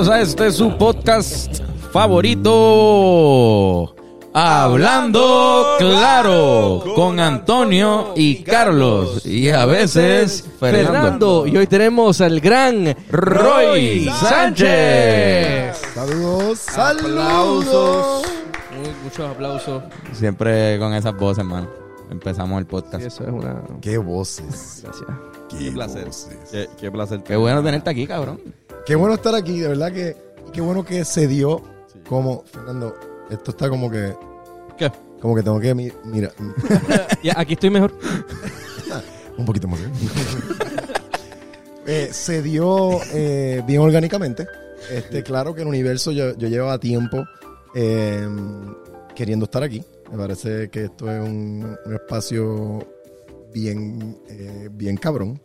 Bienvenidos a este su podcast favorito. Hablando claro con Antonio y Carlos y a veces Fernando. Fernando. Y hoy tenemos al gran Roy Sánchez. Saludos, saludos. Muy- muchos aplausos. Siempre con esas voces, hermano. Empezamos el Sí, podcast. eso es una. Qué voces. Gracias. Qué, placer. voces. Qué, qué placer. Qué bueno tenerte aquí, cabrón. Qué bueno estar aquí, de verdad que y qué bueno que se dio como Fernando, esto está como que ¿Qué? como que tengo que mi- mira Ya, aquí estoy mejor. un poquito más. ¿eh? Eh, se dio eh, bien orgánicamente. Este, claro que el universo yo, yo llevaba tiempo eh, queriendo estar aquí. Me parece que esto es un, un espacio bien, eh, bien cabrón.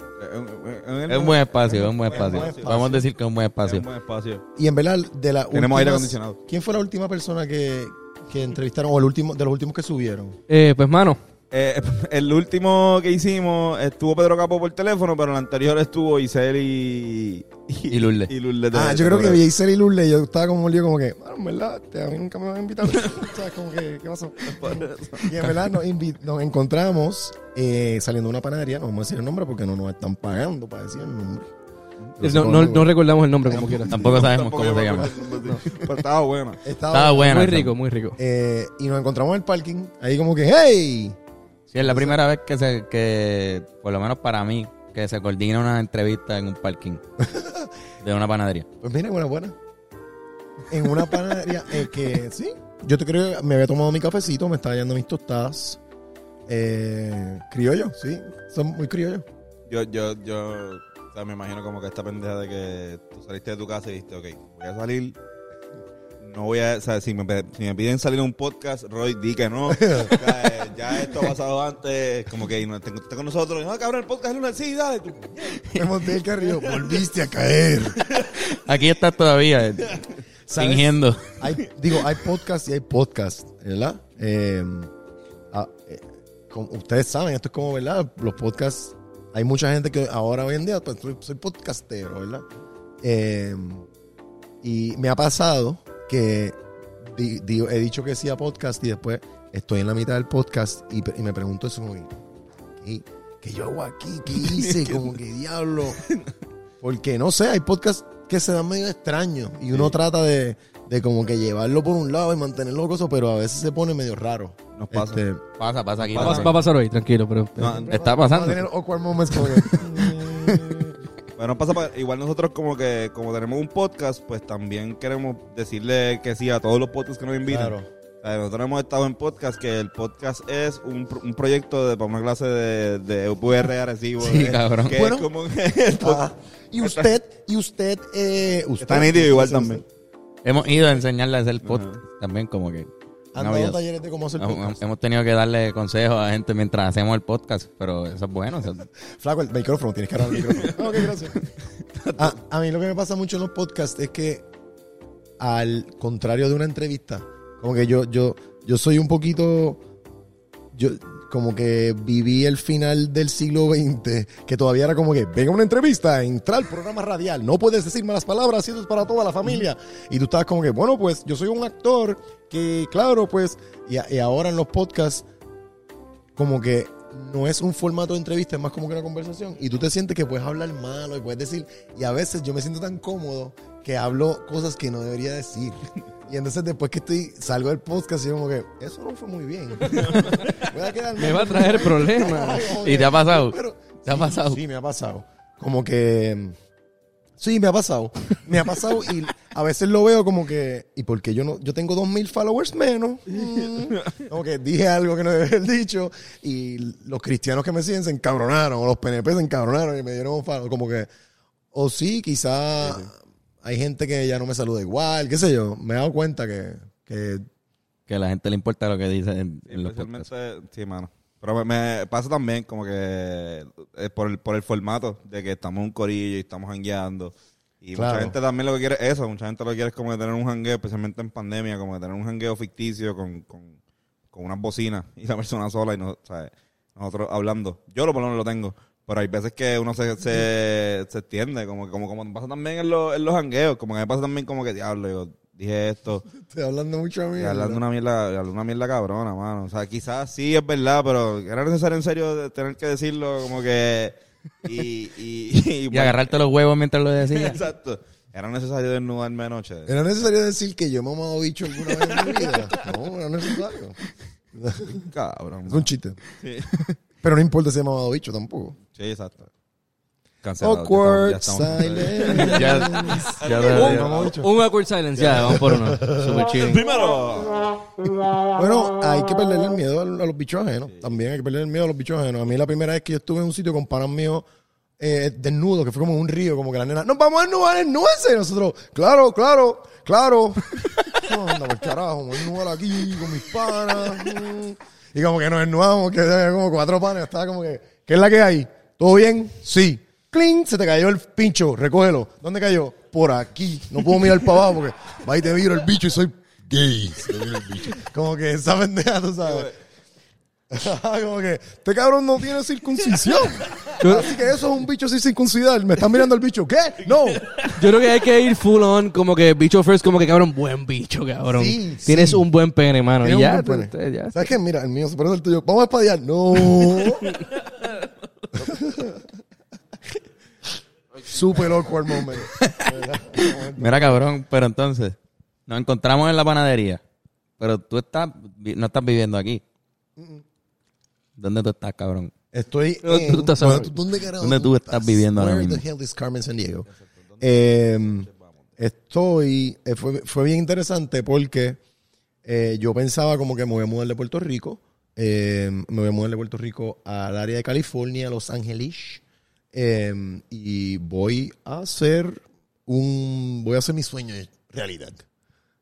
Es un buen espacio, es un buen espacio. Vamos a decir que es un buen espacio. Un buen espacio. Y en verdad, de la Tenemos aire acondicionado. ¿Quién fue la última persona que, que entrevistaron o el último de los últimos que subieron? Eh, pues, mano. Eh, el último que hicimos estuvo Pedro Capo por teléfono, pero el anterior estuvo Isel y... Y Lourdes. Y Lourdes Ah, yo creo que vi a Isel y Lourdes yo estaba como un lío como que, ah, en verdad, a mí nunca me van a invitar. ¿Sabes? Como que, ¿qué pasó? Y en verdad nos, encontramos eh, saliendo de una panadería, no vamos a decir el nombre porque no nos están pagando para decir el nombre. No, no, no recordamos el nombre como quieras. Tampoco sabemos Tampoco cómo se llama. Pero estaba buena. Estaba, Estaba buena. Muy rico, muy rico. eh, y nos encontramos en el parking, ahí como que, hey, Sí, es la primera vez que se, que, por lo menos para mí, que se coordina una entrevista en un parking de una panadería. Pues mira, buena, buena. En una panadería eh, que sí, yo te creo, me había tomado mi cafecito, me estaba yendo mis tostadas. Eh, criollo, sí, son muy criollos. Yo, yo, yo, o sea, me imagino como que esta pendeja de que tú saliste de tu casa y dijiste, ok, voy a salir, no voy a, o sea, si me, si me piden salir a un podcast, Roy, di que no. O sea, ya esto ha pasado antes, como que no, encontraste con nosotros, no, cabrón, el podcast es lunes, sí, dale. Tú, Me monté el carrillo, volviste a caer. Aquí estás todavía, eh, fingiendo. Hay, digo, hay podcast y hay podcast, ¿verdad? Eh, ah, eh, como ustedes saben, esto es como, ¿verdad? Los podcasts, hay mucha gente que ahora hoy en día, pues soy, soy podcastero, ¿verdad? Eh, y me ha pasado que di- digo, he dicho que sí a podcast y después estoy en la mitad del podcast y, me pregunto eso, como ¿qué, qué yo hago aquí? ¿Qué hice? Como que diablo. Porque no sé, hay podcasts que se dan medio extraños y uno trata de, de como que llevarlo por un lado y mantenerlo cosa, pero a veces se pone medio raro. Nos pasa. Este, Pasa, pasa aquí. Va, pasa. va a pasar hoy, tranquilo, pero. No, Está va a pasando. tener awkward moments como que, Bueno, pasa pa- igual nosotros como que como tenemos un podcast, pues también queremos decirle que sí a todos los podcasts que nos invitan. Claro. O sea, nosotros hemos estado en podcast, que el podcast es un, un proyecto de, para una clase de, de UPR Arecibo. Sí, eh, cabrón. Que Bueno. es como el Ah, y usted, y usted, eh, usted. Está nítido igual también. Hemos ido a enseñarle a hacer podcast también, como que. Han dado talleres de cómo hacer Hemos- podcast. Hemos tenido que darle consejos a gente mientras hacemos el podcast, pero eso es bueno. eso- Flaco, el micrófono, tienes que hablar al micrófono. ok, gracias. A, a mí lo que me pasa mucho en los podcasts es que, al contrario de una entrevista, como que yo, yo, yo soy un poquito. Yo, como que viví el final del siglo XX, que todavía era como que, venga una entrevista, entra al programa radial, no puedes decir malas palabras, eso es para toda la familia. Y tú estabas como que, bueno, pues yo soy un actor que, claro, pues, y, a- y ahora en los podcasts, como que no es un formato de entrevista, es más como que una conversación. Y tú te sientes que puedes hablar malo y puedes decir. Y a veces yo me siento tan cómodo que hablo cosas que no debería decir. Y entonces después que estoy, salgo del podcast y yo como que, eso no fue muy bien. Voy a quedar Me va a traer problemas. ¿Y te ha pasado? Pero- ¿Te ha pasado? Sí, me ha pasado. Como que. Sí, me ha pasado. Me ha pasado y a veces lo veo como que. ¿Y porque yo no? Yo tengo dos mil followers menos. Mm. Como que dije algo que no debía haber dicho. Y los cristianos que me siguen se encabronaron. O los PNP se encabronaron y me dieron un follow. Como que. O sí, quizá hay gente que ya no me saluda igual. ¿Qué sé yo? Me he dado cuenta que. que Que a la gente le importa lo que dice en, en los podcasts. Sí, mano. Pero me, me pasa también como que eh, por, el, por el formato de que estamos en un corillo y estamos jangueando. Y Claro. mucha gente también lo que quiere es eso. Mucha gente lo que quiere es como que tener un jangueo, especialmente en pandemia, como que tener un jangueo ficticio con, con, con unas bocinas y la persona sola y no, ¿sabes? nosotros hablando. Yo lo por lo menos lo tengo. Pero hay veces que uno se, se, se extiende, como, como, como pasa también en, los en los hangueos, como que me pasa también como que, diablo, yo dije esto, Estoy hablando mucho a mí. y hablando una mierda, hablando una mierda cabrona, mano. O sea, quizás sí es verdad, pero era necesario en serio tener que decirlo como que... Y, y, y, Y agarrarte los huevos mientras lo decías. Exacto. Era necesario desnudarme anoche. ¿Era necesario decir que yo he mamado bicho alguna vez en mi vida? No, no era necesario. Cabrón. Es un chiste. Sí, Pero no importa si he mamado bicho tampoco. sí exacto. Cancelado. Awkward Ya estamos- ya silence. Ya, ya Un awkward silence, ya, vamos por uno. Super chill. Primero. Bueno, hay que perderle el miedo a los bichos ajenos. También hay que perderle el miedo a los bichos ajenos. A mí la primera vez que yo estuve en un sitio con panas míos eh, desnudos, que fue como en un río, como que la nena, nos vamos a desnudar, desnúdense. Y nosotros, claro, claro, claro. No, anda por carajo, me voy a desnudar aquí con mis panas. Y como que nos desnudamos, que como cuatro panas. Estaba como que, ¿qué es la que hay? ¿Todo bien? Sí. ¡Cling! Se te cayó el pincho, recógelo. ¿Dónde cayó? Por aquí. No puedo mirar para abajo porque va y te viro el bicho y soy gay. Se te viro el bicho. Como que esa pendeja, tú sabes. como que, este cabrón no tiene circuncisión. Así que eso es un bicho sin circuncidar. Me están mirando el bicho. ¿Qué? No. Yo creo que hay que ir full on, como que bicho first, como que cabrón, buen bicho, cabrón. Sí, Tienes sí. un buen pene, mano. Y ya, pene. te- ya. ¿Sabes qué? Mira, el mío se parece al tuyo. Vamos a espadear. No. Super awkward moment. Mira, cabrón, pero entonces, nos encontramos en la panadería. Pero tú estás, no estás viviendo aquí. ¿Dónde tú estás, cabrón? Estoy en... tú estás bueno, ahora. ¿tú- ¿Dónde carajo ¿Dónde tú estás viviendo ahora Where mismo? the hell is Carmen San Diego? Eh, estoy... eh, fue, fue bien interesante porque eh, yo pensaba como que me voy a mudar de Puerto Rico. eh, me voy a mudar de Puerto Rico al área de California, Los Ángeles. Eh, y voy a hacer un... Voy a hacer mi sueño realidad.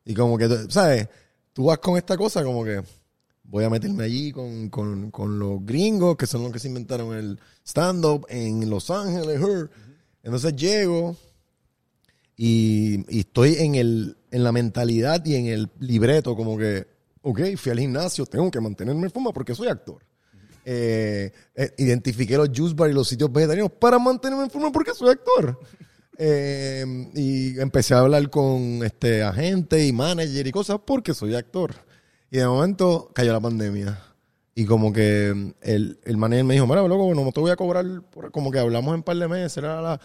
Y como que, ¿sabes? Tú vas con esta cosa como que voy a meterme allí con, con, con los gringos, que son los que se inventaron el stand-up en Los Ángeles. Entonces llego y, y estoy en, el, en la mentalidad y en el libreto como que, ok, fui al gimnasio, tengo que mantenerme en forma porque soy actor. Eh, eh, identifiqué los juice bar y los sitios vegetarianos para mantenerme en forma porque soy actor. Eh, y empecé a hablar con este agente y manager y cosas porque soy actor. Y de momento cayó la pandemia. Y como que el, el manager me dijo, mira, loco, no te voy a cobrar, por-". como que hablamos en un par de meses, era la...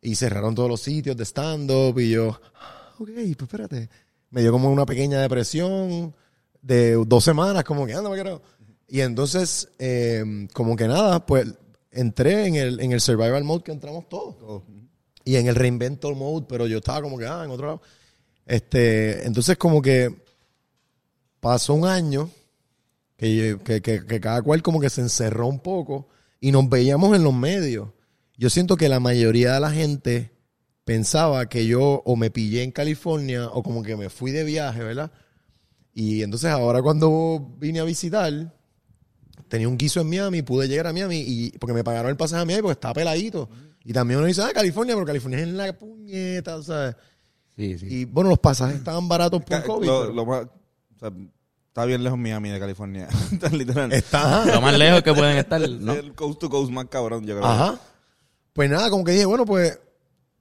y cerraron todos los sitios de stand-up y yo, "Ah, ok, pues espérate. Me dio como una pequeña depresión de dos semanas, como que anda, me quiero. Y entonces, eh, como que nada, pues entré en el, en el survival mode que entramos todos. Y en el reinventor mode, pero yo estaba como que, ah, en otro lado. Este, entonces como que pasó un año que, que, que- que cada cual como que se encerró un poco y nos veíamos en los medios. Yo siento que la mayoría de la gente pensaba que yo o me pillé en California o como que me fui de viaje, ¿verdad? Y entonces ahora cuando vine a visitar, tenía un guiso en Miami, pude llegar a Miami y porque me pagaron el pasaje a Miami porque estaba peladito. Y también uno dice, ah, California, pero California es en la puñeta, ¿sabes? Sí, sí. Y bueno, los pasajes estaban baratos por COVID. lo, pero- lo más, o sea, está bien lejos Miami de California. Está literal. Está, Lo más lejos que pueden estar, ¿no? Es el coast to coast más cabrón, yo creo. Ajá. Pues nada, como que dije, bueno, pues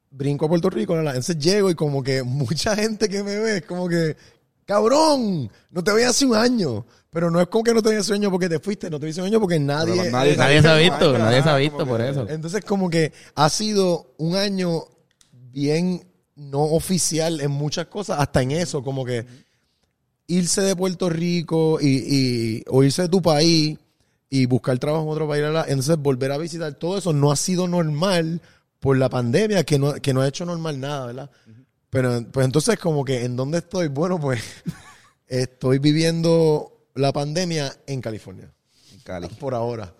brinco a Puerto Rico. ¿no? Entonces llego y como que mucha gente que me ve es como que, cabrón, no te veía hace un año. Pero no es como que no te veía hace un año porque te fuiste, no te veía hace un año porque nadie... Pero nadie Nadie se ha visto, nadie se ha visto por que- eso. Entonces como que ha sido un año bien no oficial en muchas cosas, hasta en eso, como que irse de Puerto Rico y, y- o irse de tu país y buscar trabajo en otro país, entonces volver a visitar todo eso no ha sido normal por la pandemia, que no, que no ha hecho normal nada, ¿verdad? Pero pues entonces como que en dónde estoy, bueno, pues estoy viviendo la pandemia en California En Cali. por ahora.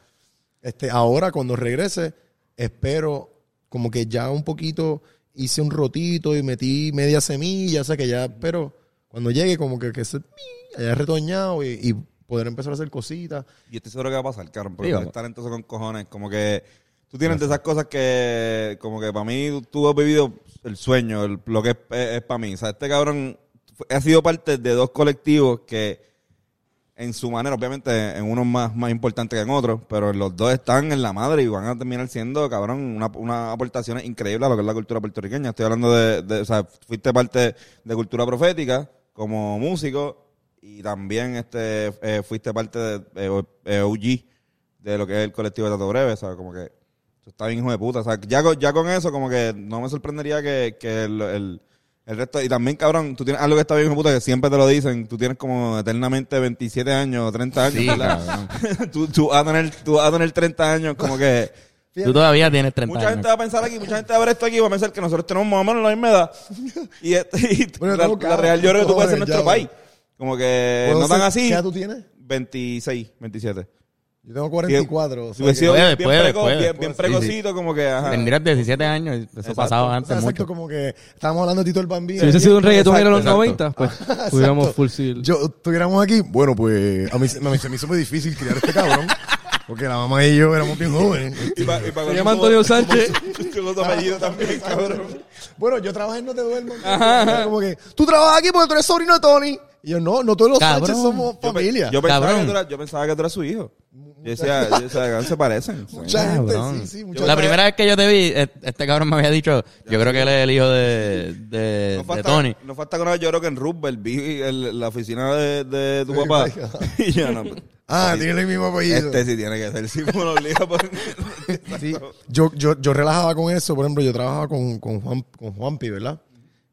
Este, ahora cuando regrese, espero como que ya un poquito hice un rotito y metí media semilla, o sea que ya, pero cuando llegue como que, que se haya retoñado y, y poder empezar a hacer cositas. Y estoy seguro que va a pasar, cabrón, porque Sí, eres talentoso con cojones. Como que tú tienes de esas cosas que, como que para mí, tú, has vivido el sueño, el- lo que es, para mí. O sea, este cabrón ha sido parte de dos colectivos que en su manera, obviamente en unos más, más importantes que en otros, pero los dos están en la madre y van a terminar siendo, cabrón, una, una aportación increíble a lo que es la cultura puertorriqueña. Estoy hablando de, de- o sea, fuiste parte de cultura profética como músico y también este eh, fuiste parte de eh, OG de lo que es el colectivo de Tato Breve, o sea, como que eso está bien hijo de puta, o sea, ya, con- ya con eso como que no me sorprendería que, que el, el, el resto, y también cabrón, tú tienes algo que está bien hijo de puta que siempre te lo dicen, tú tienes como eternamente 27 años, 30 años, Sí, ¿verdad? tú, tú, vas a tener, tú vas a tener 30 años, como que... Tú todavía tienes 30 Mucha años. gente va a pensar aquí, mucha gente va a ver esto aquí y va a pensar que nosotros tenemos más o menos la misma edad. Y, este- y Bueno, la, real yo creo que tú puedes ser jóvenes, nuestro ya, país. Como que ¿Puedo no tan así. ¿Qué edad tú tienes? 26, 27. Yo tengo 44. o Si sea hubiese que- sido Puede, bien, puede, precoz, puede. bien, bien Sí, precocito, como que, ajá. Tendrías 17 años y eso Exacto. pasaba o antes sea, mucho. exacto, como que estábamos hablando de Tito el Bambino. Si hubiese sido un reggaetonero en los Exacto, 90, pues pudiéramos full civil. Yo, estuviéramos aquí, bueno, pues a mí, se- a mí se me hizo muy difícil criar a este cabrón. Porque la mamá y yo éramos bien jóvenes. Y pa- y pa- Se llama Antonio Sánchez. Con tu apellido también, cabrón. Bueno, yo trabajé en No Te Duermas. Era Como que, tú trabajas aquí porque tú eres sobrino de Tony. Y yo, no, no todos los Cabrón. Sánchez somos familia. yo pensaba tú eras, yo pensaba que tú eras su hijo. Yo decía, yo decía, cabrón, se parecen. mucha gente, Cabrón. sí, sí. Mucha La gente- primera vez que yo te vi, e- este cabrón me había dicho, yo creo que él es el hijo de, de, No Tony. No fue hasta que una vez yo creo que en Roosevelt vi el- la oficina de, de tu papá. y yo no. Ah, tiene el mismo apellido. Este sí tiene que ser símbolo obligado por- Sí, yo, yo, yo relajaba con eso, por ejemplo, yo trabajaba con, con Juan, con Juanpi, ¿verdad?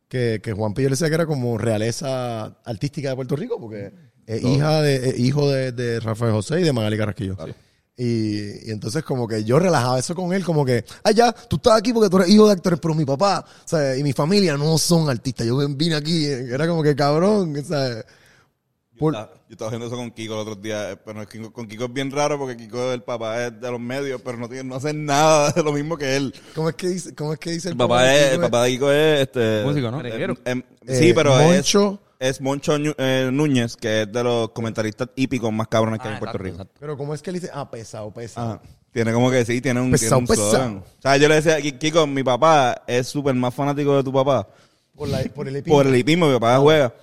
Que, que Juanpi yo le decía que era como realeza artística de Puerto Rico, porque es hija de, es hijo de, de Rafael José y de Magali Carrasquillo. Y, y entonces como que yo relajaba eso con él, como que, ah, ya, tú estás aquí porque tú eres hijo de actores, pero mi papá, sea, y mi familia no son artistas. Yo vine aquí, era como que cabrón, o sea, Yo, Por- estaba, yo estaba haciendo eso con Kiko el otro día, eh, pero es que con Kiko es bien raro porque Kiko el papá es de los medios, pero no tiene, no hace nada de lo mismo que él. ¿cómo es que dice, cómo es que dice El papá es, el papá de Kiko es este Músico, ¿no? eh, Merenguero. em, Eh, sí, pero Moncho. Es Moncho Ñu- eh, Núñez, que es de los comentaristas hípicos más cabrones que hay en Puerto exacto, Rico. exacto. Pero ¿cómo es que él dice? Ah, pesado, pesado. Ajá. Tiene como que sí, tiene un, Pesado, tiene un pesado. slogan. O sea, yo le decía, "Ki- Kiko, mi papá es súper más fanático de tu papá. Por, la, por el epígrafe. Por el hipismo, mi papá juega.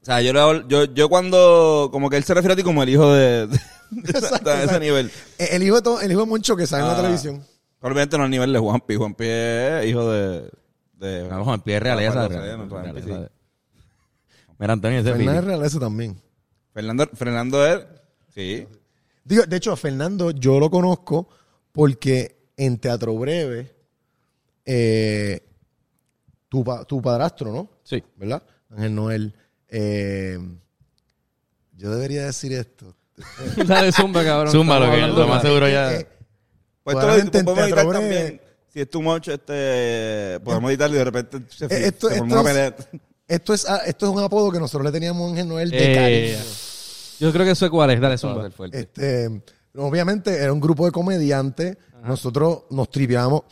O sea, yo, le hago- yo, yo cuando, como que él se refiere a ti como el hijo de, de- de- Exacto, de ese exacto. nivel. Eh, El hijo de, to- el hijo de Moncho que sale en la Ah. televisión. Probablemente no al nivel de Juanpi. Juanpi es hijo de... de Vamos, en pie de realeza. Juanpi, realeza. sí. Mira, Antonio, ese Fernando es realeza también. Fernando, Fernando es... Sí. Digo, de hecho, a Fernando yo lo conozco porque en Teatro Breve, eh, tu, pa- tu padrastro, ¿no? Sí. ¿Verdad? Ángel Noel. eh, yo debería decir esto. Dale zumba, cabrón. Zumba, lo Estamos que hablando lo más de- seguro ya. Eh, Pues esto lo Probablemente en podemos editar Teatro Breve- también. Si es too much, este, podemos editarlo y de repente se, Eh, esto- se forma esto una es- pelea. Esto, es, ah, esto es un apodo que nosotros le teníamos a Ángel Noel de Eh, cariño. Yo creo que eso es cuál es. Dale zumba. Este, obviamente era un grupo de comediantes. Nosotros nos tripeamos.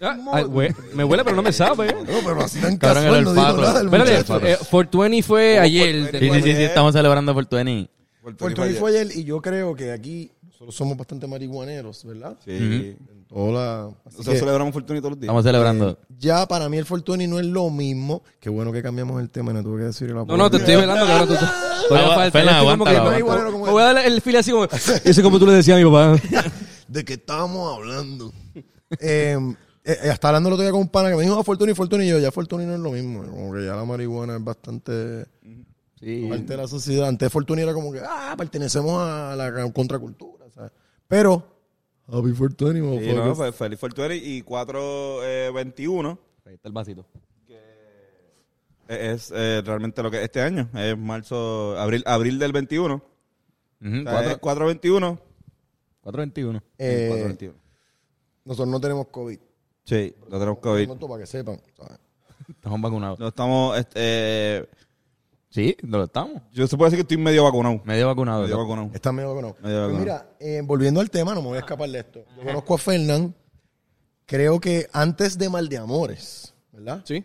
Ah, ay, hue- me huele, pero no me sabe. No, pero así tan Cabrón, casual, el no digo olfato. nada del Espérate, muchacho. eh, 420 fue Oh, ayer. 420. Sí, sí, sí, sí, estamos celebrando por 20. Puerto Rico fue ayer y yo creo que aquí nosotros somos bastante marihuaneros, ¿verdad? Sí. En la- así Nosotros que celebramos Fortuny todos los días. Estamos celebrando. ya para mí el Fortuny no es lo mismo. Qué bueno que cambiamos el tema, no tuve que decir la No, no, te estoy velando, cabrón. tú- tú- voy a dar el file así como... Eso es como tú le decías a mi papá. ¿De qué estábamos hablando? eh, eh, hasta hablando el otro día con un pana que me dijo, ah, Fortuny, Fortuny, y yo, ya Fortuny no es lo mismo. Como que ya la marihuana es bastante Sí. parte de la sociedad. Antes Fortuny era como que, ah, pertenecemos a la contracultura, ¿sabes? Pero, Happy Fortuny, Sí, motherfuckers. no, fue Feliz Fortuny y 421 Ahí está el vasito. es eh, realmente lo que este año. Es marzo, abril, abril del 21. Ujú, O sea, cuatro- es 421. 421. Eh, 421. nosotros no tenemos COVID. Sí, lo tenemos COVID. Para que sepan. ¿sabes? Estamos vacunados. No estamos, este, eh, Sí, lo estamos. yo se puede decir que estoy medio vacunado. Medio vacunado. Medio ¿verdad? vacunado. Está medio vacunado. Medio Pues vacunado. mira, eh, volviendo al tema, no me voy a escapar de esto. Yo conozco a Fernán, creo que antes de Mal de Amores, ¿verdad? Sí.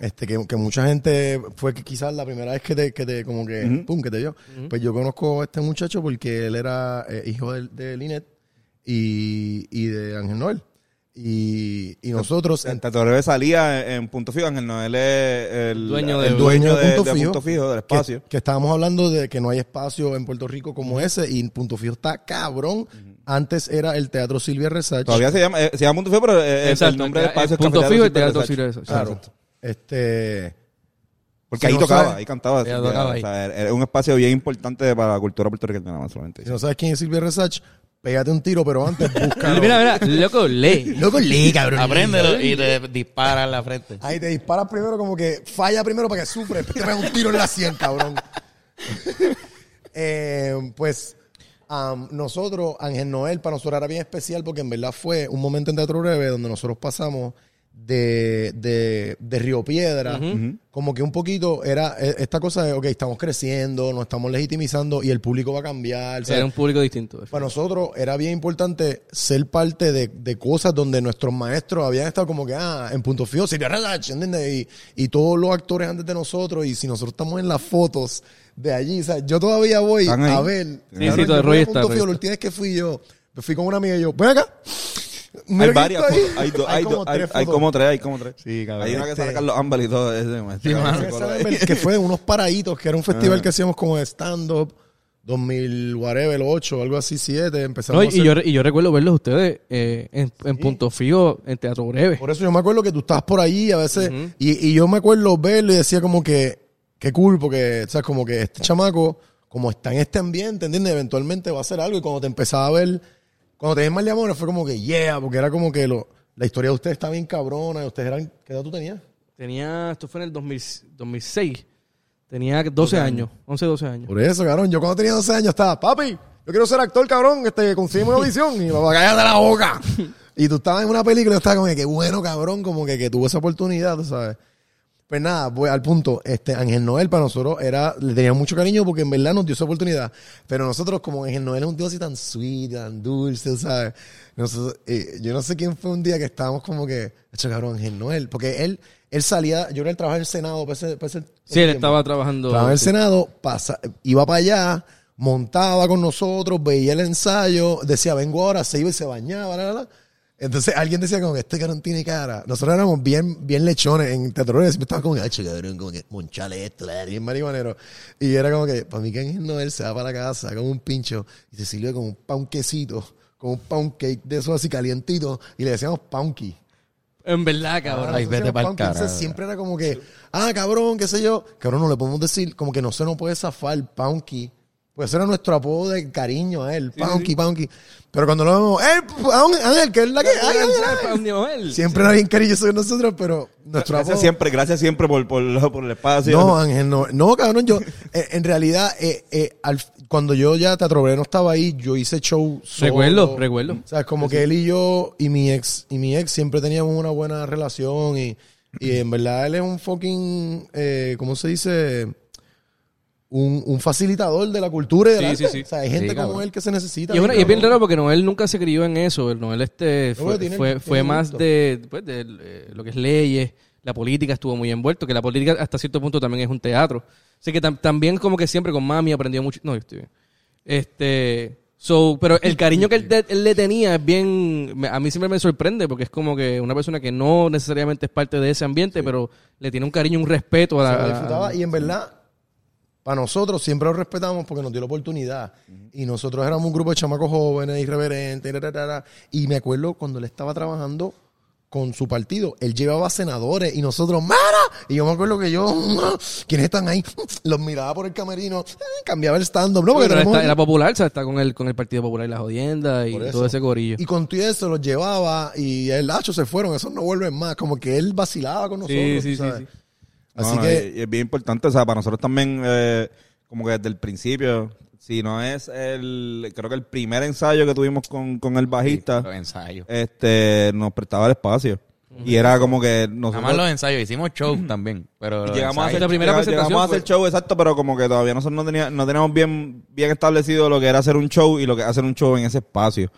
Este, que, que mucha gente fue que quizás la primera vez que te, que te como que, pum, que te vio. Pues yo conozco a este muchacho porque él era eh, hijo de, de Linet y, y de Ángel Noel. Y, y nosotros, en- Teatro Breve salía en, en Punto Fijo, Ángel Noel es el Dueño de- el el dueño de, Punto, de Fijo, Punto Fijo, del que- espacio. Que, estábamos hablando de que no hay espacio en Puerto Rico como ese y Punto Fijo está cabrón. Antes era el Teatro Silvia Resach. Todavía se llama, eh, se llama Punto Fijo, pero eh, el nombre del el espacio es punto Cafetería fijo y teatro. Silvia Research. Claro. Este. Porque Si ahí no tocaba, sabes- ahí cantaba. Ella Silvia. tocaba ahí. O sea, era- era un espacio bien importante para la cultura puertorriqueña, más solamente. Si no sabes quién es Silvia Resach, pégate un tiro, pero antes búscalo. Mira, mira, loco, lee. Loco, lee, cabrón. Apréndelo y te dispara en la frente. Ahí te disparas primero como que falla primero para que sufre, después te pega un tiro en la sien, cabrón. Eh, pues nosotros, Ángel Noel, para nosotros era bien especial porque en verdad fue un momento en Teatro Breve donde nosotros pasamos de, de, de Río Piedra, como que un poquito era eh, esta cosa de, ok, estamos creciendo, nos estamos legitimizando y el público va a cambiar. ¿sabes? Era un público distinto. Para nosotros era bien importante ser parte de, de cosas donde nuestros maestros habían estado como que, ah, en punto fijo, Silvia Radach, ¿entiendes? Y, y todos los actores antes de nosotros, y si nosotros estamos en las fotos de allí, o sea, yo todavía voy a ver. Sí, sí, todo el rollo está, fijo, la última vez que fui yo, me fui con una amiga y yo, ven acá. Mira Hay varias, ahí. hay, do- hay, do- hay- tres hay como tres, hay como tres. Sí, cabrón. Hay una que Este- sale Carlos Ámbar y todo ese. ahí. que fue de unos paraditos, que era un festival Ah. que hacíamos como de stand-up, 2000, whatever, 8, algo así, 7, empezamos No, a y, hacer- yo, y yo recuerdo verlos ustedes eh, en, en Punto Fijo, en Teatro Breve. Por eso yo me acuerdo que tú estabas por allí a veces, y, y yo me acuerdo verlo y decía como que, qué cool, porque, ¿sabes? Como que este chamaco, como está en este ambiente, ¿entiendes? Eventualmente va a hacer algo, y cuando te empezaba a ver, cuando te ves mal de amor, fue como que, yeah, porque era como que lo, la historia de ustedes está bien cabrona, y ustedes eran, ¿qué edad tú tenías? Tenía, esto fue en el 2000 2006. Tenía 12 años, 11, 12 años. Por eso, cabrón, yo cuando tenía 12 años estaba, papi, yo quiero ser actor, cabrón, este, consígueme una audición, y papá, cállate la boca. y tú estabas en una película y yo estaba como que, qué bueno, cabrón, como que, que tuvo esa oportunidad, tú sabes. Pues nada, voy al punto. Este Ángel Noel para nosotros era, le tenía mucho cariño porque en verdad nos dio esa oportunidad. Pero nosotros, como Ángel Noel es un tío así tan sweet, tan dulce, ¿sabes? Nosotros, eh, yo no sé quién fue un día que estábamos como que, hecho cabrón, Ángel Noel. Porque él, él salía, yo era el trabajo en el Senado para ese, para ese Sí, él tiempo. estaba trabajando. Trabajaba en el. Senado, pasa, iba para allá, montaba con nosotros, veía el ensayo, decía, vengo ahora, se iba y se bañaba, la, la, la. Entonces alguien decía como que este cabrón tiene cara. Nosotros éramos bien, bien lechones en teatro. y Siempre estaba como que, "Ay, cabrón, como que monchale esto, la, bien marihuanero. Y era como que, para mí que Ángel Noel se va para la casa con un pincho y se sirve con un pound quesito, con un pound cake de esos así calientito y le decíamos pounky. En verdad, cabrón. Ahora Ay, vete cake, entonces. Siempre era como que, ah, cabrón, qué sé yo. Cabrón, no le podemos decir, como que no se nos puede zafar Pounky. Pues ese era nuestro apodo de cariño a él. Pounky, Pounky. Pero cuando lo vemos, ¡eh, Ángel, que es la que hay! ay, ay, ay". Siempre era bien cariñoso de nosotros, pero nuestro Gracias apodo... siempre, gracias siempre por, por, por el espacio. No, Ángel, no. No, cabrón, yo... eh, en realidad, eh, eh, al- cuando yo ya Teatro no estaba ahí, yo hice show solo. Recuerdo, recuerdo. O sea, como que él y yo y mi ex y mi ex siempre teníamos una buena relación y, y en verdad él es un fucking, eh, ¿cómo se dice? Un, un facilitador de la cultura y del Sí, arte. sí, sí. O sea, hay gente Sí, como cabrón. él que se necesita. Y es, una- y es bien raro porque Noel nunca se crió en eso. Noel este fue, tiene- fue, tiene fue más de, pues, de eh, lo que es leyes, la política estuvo muy envuelto, que la política hasta cierto punto también es un teatro. Así que tam- también como que siempre con mami aprendió mucho. No, yo estoy bien. Este, so, pero el cariño que él, de- él le tenía es bien, me- a mí siempre me sorprende porque es como que una persona que no necesariamente es parte de ese ambiente, pero le tiene un cariño, un respeto a la... Se lo a la- disfrutaba y en verdad, para nosotros siempre lo respetamos porque nos dio la oportunidad. Y nosotros éramos un grupo de chamacos jóvenes, irreverentes, y me acuerdo cuando él estaba trabajando con su partido, él llevaba senadores y nosotros, ¡Mara! Y yo me acuerdo que yo, ¿quiénes están ahí? Los miraba por el camerino, eh, cambiaba el stand-up, ¿no? Porque Pero tenemos- está- era popular, o sea, está con el, con el Partido Popular y la jodienda y todo ese corillo. Y con todo eso los llevaba y el hacho se fueron, esos no vuelven más. Como que él vacilaba con nosotros. Sí, sí, sabes. sí. No, Así no, que y- y es bien importante, o sea, para nosotros también, eh, como que desde el principio, si no es el, creo que el primer ensayo que tuvimos con, con el bajista, Los ensayos. este, nos prestaba el espacio. Y era como que Nada nosotros más los ensayos. Hicimos show también. Pero llegamos a hacer La primera llegamos- presentación llegamos a hacer show exacto, pero como que todavía nosotros no, tenía, no teníamos bien, bien establecido lo que era hacer un show y lo que hacer un show en ese espacio.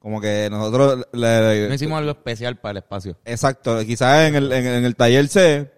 Como que nosotros le- No hicimos algo especial para el espacio. Exacto, quizás en el, en, en el taller C,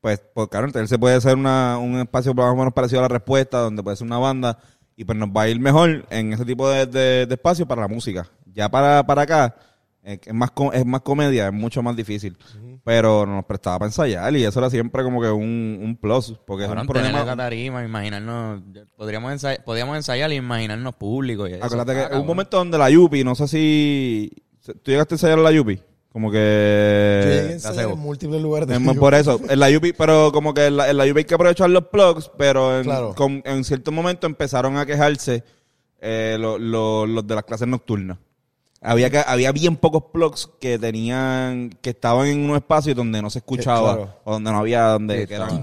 pues, pues claro, el C puede ser una, un espacio más o menos parecido a la respuesta, donde puede ser una banda, y pues nos va a ir mejor en ese tipo de, de, de espacio para la música. Ya para, para acá, Es, es más, es más comedia, es mucho más difícil. Pero nos prestaba para ensayar y eso era siempre como que un, un plus. Porque es Cabrón, un problema. la tarima, imaginarnos, podríamos ensayar, podíamos ensayar e imaginarnos público y eso. Acuérdate que hubo un momento donde la Yupi, no sé si. ¿Tú llegaste a ensayar en la Yupi? Como que. Gazebo. en múltiples lugares de Es más por eso. En la Yupi, pero como que en la, en la Yupi hay que aprovechar los plugs, pero en, Claro. con- en cierto momento empezaron a quejarse eh, lo- lo- los de las clases nocturnas. Había que, había bien pocos plugs que tenían, que estaban en un espacio donde no se escuchaba, claro. o donde no había, donde que eran-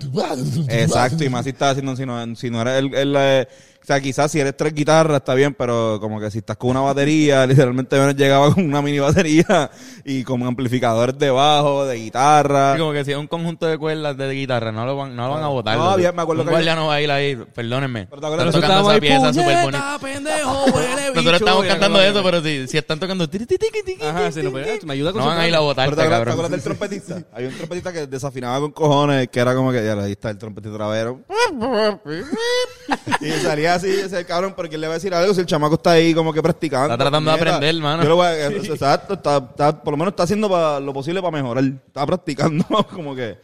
Exacto, y más si estás haciendo, si no, si no eres el, el, eh, sea, quizás si eres tres guitarras está bien, pero como que si estás con una batería, literalmente menos llegaba con una mini batería y con amplificadores de bajo, de guitarra. Sí, como que si es un conjunto de cuerdas de guitarra, no lo van, no lo van a botar. No, había- me acuerdo un que guardia no va a ir ahí, perdónenme. Pero te acuerdas tocando esa pieza súper bonita. pendejo, huele bicho. Nosotros estamos cantando eso, pero si, si están tocando... Ajá, sí, no, me ayuda con No su van a ir a Pero te acuerdas, del trompetista? Había un trompetista que desafinaba con cojones, que era como que ya ahí está el trompetista otra vez. y salía así, ese cabrón, porque le va a decir algo si el chamaco está ahí como que practicando. Está tratando de aprender, mano. Yo lo voy a- exacto, está, está- por lo menos está haciendo pa- lo posible para mejorar. Está practicando como que.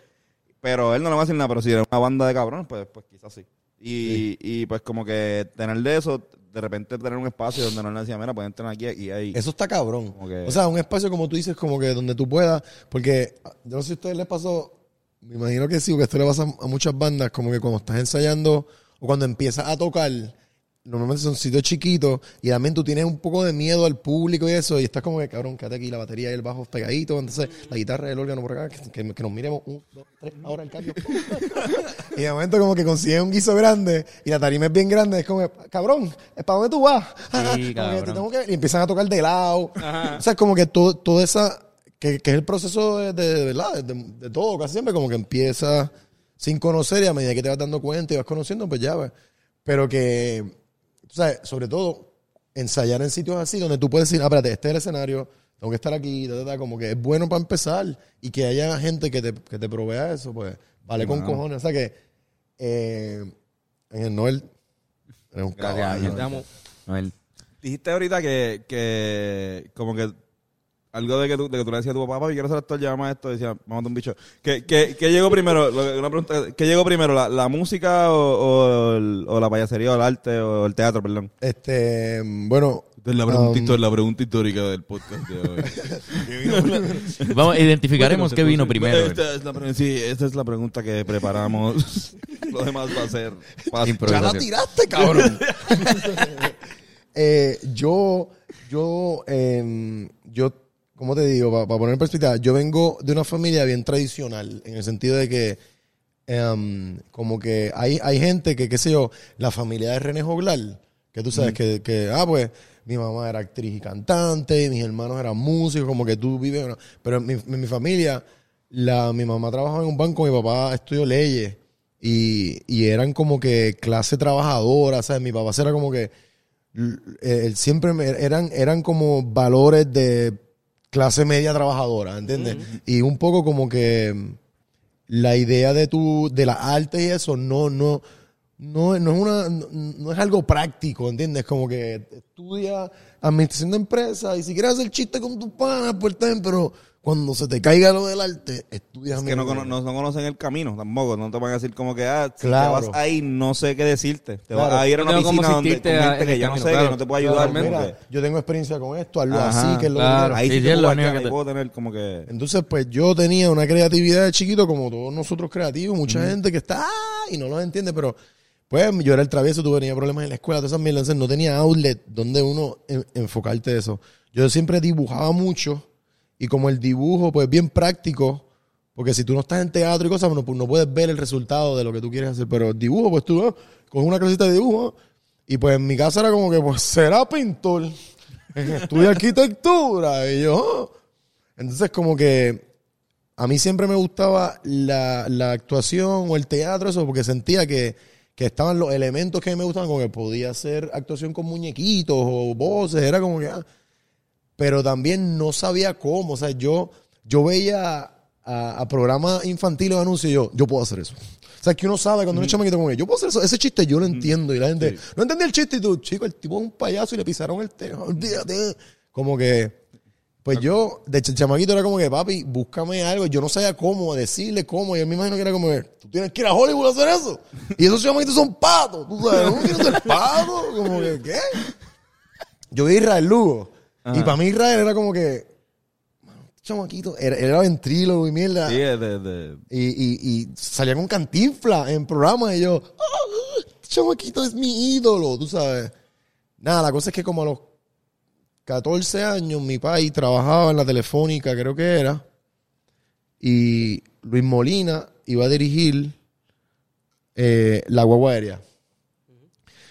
Pero él no le va a decir nada, pero si era una banda de cabrones, pues, pues quizás sí. Y, y pues como que tener de eso, de repente tener un espacio donde no le decía, mira, pueden tener aquí y ahí. Eso está cabrón. Como que- O sea, un espacio como tú dices, como que donde tú puedas, porque yo no sé si a ustedes les pasó, me imagino que sí, porque esto le pasa a muchas bandas, como que cuando estás ensayando o cuando empiezas a tocar, normalmente son sitios chiquitos y también tú tienes un poco de miedo al público y eso, y estás como que, cabrón, quédate aquí, la batería y el bajo pegadito, entonces la guitarra y el órgano por acá, que, que- que nos miremos, un, dos, tres, ahora el cambio. y de momento como que consigues un guiso grande y la tarima es bien grande, es como, que, cabrón, ¿es para dónde tú vas? Te cabrón. tengo que- y empiezan a tocar de lado. O sea, como que todo, toda esa, que, que es el proceso de, de, de verdad, de, de todo, casi siempre, como que empieza sin conocer y a medida que te vas dando cuenta y vas conociendo, pues ya ves. Pero que, tú sabes, sobre todo, ensayar en sitios así donde tú puedes decir, ah, espérate, este es el escenario, tengo que estar aquí, ta, ta, ta, como que es bueno para empezar y que haya gente que te, que te provea eso, pues vale con cojones. O sea que, eh, en el Noel, eres un Gracias, caballo. Noel. Dijiste ahorita que, que como que algo de que tú, de que tú le decías a tu papá, yo quiero ser actor, llama esto, decía, vamos a un bicho. ¿Qué, qué, qué llegó primero? Lo Una pregunta, ¿Qué llegó primero, la, la música o, o, el- o la payasería o el arte o el teatro, perdón? Este, bueno, Esta es la pregunta histórica- la pregunta histórica del podcast de hoy. Vamos, identificaremos qué vino primero. Esta es la, pre- sí, esta es la pregunta que preparamos. Lo demás va a ser fácil. Ya la tiraste, cabrón. Eh, yo, yo, em, yo, ¿cómo te digo? Para poner en perspectiva, yo vengo de una familia bien tradicional, en el sentido de que, em, como que hay, hay gente que, qué sé yo, la familia de René Joglar, que tú sabes que, que, ah, pues, mi mamá era actriz y cantante, y mis hermanos eran músicos, como que tú vives, pero en mi, en mi familia, la, mi mamá trabajaba en un banco, mi papá estudió leyes, y, y eran como que clase trabajadora, ¿sabes? Mi papá era como que l- eh, él siempre me- eran, eran como valores de clase media trabajadora, ¿entiendes? Y un poco como que la idea de tu, de las artes y eso no, no, no, no es una, no, no es algo práctico, ¿entiendes? Como que estudia administración de empresas y si quieres hacer chiste con tus panas, pues bien, pero cuando se te caiga lo del arte, estudias Es que no, administración. cono- no, no conocen el camino tampoco. No te van a decir como que, ah, si Claro. te vas ahí, no sé qué decirte. Te Claro. vas a ir a una piscina donde con gente en que el yo no camino, sé, claro. que no te puede ayudar. Mira, yo tengo experiencia con esto, hazlo Ajá, así, que es lo quiero. Ahí sí, Sí, es puedo lo único que te- puedo tener como que... Entonces, pues yo tenía una creatividad de chiquito, como todos nosotros creativos, mucha gente que está "Ah", y no los entiende, pero pues yo era el travieso, tenía problemas en la escuela, todas esas mierdas, no tenía outlet donde uno en- enfocarte de eso. Yo siempre dibujaba mucho y como el dibujo, pues bien práctico, porque si tú no estás en teatro y cosas, no, no puedes ver el resultado de lo que tú quieres hacer, pero el dibujo, pues tú ah, coges una clasita de dibujo y pues en mi casa era como que, pues será pintor, estudia arquitectura y yo... "Ah". Entonces como que a mí siempre me gustaba la, la actuación o el teatro, eso, porque sentía que, que estaban los elementos que a mí me gustaban, como que podía hacer actuación con muñequitos o voces, era como que... ah. Pero también no sabía cómo, o sea, yo, yo veía a, a programas infantiles o anuncios y yo, yo puedo hacer eso. O sea, que uno sabe cuando uno es chamaquito como que yo puedo hacer eso. Ese chiste yo lo entiendo y la gente no entendía el chiste y tú, chico, el tipo es un payaso y le pisaron el tejo, olvídate. Como que Pues yo, de ch- chamaquito, era como que, papi, búscame algo. Yo no sabía cómo decirle cómo. Yo me imagino que era como, que, tú tienes que ir a Hollywood a hacer eso. Y esos chamaquitos son patos. ¿Tú sabes? ¿Cómo quieres ser pato? Como que, ¿qué? Yo vi a Israel Lugo. Y para mí Israel era como que, mano, este chamaquito, era, era ventrílogo y mierda. Sí, de, de- Y, y, y salía con cantinfla en programas y yo, este chamaquito es mi ídolo, tú sabes. Nada, la cosa es que como a los 14 años mi país trabajaba en la telefónica, creo que era, y Luis Molina iba a dirigir eh, la guagua aérea.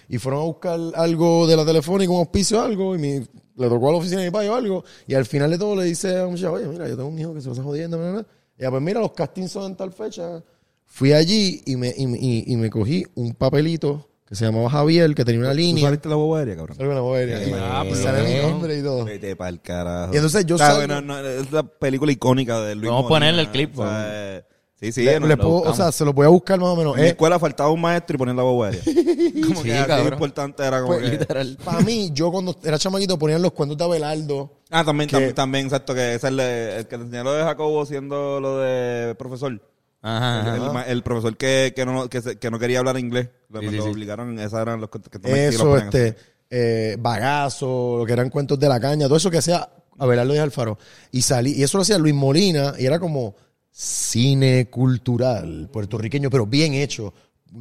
Y fueron a buscar algo de la telefónica, un auspicio o algo, y mi- le tocó a la oficina de mi país o algo, y al final de todo le dice a la muchacha, oye, mira, yo tengo un hijo que se lo está jodiendo, bla, bla, bla". Y ella, pues mira, los castings son en tal fecha. Fui allí y me, y, me- y- y me cogí un papelito que se llamaba Javier, que tenía una ¿Tú línea. saliste la bobería, cabrón? Salgo en la bobería. Ah, Y pero sale mi no. nombre y todo. Vete pa'l carajo. Y entonces yo O sea, salgo- bueno, no, es la película icónica de Luis Vamos a ponerle el clip, o sea, Sí, sí. Le- no, le lo puedo- o sea, se lo voy a buscar más o menos. En mi Eh, escuela faltaba un maestro y poner la bobería. como Sí, que importante era como Pues, que... Literal. para mí, yo cuando era chamaquito ponían los cuentos de Abelardo. Ah, también, que- también, también, exacto, que es el, de- el que te enseñó lo de Jacobo siendo lo de profesor. Ajá, El, ajá. el ma- el profesor que, que, no, que, se- que no quería hablar inglés. Lo, Sí, sí, lo sí. obligaron, esos eran los que, que Eso, ponían este, eh, Bagazo, lo que eran cuentos de la caña, todo eso que hacía Abelardo de Alfaro. Y salí, y eso lo hacía Luis Molina, y era como cine cultural puertorriqueño, pero bien hecho.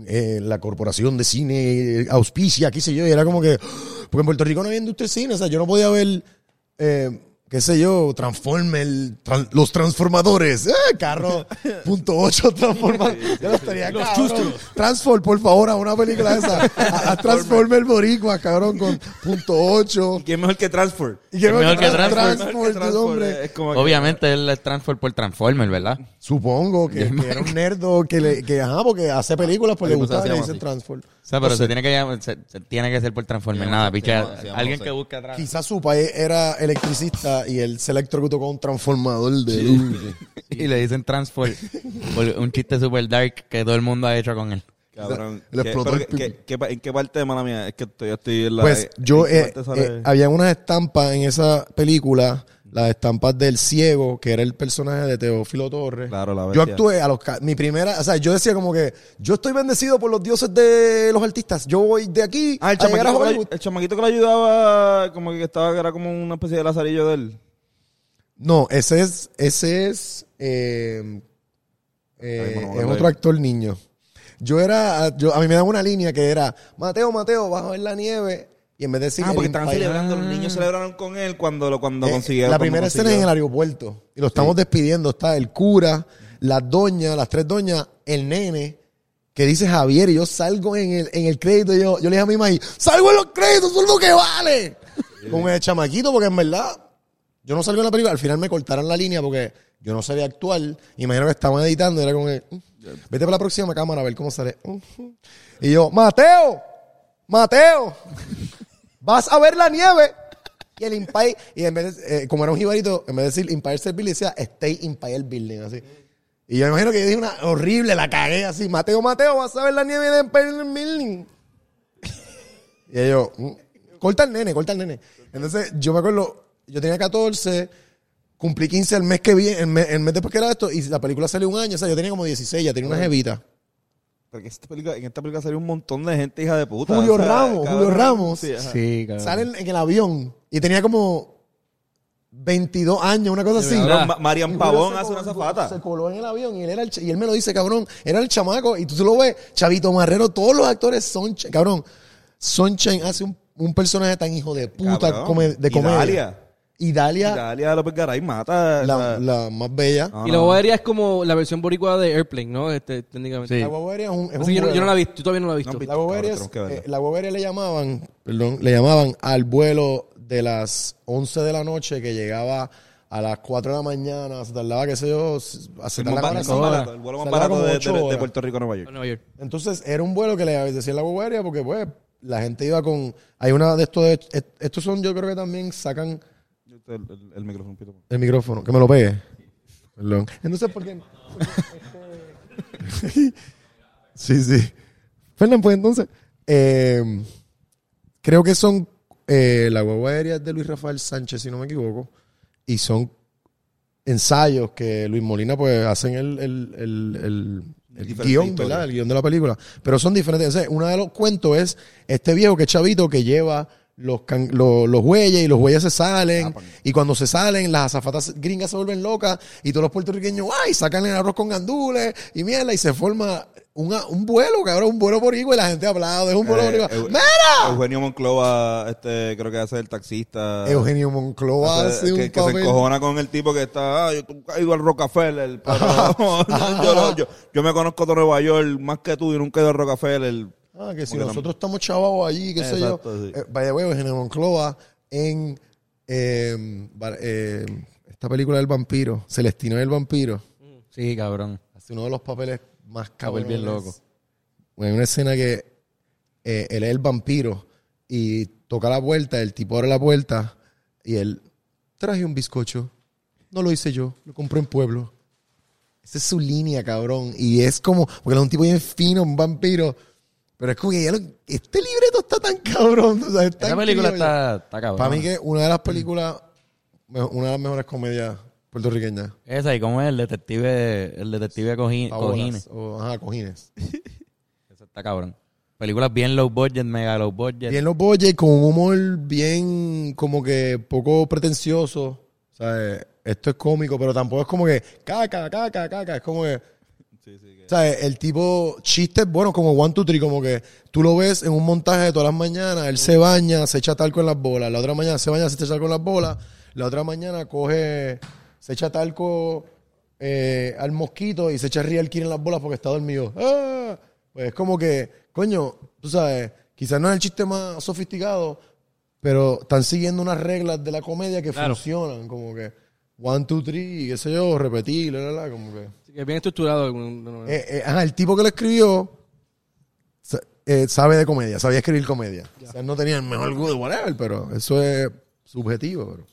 Eh, la corporación de cine auspicia, qué sé yo, y era como que, porque en Puerto Rico no había industria de cine, o sea, yo no podía ver, eh, qué sé yo, Transformer, tran- los transformadores, eh, carro, punto ocho, transformador, yo lo estaría Los cabrón. Transform, por favor, a una película esa, a, a Transformer Boricua, cabrón, con punto ocho. ¿Y quién mejor que Transfer? Y Es mejor que Transform. Hombre. Es como Obviamente él es transfer por Transformer, ¿verdad? Supongo que, que era un nerdo que, le, que, ajá, porque hace películas, pues le Pues gustaba y le dicen. Transform. O sea, pero se tiene que llamar- se, se tiene que ser por Transformer, nada, picha. sí, alguien sí. que busque atrás. Quizás su país era electricista y él se electrocutó con un transformador de luz. Y le dicen Transform por un chiste super dark que todo el mundo ha hecho con él. Cabrón. Le ¿Qué- explotó pero el qué- ¿En qué parte de mala mía? Es que estoy, yo estoy en la... Pues ¿en yo, eh, eh, había unas estampas en esa película, las estampas del ciego, que era el personaje de Teófilo Torres. Claro, la Yo bestia. actué a los mi primera, o sea, yo decía como que yo estoy bendecido por los dioses de los artistas. Yo voy de aquí Ah, el a llegar Hollywood. el chamaquito que le ayudaba, como que estaba, que era como una especie de lazarillo de él. No, ese es, ese es, eh, eh, Ay, bueno, es otro actor niño. Yo era, yo, a mí me daban una línea que era, Mateo, Mateo, a ver la nieve. Y en vez de decir, ah, porque estaban celebrando, los niños celebraron con él cuando, lo, cuando Eh, consiguieron. La primera escena es en el aeropuerto. Y lo estamos despidiendo. Está el cura, las doñas, las tres doñas, el nene, que dice Javier. Y yo salgo en el, en el crédito. Y yo, yo le dije a mi mamá, salgo en los créditos, es lo que vale. Con el chamaquito, porque en verdad, yo no salgo en la película. Al final me cortaron la línea porque yo no sabía actuar. Imagino que estaban editando. Y era como que, "Mm, vete para la próxima cámara a ver cómo sale. Y yo, Mateo, Mateo, vas a ver la nieve. Y el Empire, y en vez de, eh, como era un jibarito, en vez de decir Empire State Building, decía State Empire Building, así. Y yo me imagino que yo dije una horrible, la cagué así. Mateo, Mateo, vas a ver la nieve de Empire Building. Y ellos, "Mm, corta el nene, corta el nene. Entonces, yo me acuerdo, yo tenía 14, cumplí 15 el mes que viene, el mes, el mes después que era esto, y la película salió un año, o sea, yo tenía como 16, ya tenía una jevita. Porque esta película, en esta película salió un montón de gente hija de puta. Julio o sea, Ramos, cabrón. Julio Ramos. Sí. Sí, cabrón. Salen en el avión, y tenía como 22 años, una cosa así. Cabrón, Ma- Marian Pavón hace una zafata. Se coló en el avión y él, era el, y él me lo dice, cabrón, era el chamaco. Y tú se lo ves, Chavito Marrero, todos los actores son, cabrón, Sunshine hace un, un personaje tan hijo de puta Cabrón. come- de comedia. Dalia. Y Dalia, Dalia López Garay mata. la, o sea, la más bella. no, Y la bobería es como la versión boricua de Airplane, ¿no? Este, técnicamente. Sí. La boberia es un, es un yo, no- yo no vuelo. la he visto, yo todavía no la he visto. No, La verla. eh, la le llamaban, perdón, le llamaban al vuelo de las 11 de la noche que llegaba a las 4 de la mañana, se tardaba, qué sé yo, se El tardaba barato, barato, el vuelo más barato de. Puerto Rico a Nueva York. Nueva York. Entonces era un vuelo que le decía la boberia porque pues la gente iba con hay una de estos estos son yo creo que también sacan El, el- el micrófono un poquito. el micrófono que me lo pegue perdón entonces por qué sí sí Fernán pues entonces eh, creo que son eh, la guagua aérea de Luis Rafael Sánchez si no me equivoco y son ensayos que Luis Molina pues hacen el, el, el, el- el Diferente guion, historia. ¿verdad? El guion de la película. Pero son diferentes. O sea, uno de los cuentos es este viejo que es chavito que lleva los, can- los, los bueyes y los bueyes se salen. Y cuando se salen, las azafatas gringas se vuelven locas y todos los puertorriqueños, ¡ay! Sacan el arroz con gandules y mierda y se forma una- un vuelo, cabrón, un vuelo por igual y la gente aplaude. Es un vuelo por Eh, igual. Eu- ¡Mira! Eugenio Monclova, este, creo que hace el taxista. Eugenio Monclova Hace- hace un que, que se encojona con el tipo que está, ah, yo tú has ido al Rockefeller, pero yo, yo- yo me conozco de Nueva York más que tú y nunca he ido al Rockefeller. Ah, que si nosotros estamos chavados allí, qué sé yo. Sí. Eh, by the way, Eugenio Monclova en eh, va- eh, esta película del vampiro, Celestino el vampiro, Sí, cabrón. hace uno de los papeles más cabrones. bien loco. Hay una escena que eh, él es el vampiro y toca la puerta, el tipo abre la puerta y él traje un bizcocho. No lo hice yo, lo compré en pueblo. Esa es su línea, cabrón. Y es como, porque él es un tipo bien fino, un vampiro. Pero es como que ya lo- este libreto está tan cabrón. O sea, es tan Esta película criollo. está, está cabrón. Para mí que una de las películas, una de las mejores comedias puertorriqueñas. Esa, y cómo es el detective, el detective Cojines. o- ajá, cojines. Esa está cabrón. Películas bien low budget, mega low budget. Bien los boyes con un humor bien como que poco pretencioso. O sea, eh, esto es cómico, pero tampoco es como que caca, caca, caca. Es como que, Sí, sí, que- o sea, el tipo chistes buenos como one, two, three, como que tú lo ves en un montaje de todas las mañanas, él se baña, se echa talco en las bolas, la otra mañana se baña, se echa talco en las bolas, la otra mañana coge, se echa talco eh, al mosquito y se echa real en las bolas porque está dormido. ¡Ah! Pues es como que, coño, tú sabes, quizás no es el chiste más sofisticado, pero están siguiendo unas reglas de la comedia que Claro. funcionan, como que one, two, three, qué sé yo, repetir, la, la, la, como que... Así que bien estructurado. Eh, eh, ajá, el tipo que lo escribió eh, sabe de comedia, sabía escribir comedia. O sea, no tenía el mejor gusto, whatever, pero eso es subjetivo. Pero.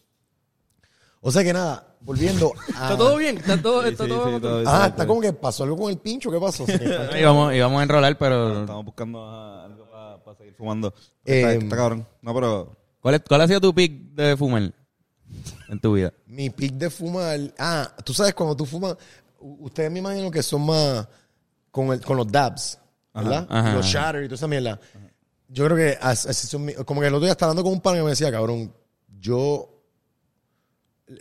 O sea que nada, volviendo a... Está todo bien. Está todo. Sí, está sí, todo sí. Ah, está como que pasó algo con el pincho, ¿qué pasó? Íbamos, íbamos a enrolar, pero... Estamos buscando ah, algo para seguir fumando. Eh, está, está cabrón. No, pero ¿Cuál, es- ¿Cuál ha sido tu pick de fumar en tu vida? Mi pick de fumar... Ah, tú sabes, cuando tú fumas... Ustedes me imagino que son más con, el, con los dabs, ¿verdad? Ajá, Y los ajá. shatter y toda esa mierda. Yo creo que así son como que el otro día estaba hablando con un pan que me decía, cabrón, yo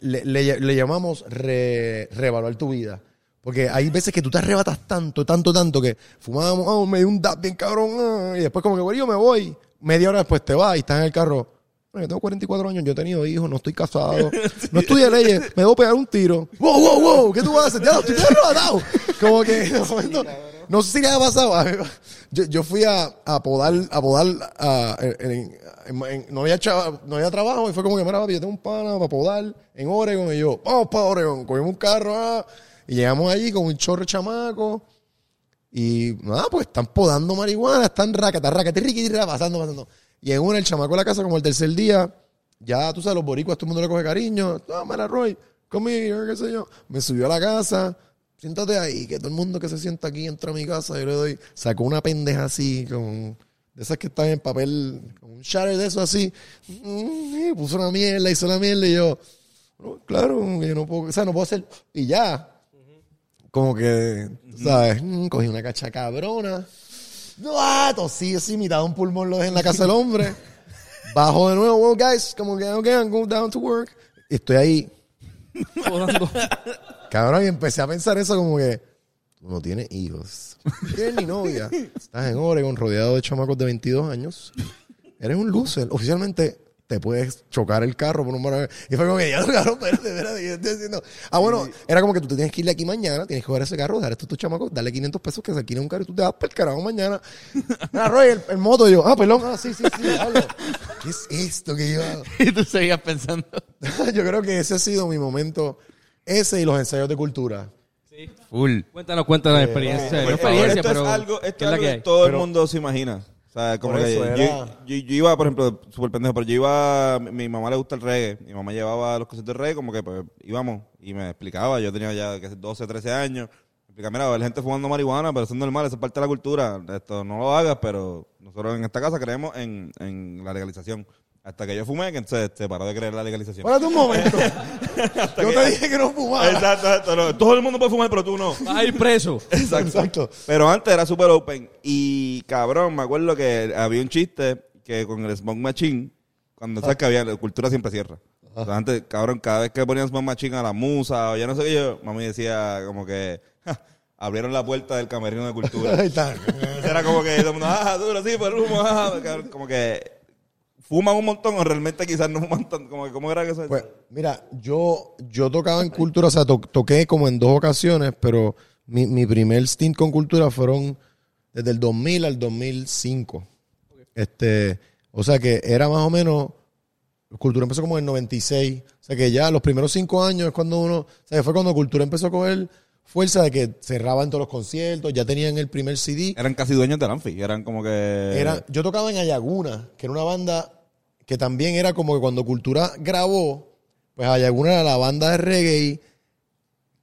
le, le- le llamamos re- reevaluar tu vida. Porque hay veces que tú te arrebatas tanto, tanto, tanto que fumábamos, ah, me dio un dab bien cabrón, ah, y después como que, bueno, yo me voy. Media hora después te vas y estás en el carro. Bueno, yo tengo 44 años, yo he tenido hijos, no estoy casado, no estudié leyes, me debo pegar un tiro. ¡Wow, wow, wow! ¿Qué tú vas a hacer? Ya, estoy arrebatado. Como que, de momento, no sé si le ha pasado. Yo, yo fui a, a podar, a podar, a- en- en- en- no, había chava- no había trabajo y fue como que, mira, papi, yo tengo un pana para podar en Oregon. Y yo, vamos para Oregon. Cogimos un carro ah, y llegamos allí con un chorro de chamaco. Y nada, pues están podando marihuana, están racata, riqui, riqui, pasando, pasando. Y en una, el chamaco de la casa, como el tercer día, ya tú sabes, los boricuas, todo el mundo le coge cariño. Ah, mira, Roy, conmigo, qué sé yo. Me subió a la casa, siéntate ahí, que todo el mundo que se sienta aquí entra a mi casa. Yo le doy, sacó una pendeja así, con de esas que están en papel, con un shatter de eso así. Mm, y puso una mierda, hizo la mierda y yo, "No, claro, yo no puedo, o sea, no puedo hacer, y ya. Como que, ¿sabes? Mm, cogí una cacha cabrona. ¡Ah! Tosí así, mitad de un pulmón lo dejé en la casa del hombre. Bajo de nuevo, well, guys, como que, okay, I'm going down to work. Y estoy ahí, cabrón, y empecé a pensar eso como que, tú no tienes hijos. No tienes ni novia. Estás en Oregon rodeado de chamacos de 22 años. Eres un loser. Oficialmente te puedes chocar el carro por un mar. Y fue como que, ya, cabrón, espérate, espérate, ¿qué estoy haciendo? Ah, bueno, era como que tú te tienes que ir de aquí mañana, tienes que coger ese carro, dar esto a tus chamacos, darle 500 pesos que se alquile un carro y tú te vas para el carajo mañana. Ah, Roy, el, el moto, y yo, ah, perdón, ah, sí, sí, sí, diablo. ¿Qué es esto que yo hago? Y tú seguías pensando. yo creo que ese ha sido mi momento, ese y los ensayos de cultura. Full. Cuéntanos, cuéntanos la experiencia. No Pues, experiencia, esto pero. es algo, esto ¿qué es algo que que todo Pero- el mundo se imagina. O sea, como que yo, era- yo, yo iba, por ejemplo, súper pendejo, pero yo iba, mi, mi mamá le gusta el reggae. Mi mamá llevaba los conciertos de reggae, como que pues íbamos y me explicaba. Yo tenía ya que sé, 12, 13 años. Me explicaba, mira, ver gente fumando marihuana, pero eso es normal, eso es parte de la cultura. Esto no lo hagas, pero nosotros en esta casa creemos en, en la legalización. Hasta que yo fumé, que entonces se paró de creer la legalización. Espérate un momento. yo te dije que no fumara. Exacto, exacto. no. Todo el mundo puede fumar, pero tú no. Vas a ir preso. Exacto. Pero antes era super open. Y cabrón, me acuerdo que había un chiste que con el Smoke Machine, cuando sabes que había, la cultura siempre cierra. O sea, antes, cabrón, cada vez que ponían Smoke Machine a la musa o ya no sé qué yo, mami decía como que "Ja, abrieron la puerta del camerino de cultura. Ahí está. Era como que todo el mundo, ah, duro, sí, por humo, ah", cabrón, como que fuman un montón o realmente quizás no fuman tanto, como que, ¿cómo era que eso? Pues, mira, yo, yo tocaba en cultura, o sea, to- toqué como en dos ocasiones, pero mi, mi primer stint con cultura fueron desde el 2000 al 2005. Este, o sea que era más o menos, cultura empezó como en el 96, o sea que ya los primeros cinco años es cuando uno, o sea, fue cuando cultura empezó a coger fuerza de que cerraban todos los conciertos, ya tenían el primer CD. Eran casi dueños del Anfi, eran como que... Era, yo tocaba en Ayaguna, que era una banda que también era como que cuando Cultura grabó, pues Ayaguna era la banda de reggae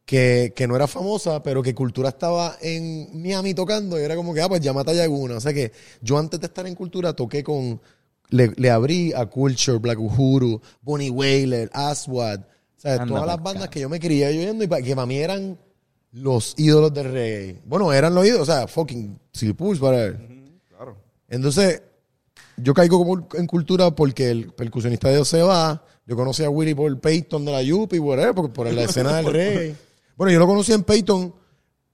que, que no era famosa, pero que Cultura estaba en Miami tocando y era como que, ah, pues llámate a Ayaguna. O sea que yo antes de estar en Cultura toqué con, le, le abrí a Culture, Black Uhuru, Bonnie Whaler, Aswad, o sea, Anda todas las bandas que yo me crié oyendo y que para mí eran los ídolos del reggae. Bueno, eran los ídolos, o sea, fucking Silly Pulse, whatever. Claro. Entonces, yo caigo como en cultura porque el percusionista de Dios se va. Yo conocí a Willy por Peyton de la Yupi, whatever, por, por la escena del reggae. Bueno, yo lo conocí en Peyton,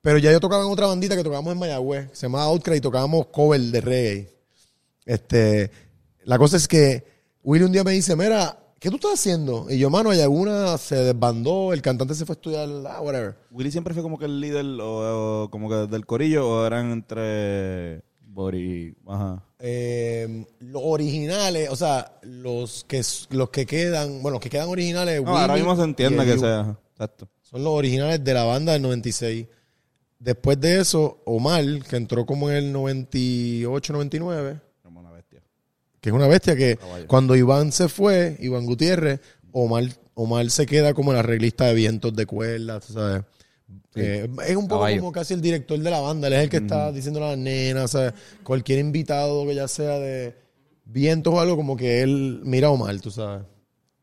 pero ya yo tocaba en otra bandita que tocábamos en Mayagüez, se llamaba Outcry, y tocábamos cover de reggae. Este, la cosa es que Willy un día me dice, mira, ¿qué tú estás haciendo? Y yo, mano, Ayaguna se desbandó, el cantante se fue a estudiar, ah, whatever. Willy siempre fue como que el líder o, o como que del corillo o eran entre... Bori. Ajá. Eh, los originales, o sea, los que los que quedan, bueno, los que quedan originales, No, ahora mismo se entiende que sea. Exacto. son los originales de la banda del 96. Después de eso, Omar, que entró como en el 98, 99, Como una bestia. que es una bestia que Caballo. cuando Iván se fue, Iván Gutiérrez, Omar, Omar se queda como el arreglista de vientos de cuerdas, tú Eh, es un poco Caballo. como casi el director de la banda, él es el que está diciendo a las nenas, cualquier invitado que ya sea de vientos o algo, como que él mira a Omar, tú sabes.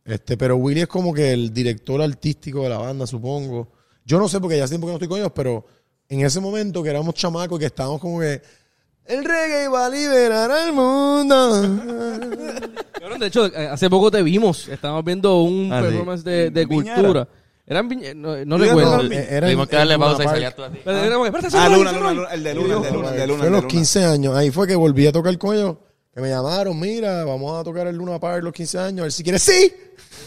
Este, pero Willy es como que el director artístico de la banda, supongo. Yo no sé porque ya hace tiempo que no estoy con ellos, pero en ese momento que éramos chamacos y que estábamos como que el reggae va a liberar al mundo. Cabrón, de hecho, eh, hace poco te vimos. Estábamos viendo un Ah, sí. performance de, de Viñera. cultura. Eran viñe- no, no Yo recuerdo. no- Eh, Tuvimos que darle pausa y salía tú así. Ah, ese Luna, Luna, el de Luna, el de Luna, el de Luna. Fue el de a los Luna. 15 años. Ahí fue que volví a tocar con ellos. Que me llamaron, mira, vamos a tocar el Luna Park los 15 años. A ver si quieres, sí.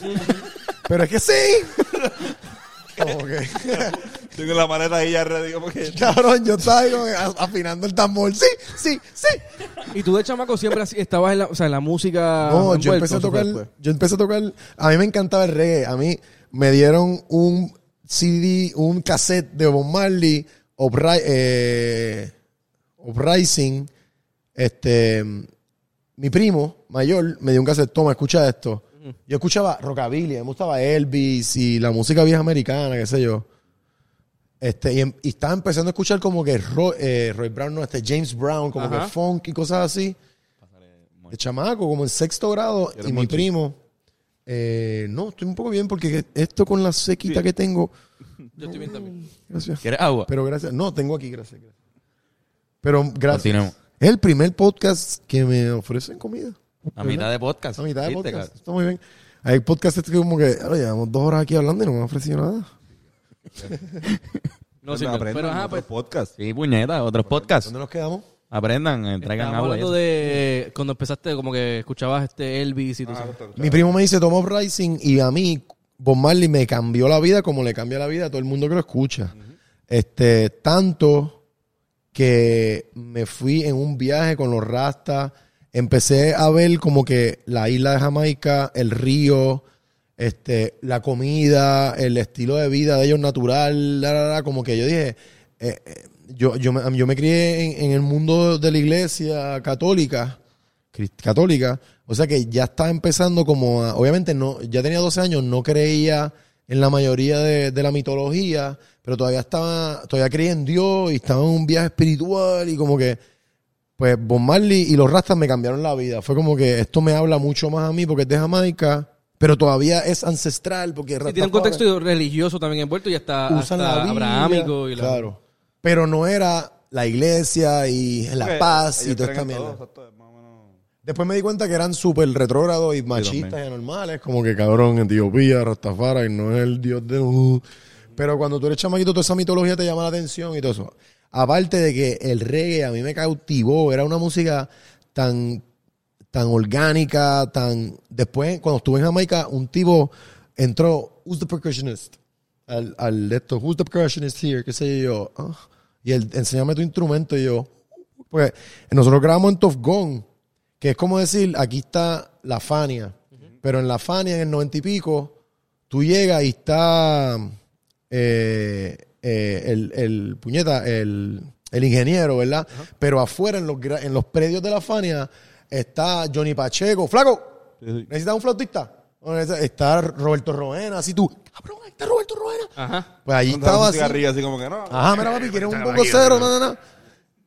Pero es que sí. Como que, Tengo la maleta ahí ya ready como que... cabrón, yo estaba ahí afinando el tambor. Sí, sí, sí. Y tú de chamaco siempre estabas en la, o sea, en la música. No, yo empecé a tocar, yo empecé a tocar, a mí me encantaba el reggae, a mí me dieron un CD, un cassette de Bob Marley, Upri- eh, Uprising, este, mi primo mayor me dio un cassette, toma, escucha esto. Yo escuchaba rockabilly, me gustaba Elvis y la música vieja americana, qué sé yo. Este, y, em- y estaba empezando a escuchar como que Roy, eh, Roy Brown, no, este James Brown, como Ajá. que funk y cosas así. De chamaco, como en sexto grado. ¿Eres Y mi primo. Eh, no, estoy un poco bien porque esto con la sequita que tengo. Yo estoy bien también. Gracias. ¿Quieres agua? Pero gracias. No, tengo aquí, gracias. gracias. Pero gracias. Es el primer podcast que me ofrecen comida. A mitad de podcast. A mitad de ¿Viste, podcast. cabrón? Está muy bien. Hay podcasts que como que, ahora llevamos dos horas aquí hablando y no me han ofrecido nada. No, sí, pero, pero, ajá, otros pues, podcasts. Sí, puñeta, otros podcasts. ¿Dónde nos quedamos? Aprendan, eh, traigan estábamos agua. hablando de cuando empezaste, como que escuchabas este Elvis y todo eso. Mi primo me dice Tom of Rising y a mí Bob Marley me cambió la vida como le cambia la vida a todo el mundo que lo escucha. Este, tanto que me fui en un viaje con los rastas, empecé a ver como que la isla de Jamaica, el río, este, la comida, el estilo de vida de ellos natural, la, la, la, como que yo dije, eh, eh, yo, yo, me, yo me crié en, en el mundo de la iglesia católica, católica, o sea que ya estaba empezando como a- obviamente no, ya tenía 12 años, no creía en la mayoría de, de la mitología, pero todavía estaba, todavía creía en Dios y estaba en un viaje espiritual y como que pues Bob Marley y los Rastas me cambiaron la vida. Fue como que esto me habla mucho más a mí porque es de Jamaica, pero todavía es ancestral porque Sí, tiene un Rastafari contexto religioso también envuelto y hasta, hasta la Biblia, abrahámico. Y la- Claro. Pero no era la iglesia y la paz y toda esta todo, mierda. Después me di cuenta que eran súper retrógrados y machistas y anormales, como que cabrón, Etiopía, Rastafari, no es el dios de... uh. Pero cuando tú eres chamaquito, toda esa mitología te llama la atención y todo eso. Aparte de que el reggae a mí me cautivó, era una música tan, tan orgánica, tan... Después, cuando estuve en Jamaica, un tipo entró, who's the percussionist? Al, al esto, who's the percussionist here? ¿Qué sé yo? Ah. Y él, enséñame tu instrumento y yo... Pues nosotros grabamos en Tough Gone, que es como decir, aquí está la Fania, pero en la Fania, en el noventa y pico, tú llegas y está eh, eh, el, el puñeta, el, el ingeniero, ¿verdad? Pero afuera, en los, en los predios de la Fania, está Johnny Pacheco. ¡Flaco! Sí, sí. ¿Necesitas un flautista? Está Roberto Roena, así tú. Cabrón, ahí está Roberto Roena. Ajá. Pues allí estaba así. así como que no. Ajá, mira, papi, ¿quieres un poco cero? No, no, no.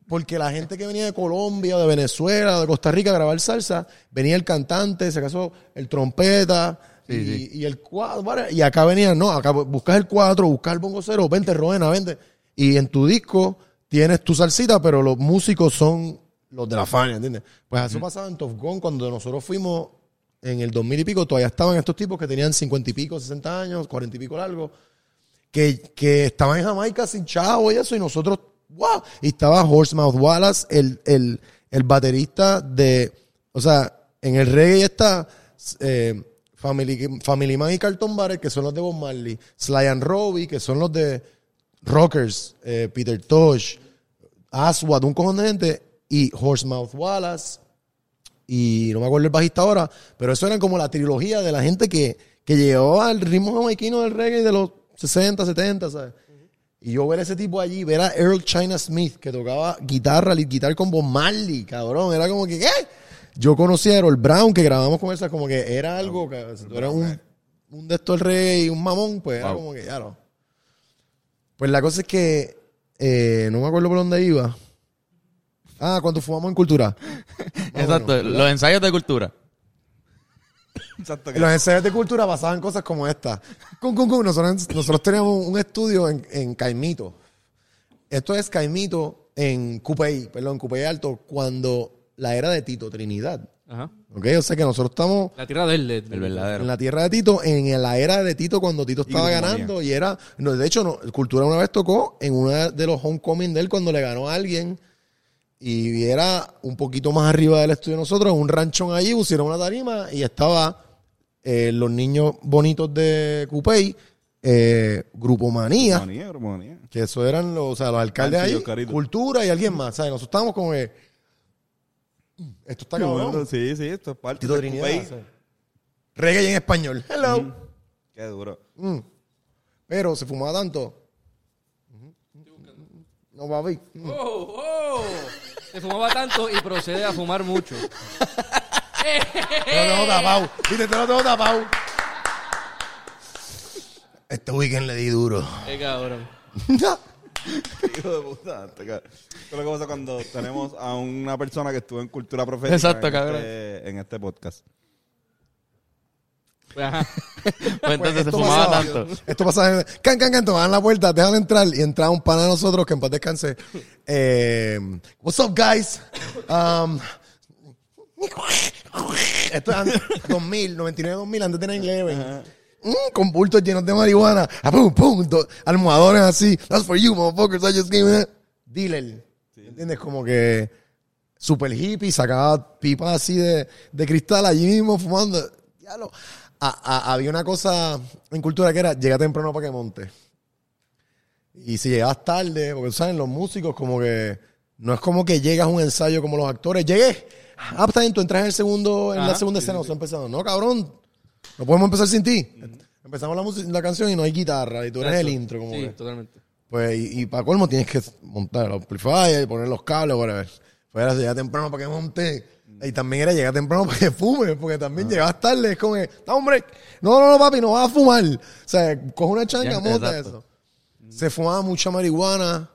Porque la gente que venía de Colombia, de Venezuela, de Costa Rica a grabar salsa, venía el cantante, se casó el trompeta y, y el cuatro. vale, Y acá venían, no, acá buscas el cuatro, buscas el bongo cero, vente, Roena, vente. Y en tu disco tienes tu salsita, pero los músicos son los de la Fania, ¿entiendes? Pues eso pasaba en Top Gun cuando nosotros fuimos en el 2000 y pico, todavía estaban estos tipos que tenían 50 y pico, 60 años, 40 y pico largos que, que estaban en Jamaica sin chavo y eso, y nosotros, wow, y estaba Horsemouth Wallace, el, el, el baterista de, o sea, en el reggae está eh, Family, Family Man y Carlton Barrett, que son los de Bob Marley, Sly and Robbie, que son los de Rockers, eh, Peter Tosh, Aswad, un cojón de gente, y Horsemouth Wallace, y no me acuerdo el bajista ahora, pero eso eran como la trilogía de la gente que, que llevaba al ritmo jamaiquino del reggae de los 60, 70, ¿sabes? Y yo ver a ese tipo allí, ver a Earl China Smith, que tocaba guitarra, lead guitar con Bob Marley, cabrón, era como que, ¿qué? Yo conocí a Earl Brown, que grabamos con esa, como que era algo, que si tú eras un, un de estos reggae y un mamón, pues era Wow. como que, ya no. Pues la cosa es que, eh, no me acuerdo por dónde iba. Ah, cuando fumamos en cultura. Exacto, los ensayos de cultura. Exacto. Los ensayos de cultura pasaban cosas como esta. Cum, cum, cum. Nosotros, nosotros teníamos un estudio en, en Caimito. Esto es Caimito en Cupey, perdón, Cupey Alto, cuando la era de Tito Trinidad. Ajá. ¿Ok? O sea que nosotros estamos La tierra del de- El verdadero. en la tierra de Tito, en la era de Tito cuando Tito estaba ganando y era, no, de hecho, no, Cultura una vez tocó en una de los homecoming de él cuando le ganó a alguien y era un poquito más arriba del estudio de nosotros, un ranchón allí, pusieron una tarima y estaba eh, los niños bonitos de Cupey, eh, Grupo Manía, Manía, manía. que eso eran los, o sea, los alcaldes ahí. Cultura y alguien más, ¿sabes? Nosotros estábamos como que, "Mm, esto está cabrón. bueno, Sí, sí, esto es parte Tito de Trinidad, Cupey. ¿sabes? Reggae en español. Hello. Qué duro. Mm. Pero se fumaba tanto. No, papi. ¡Oh, oh! Se fumaba tanto y procede a fumar mucho. Te lo tengo tapado. Viste, te lo tengo tapado. Este weekend le di duro. Qué cabrón. Hijo de puta. te ca- Esto es lo que pasa cuando tenemos a una persona que estuvo en cultura profética Exacto, en, cabrón. Este, en este podcast. Ajá. Pues entonces Pues se fumaba pasaba. tanto. Esto pasaba. en- Can, can, can, tomaban la puerta, déjame entrar. Y entraba un pana de nosotros que en paz descanse. Eh, What's up, guys? Um, esto es antes- 2000, 99, 2000, antes de 9-11. Mm, con bultos llenos de marihuana. Ah, pum, pum, do- almohadones así. That's for you, motherfuckers. I just gave it. Dealer. ¿Entiendes? Como que super hippie, sacaba pipas así de, de cristal allí mismo fumando. Diablo. A- a- había una cosa en cultura que era llega temprano para que monte. Y si llegabas tarde, porque saben, los músicos como que no es como que llegas a un ensayo como los actores. Llegué. Ah, pues está bien, tú entras en el segundo, en la segunda escena, nosotros empezando. No, cabrón. No podemos empezar sin ti. Empezamos la, música- la canción y no hay guitarra y tú eres el intro. Como Sí, que. totalmente. Pues, y, y para colmo tienes que montar el amplifier poner los cables, whatever. Pues era llegar temprano para que monte. Y también era llegar temprano para que fume, porque también llegabas tarde. Es como que, no, hombre, no, no, no, papi, no vas a fumar. O sea, coge una changa, monta eso. Se fumaba mucha marihuana.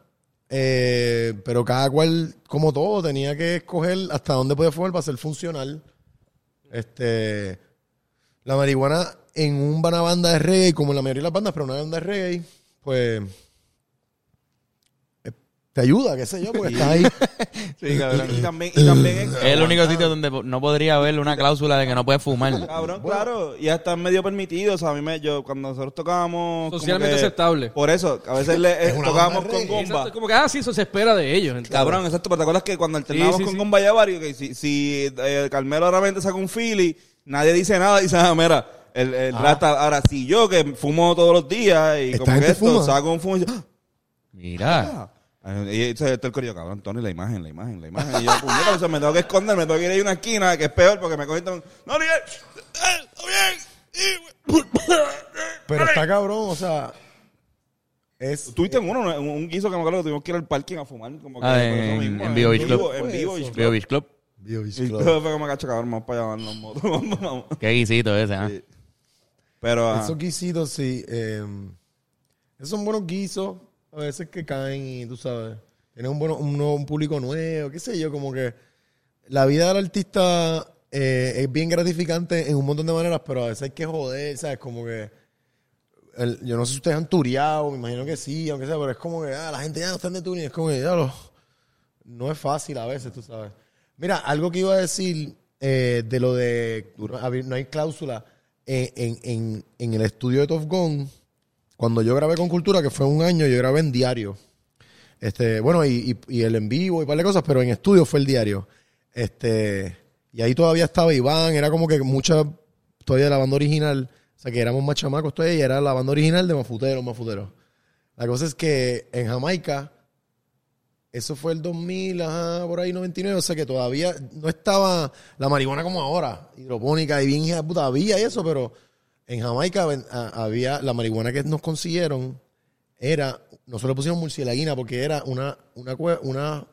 Eh, pero cada cual, como todo, tenía que escoger hasta dónde podía fumar para ser funcional. Este, la marihuana en una banda de reggae, como en la mayoría de las bandas, pero una banda de reggae, pues te ayuda, qué sé yo, porque estás ahí. Sí, cabrón. Y también, y también es, Es el único sitio donde no podría haber una cláusula de que no puedes fumar. Cabrón, claro. Y hasta medio permitido. O sea, a mí me, yo, cuando nosotros tocábamos. Socialmente que- aceptable. Por eso, a veces le, eh, tocábamos con gomba. Exacto, como que, ah, sí, eso se espera de ellos. Cabrón, exacto. Pero te acuerdas que cuando alternábamos Sí, sí, con sí. Gomba y Avario, que si, si eh, Carmelo realmente saca un Philly, nadie dice nada. Dice, ah, mira, el, el rata. Ahora, si yo que fumo todos los días y como que esto, fuma. saco un fumo y dice, ¡ah! Mira. Y entonces está el corillo, cabrón, Tony, la imagen, la imagen, la imagen. Y yo, puñeta, o sea, me tengo que esconder, me tengo que ir a una esquina, que es peor porque me cogen... No, Miguel, eh, está bien. Pero está cabrón, o sea, es... Tuviste en uno, un, un guiso que me acuerdo que tuvimos que ir al parking a fumar. Como que Ah, por en- eso mismo, en Vivo Beach Club. En vivo Beach Club. Beach Club. Bio Beach Y Club. todo fue como cacho, cabrón, vamos para allá, vamos motos. vamos, vamos. Qué guisito ese, ¿ah? Sí. Pero. Esos guisitos, sí. eh, esos son buenos guisos. A veces que caen y tú sabes. Tienes un, bueno, un, nuevo- público nuevo, qué sé yo, como que la vida del artista eh, es bien gratificante en un montón de maneras, pero a veces hay que joder, ¿sabes? Como que. yo no sé si ustedes han tureado, me imagino que sí, aunque sea, pero es como que ah, la gente ya no está de turing, es como que ya lo- no es fácil a veces, tú sabes. Mira, algo que iba a decir eh, de lo de no hay cláusula eh, en, en- en el estudio de Top Gun, cuando yo grabé con Cultura, que fue un año, yo grabé en diario. Este, bueno, y, y- y el en vivo y par de cosas, pero en estudio fue el diario. Este, y ahí todavía estaba Iván, era como que mucha todavía de la banda original, o sea que éramos más chamacos todavía y era la banda original de Mafuteros, Mafuteros. La cosa es que en Jamaica, eso fue el 2000, ajá, por ahí 99, o sea que todavía no estaba la marihuana como ahora, hidropónica y bien puta, había eso, pero en Jamaica a- había la marihuana que nos consiguieron era, nosotros le pusimos murcielaguina porque era una, una, una,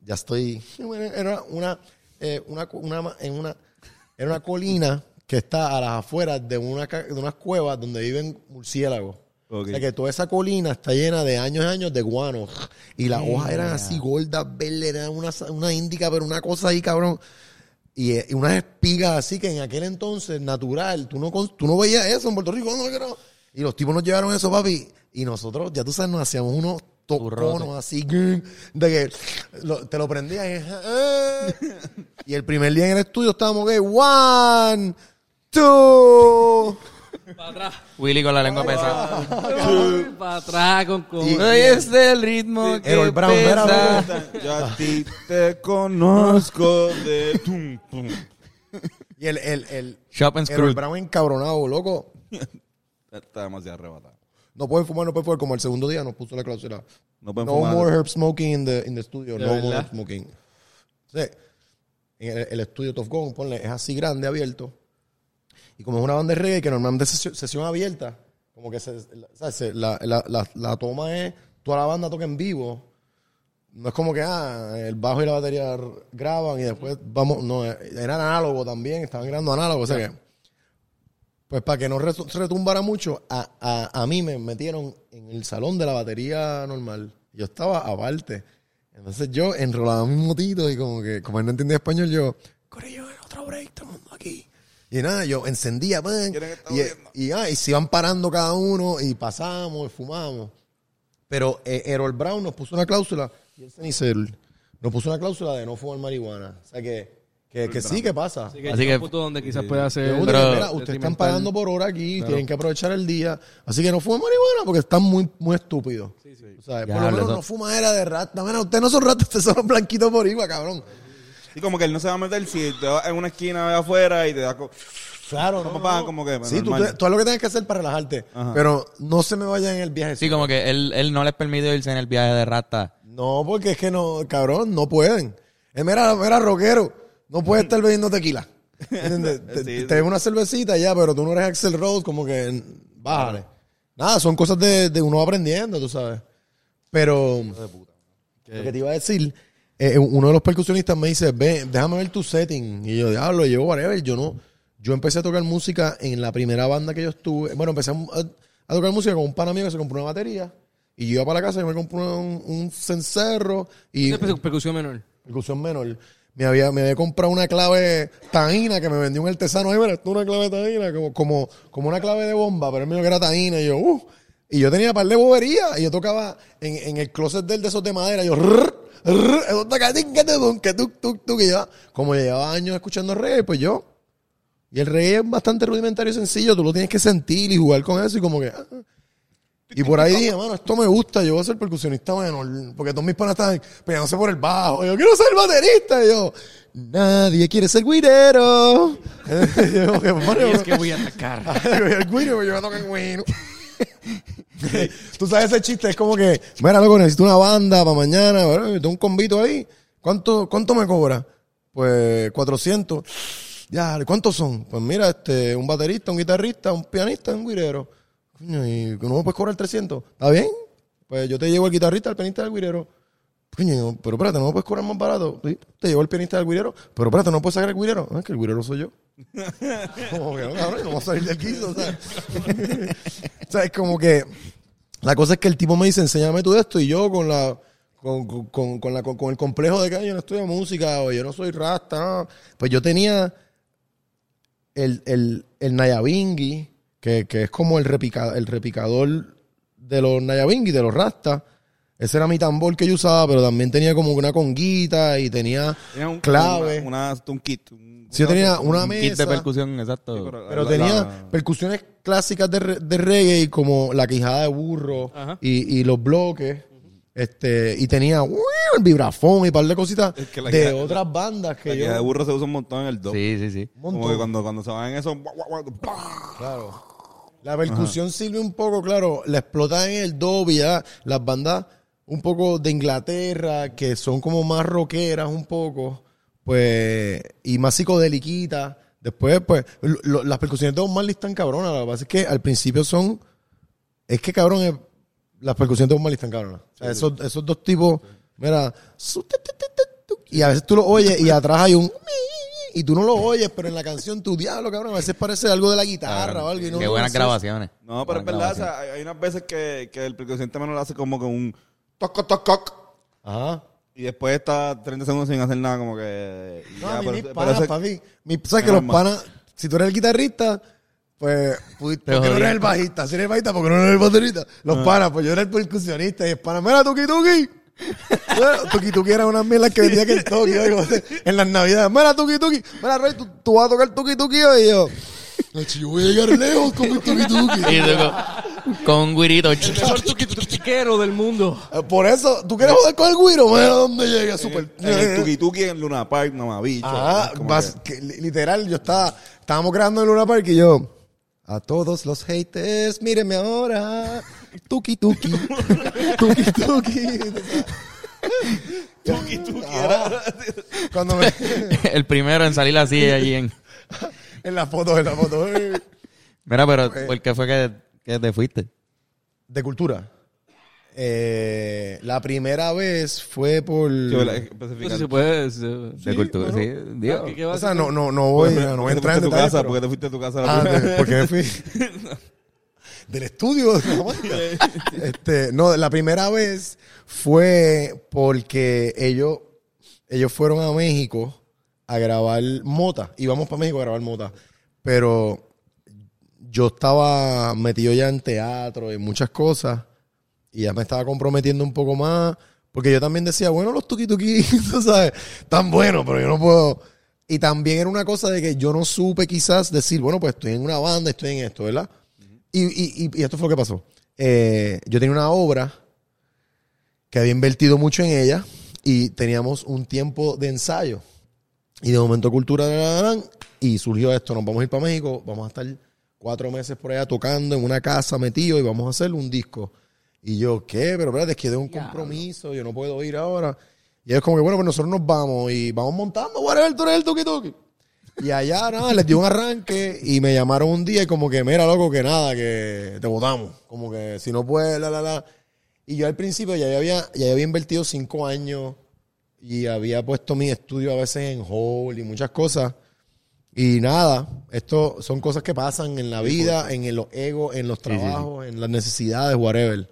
ya estoy, era una, eh, una, una, en una, era una colina que está a las afueras de, una, de unas cuevas donde viven murciélagos. O sea que toda esa colina está llena de años y años de guano. Y las hojas eran así gordas, verdes, era una, una índica, pero una cosa ahí, cabrón. Y, eh, y unas espigas así que en aquel entonces, natural, tú no, tú no veías eso en Puerto Rico. No, no. Y los tipos nos llevaron eso, papi. Y nosotros, ya tú sabes, nos hacíamos unos toconos así, de que lo- te lo prendías y, eh. y el primer día en el estudio estábamos que, one, two. Para atrás. Willy con la lengua pesada. Para atrás con Hoy es el ritmo que Errol Brown, pesa. mira. Yo a ti te conozco de... Tum, tum. Y el, el, el, Shop and el Screw. Brown encabronado, loco. Está demasiado arrebatado. No pueden fumar, no pueden fumar. Como el segundo día nos puso la cláusula. No pueden No fumar. more herb smoking in the, in the studio. ¿De No more verdad? herb smoking. Sí. En el, el estudio Top Gun, ponle, es así grande, abierto. Y como es una banda de reggae que normalmente es sesión, sesión abierta, como que se, la, la, la, toma es, toda la banda toca en vivo. No es como que, ah, el bajo y la batería graban y después vamos, no, era análogo también, estaban grabando análogo, o sea que, pues para que no retu- retumbara mucho, a, a, a mí me metieron en el salón de la batería normal. Yo estaba aparte. Entonces yo enrolaba mi motito y como que, como él no entendía español, yo, Corillo, otro break, todo el mundo aquí. Y nada, yo encendía, pan, ¿Quieren que está y, ah, y se iban parando cada uno y pasamos y fumamos. Pero eh, Errol Brown nos puso una cláusula, y el cenicero nos puso una cláusula de no fumar marihuana. O sea que, que, que sí, que pasa. Así que, Así que- punto donde quizás pueda ser. Pero- mira, ustedes están pagando por hora aquí, tienen que aprovechar el día. Así que no fumen marihuana porque están muy, muy estúpidos. O sea, Ya, por lo menos no fuma era de rata. Mira, ustedes no son ratas, ustedes son blanquitos por igual, cabrón. Y como que él no se va a meter si te vas en una esquina de afuera y te da... co- Claro, no, pa- no. como que, Sí, tú, tú haz lo que tienes que hacer para relajarte. Pero no se me vaya en el viaje. Sí, como que él, él no les permitió irse en el viaje de rata. No, porque es que no, cabrón, no pueden. Eh, mira, mira, rockero, no puedes estar bebiendo tequila. ¿Entiendes? te, Sí, te sí. bebes una cervecita ya, pero tú no eres Axel Rose, como que bájale. Nada, son cosas de, de uno aprendiendo, tú sabes. Pero lo que te iba a decir, eh, uno de los percusionistas me dice, ven, déjame ver tu setting. Y yo, diablo, yo, whatever, yo no. Yo empecé a tocar música en la primera banda que yo estuve. Bueno, empecé a, a tocar música con un pana mío que se compró una batería. Y yo iba para la casa y me compré un, un cencerro y percusión menor. percusión menor. Me había, me había comprado una clave taína que me vendió un artesano. Ay, mira, esto es una clave taína, como, como, como una clave de bomba, pero él me dijo que era taína. Y yo, uh. Y yo tenía par de boberías. Y yo tocaba en, en el closet del de esos de madera. Yo, que yo, como llevaba años escuchando reggae, pues yo. Y el reggae es bastante rudimentario y sencillo. Tú lo tienes que sentir y jugar con eso. Y como que. ah. Y por ahí dije, mano, esto me gusta, yo voy a ser percusionista menor. Porque todos mis panas estaban pegándose por el bajo. Yo quiero ser baterista. Y yo, nadie quiere ser guirero. Y yo, Y es que voy a atacar. el guiro, yo me toco el guiro. Tú sabes ese chiste, es como que, mira, loco, necesito una banda para mañana, tengo un convito ahí. ¿Cuánto, cuánto me cobra? Pues 400. Ya, ¿cuántos son? Pues mira, este, un baterista, un guitarrista, un pianista, un guirero. Coño, y no me puedes cobrar 300. ¿Está bien? Pues yo te llevo el guitarrista, el pianista, el guirero. Coño, pero espérate, no me puedes cobrar más barato. Sí, te llevo el pianista del guirero, pero espérate, no puedes sacar el guirero. Ah, es que el guirero soy yo. como que no, cabrón, no a salir del o sea. o sea, es como que la cosa es que el tipo me dice, enséñame tú esto, y yo con la con, con- con, con la, con, con el complejo de que "Ay, yo no estudio música o yo no soy rasta, no. pues yo tenía el, el, el Nayabingui, que, que es como el, repica, el repicador de los Nayabingui, de los rastas. Ese era mi tambor que yo usaba, pero también tenía como una conguita y tenía Tenía un, clave. Una, una- un kit. un- Sí, yo tenía una Un mesa. kit de percusión, exacto. Sí, pero- Pero La- tenía la- percusiones clásicas de, de reggae como la quijada de burro y, y los bloques. Este, y tenía ¡uy! el vibrafón y un par de cositas Es que la de quijada- otras bandas que La yo. de burro se usa un montón en el do. Sí, sí, sí. Como que cuando, cuando se van en eso. Claro. La percusión sirve un poco, claro, la explota en el doble, ya las bandas un poco de Inglaterra, que son como más rockeras un poco, pues, y más psicodeliquitas. Después, pues, lo- lo- las percusiones de Bob Marley están cabronas. Lo que pasa es que al principio son, es que cabrón, es- las percusiones de Bob Marley están cabronas. O sea, esos, esos dos tipos, mira, su- tu, tu, tu, tu, tu, y a veces tú lo oyes y atrás hay un y tú no lo oyes, pero en la canción tu diablo, cabrón, a veces parece algo de la guitarra o algo. y no Qué lo buenas grabaciones. No, pero es verdad, o sea, hay, unas veces que, que el percusionista menor hace como que un toc, toc, toc, Ajá. y después está 30 segundos sin hacer nada, como que. No, ya, a mí pero- mis pero panas, ese- papi. Mi, ¿Sabes Es que los normal. panas, si tú eres el guitarrista, pues, pues, ¿por qué no eres el bajista? Si eres el bajista, ¿por qué no eres el baterista? Los Ah. panas, pues yo era el percusionista y el pana, mira, tuki tuki. Mira, tuki tuki era una mierda que vendía Kentucky oigo, en las navidades. Mira, tuki tuki. Mira, Rey, tú, tú vas a tocar tuki tuki hoy. y yo. "Ay, yo voy a llegar lejos con mi tuki tuki. Y tú con, con un guirito. El mejor tuquituquiquero del mundo. Eh, Por eso, ¿tú quieres joder con el güiro? Mira dónde llega, súper. En el tuki tuki en Luna Park, mamabicho. Ajá, es como vas- que- que li- literal, yo estaba, estábamos creando en Luna Park y yo, a todos los haters, mírenme ahora, tuki tuki, tuki tuki. Tuki tuki. Cuando me, El primero en salir así allí en... en la foto, en la foto, eh, Mira, pero ¿por qué fue que, que te fuiste? de cultura. Eh, la primera vez fue por, Especificar. si se puede. De cultura, sí. Digo, ¿Qué- qué o sea, no, no, no voy, ¿Por qué no voy a entrar en tu casa? pero- ¿Por qué te fuiste a tu casa? la Ah, de- porque me fui del estudio. de este, no, la primera vez fue porque ellos, ellos fueron a México a grabar Mota. Íbamos para México a grabar Mota. Pero yo estaba metido ya en teatro y muchas cosas. Y ya me estaba comprometiendo un poco más. Porque yo también decía, bueno, los tuki sabes, tan buenos, pero yo no puedo. Y también era una cosa de que yo no supe quizás decir, bueno, pues estoy en una banda, estoy en esto, ¿verdad? Y- y esto fue lo que pasó. Eh, yo tenía una obra que había invertido mucho en ella y teníamos un tiempo de ensayo. Y de momento cultura de la y surgió esto, nos vamos a ir para México, vamos a estar cuatro meses por allá tocando en una casa metido y vamos a hacer un disco. Y yo, ¿qué? Pero espérate, es que tengo un compromiso, yo no puedo ir ahora. Y es como que, bueno, pues nosotros nos vamos y vamos montando, whatever, tú eres el tuki tuki. Y allá, nada, les dio un arranque y me llamaron un día y como que, mira, loco, que nada, que te votamos. Como que si no puedes, la, la, la. Y yo al principio ya había, ya había invertido cinco años y había puesto mi estudio a veces en hold y muchas cosas. Y nada, esto son cosas que pasan en la vida, en los egos, en los trabajos, en las necesidades, whatever.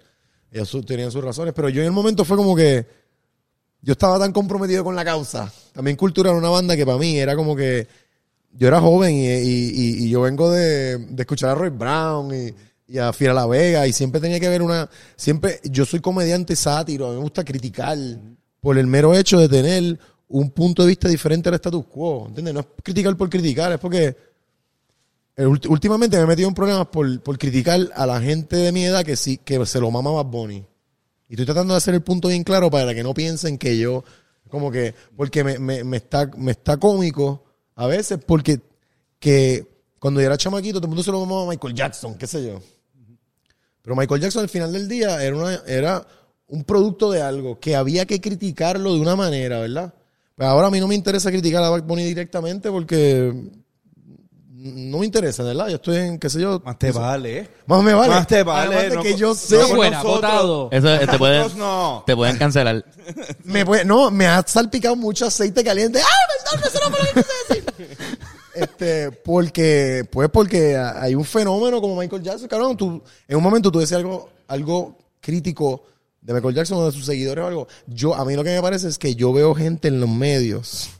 ellos tenían sus razones, pero yo en el momento fue como que yo estaba tan comprometido con la causa. También Cultura era una banda que para mí era como que yo era joven y, y- y- y yo vengo de, de escuchar a Roy Brown y, y a Fiera La Vega y siempre tenía que ver una, siempre, yo soy comediante sátiro, a mí me gusta criticar por el mero hecho de tener un punto de vista diferente al status quo, ¿entiendes? No es criticar por criticar, es porque últimamente me he metido en problemas por, por criticar a la gente de mi edad que sí, que se lo mama más Bonnie. Y estoy tratando de hacer el punto bien claro para que no piensen que yo, como que, porque me, me, me está, me está cómico a veces, porque que cuando yo era chamaquito todo el mundo se lo mamaba a Michael Jackson, qué sé yo. Pero Michael Jackson al final del día era, una, era un producto de algo que había que criticarlo de una manera, ¿verdad? Pero ahora a mí no me interesa criticar a Bad Bunny directamente porque no me interesa, ¿verdad? Yo estoy en, qué sé yo. Más te vale, ¿eh? Más me vale. Más te vale. Además de no que yo no sé. Fuera, nosotros. votado. Eso eh, te pueden, no. te pueden cancelar. Me puede- no, me ha salpicado mucho aceite caliente. ¡Ah, perdón! Eso no fue lo que quise decir. Este, porque, pues porque hay un fenómeno como Michael Jackson, cabrón. Tú, en un momento tú decías algo, algo crítico de Michael Jackson o de sus seguidores o algo. Yo, a mí lo que me parece es que yo veo gente en los medios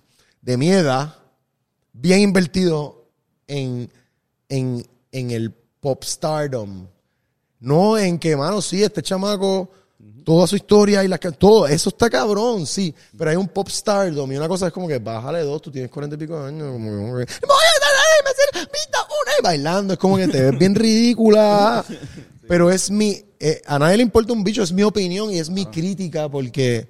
de mi edad bien invertido en, en, en el pop stardom. No en que, mano, sí, este chamaco, toda su historia y la, ca- todo, eso está cabrón, sí. Pero hay un pop stardom y una cosa es como que bájale dos, tú tienes cuarenta y pico de años, como que, como que, bailando, es como que te ves bien ridícula. Pero es mi, eh, a nadie le importa un bicho, es mi opinión y es mi crítica porque,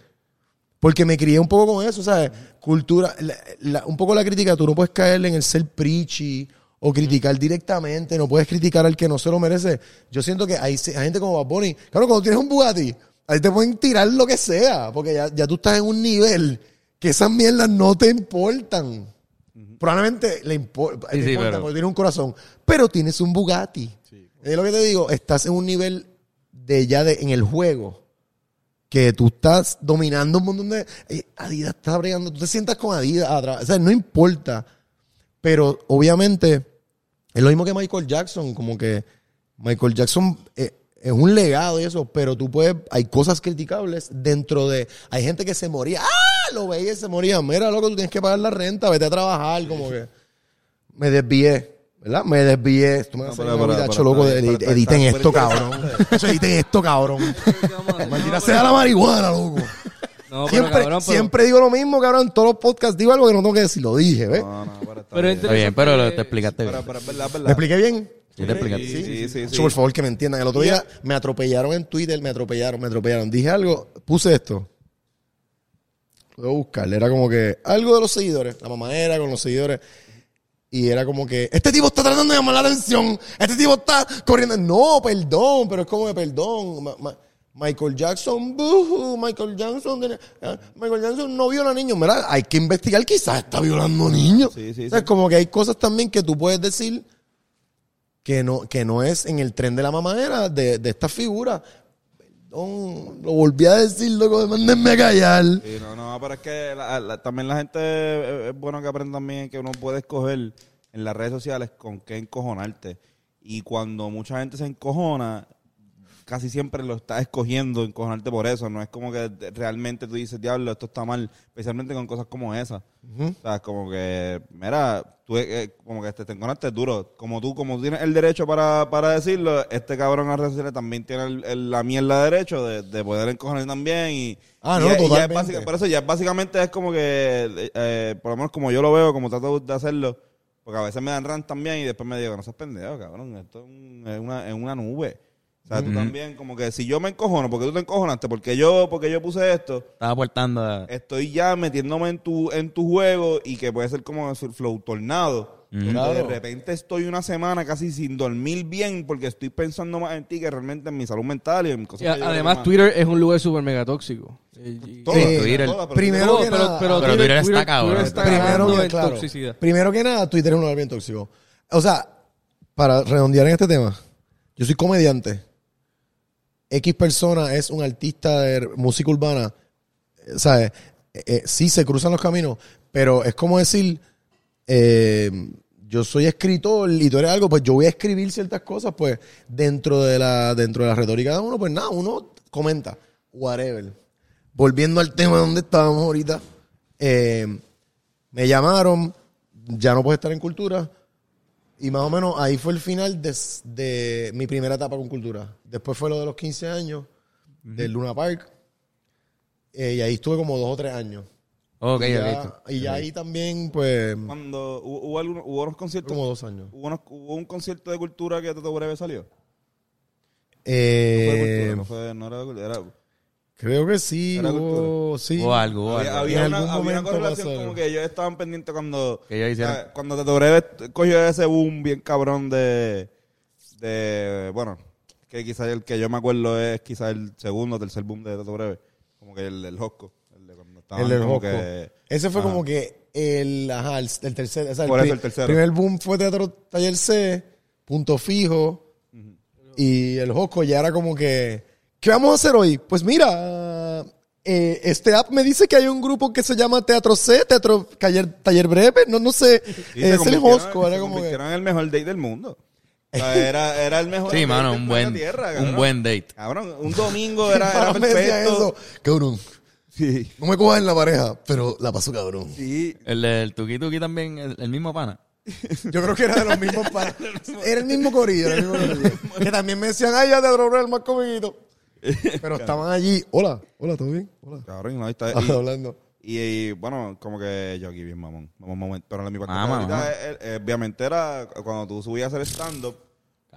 porque me crié un poco con eso, ¿sabes? Cultura, la- la- un poco la crítica, tú no puedes caer en el ser preachy o criticar directamente, no puedes criticar al que no se lo merece. Yo siento que hay, hay gente como Bad Bunny, claro, cuando tienes un Bugatti, ahí te pueden tirar lo que sea, porque ya, ya tú estás en un nivel que esas mierdas no te importan. Probablemente le impor- te Sí, sí, pero- porque tienes un corazón, pero tienes un Bugatti. Es lo que te digo, estás en un nivel de ya de, en el juego que tú estás dominando un montón de... eh, Adidas está bregando, tú te sientas con Adidas atrás, o sea, no importa, pero obviamente es lo mismo que Michael Jackson, como que Michael Jackson eh, es un legado y eso, pero tú puedes, hay cosas criticables dentro de, hay gente que se moría, ¡ah! Lo veía y se moría, mira, loco, tú tienes que pagar la renta, vete a trabajar, como que me desvié. ¿Verdad? Me desvié. Tú me vas a No, loco. Editen esto, cabrón. Editen esto, cabrón. Maldita sea la marihuana, loco. No, pero Siempre, cabrón, pero- siempre digo lo mismo, cabrón. En todos los podcasts digo algo que no tengo que decir. Lo dije, ¿ves? No, no, pero está Pero bien. Está bien, pero lo- te explicaste bien. ¿Me expliqué bien? Sí, te explicaste. Sí, sí, sí. Yo, por favor, que me entiendan. El otro día me atropellaron en Twitter, me atropellaron, me atropellaron. Dije algo, puse esto. Lo voy a buscar. Era como que algo de los seguidores. La mamadera con los seguidores. Y era como que, este tipo está tratando de llamar la atención. Este tipo está corriendo. No, perdón, pero es como que perdón. Ma- ma- Michael Jackson, buhu, Michael Jackson, ah, Michael Jackson no viola niños. Mira, hay que investigar, quizás está violando niños. Sí, sí, O sea, sí. como que hay cosas también que tú puedes decir que no, que no es en el tren de la mamadera de, de esta figura. Lo volví a decir, loco, mándenme a callar. Sí, no, no, pero es que la- también la gente eh, es bueno que aprenda también que uno puede escoger en las redes sociales con qué encojonarte. Y cuando mucha gente se encojona, casi siempre lo estás escogiendo encojonarte por eso. No es como que realmente tú dices, diablo, esto está mal, especialmente con cosas como esas. O sea, como que, mira, tú eh, eh, como que te, te encojonaste duro. Como tú, como tienes el derecho para, para decirlo, este cabrón las redes sociales también tiene el- el- la mierda de derecho de, de poder encojonar también. Y, Ah, y no, y ya es totalmente. básica- por eso ya básicamente es como que, eh, por lo menos como yo lo veo, como trato de hacerlo, porque a veces me dan rant también y después me digo, no seas pendejo, cabrón, esto es, un- es una, es una nube. O sea, tú también, como que si yo me encojono, porque tú te encojonaste, porque yo, porque yo puse esto, Estaba aportando a... estoy ya metiéndome en tu, en tu juego y que puede ser como el flow tornado. donde Claro. de repente estoy una semana casi sin dormir bien porque estoy pensando más en ti que realmente en mi salud mental y en cosas Y a- además, más- Twitter es un lugar súper mega tóxico. Sí. Twitter. pero Primero que pero, nada- pero, Pero Twitter está cabrón. está Primero ganando que, en claro, toxicidad. primero que nada, Twitter es un lugar bien tóxico. O sea, para redondear en este tema, yo soy comediante. X persona es un artista de música urbana. Eh, ¿Sabes? Eh, eh, sí se cruzan los caminos, pero es como decir, yo soy escritor y tú eres algo, pues yo voy a escribir ciertas cosas, pues dentro de la, dentro de la retórica de uno, pues nada, uno comenta, whatever. Volviendo al tema donde estábamos ahorita, me llamaron, ya no puedo estar en cultura, y más o menos ahí fue el final de, de mi primera etapa con cultura. Después fue lo de los 15 años, del Luna Park, eh, y ahí estuve como dos o tres años. Ok, y ya, ok. y ya ahí también, pues, Cuando hubo, hubo, algunos- hubo unos conciertos, como dos años. hubo, unos- hubo un concierto de cultura que Toto Breve salió. No fue de Eh, cultura, no, fue, no era de cultura, era- creo que sí, Era hubo, sí. O algo, o había, algo. había una, había una correlación como que ellos estaban pendientes cuando Que ellos hicieron. o sea, cuando Toto Breve cogió ese boom bien cabrón de de bueno que quizás el que yo me acuerdo es quizás el segundo o tercer boom de Toto Breve como que el del Hosco el de cuando estaban El del como Josco. que Ese fue Ajá. como que el, ajá, el, el tercer, o sea, el, Por eso el tercero. primer boom fue Teatro Taller C, Punto Fijo, y el Josco ya era como que, ¿qué vamos a hacer hoy? Pues mira, eh, este app me dice que hay un grupo que se llama Teatro C, Teatro Taller, Taller Breve, no, no sé, Sí, es el Josco, era se como que... el mejor date del mundo O sea, era, era el mejor Sí, mano, un buen, Tierra, un buen date. cabrón un domingo era, era Me decía perfecto eso, cabrón, sí no me cojas en la pareja, pero la paso cabrón. sí El del Tuki Tuki también, el, el mismo pana. Yo creo que era de los mismos para... Era el mismo corillo, era el mismo corillo. Que también me decían, ay, ya te drogué el más comidito. Pero estaban allí, hola, hola, ¿todo bien? Hola. cabrón no, ahí está y- hablando. Y, y, bueno, como que yo aquí bien mamón. mamón, mamón. Pero en mi parte Mamá, favorita, mamá. eh, eh, obviamente era cuando tú subías a hacer stand-up.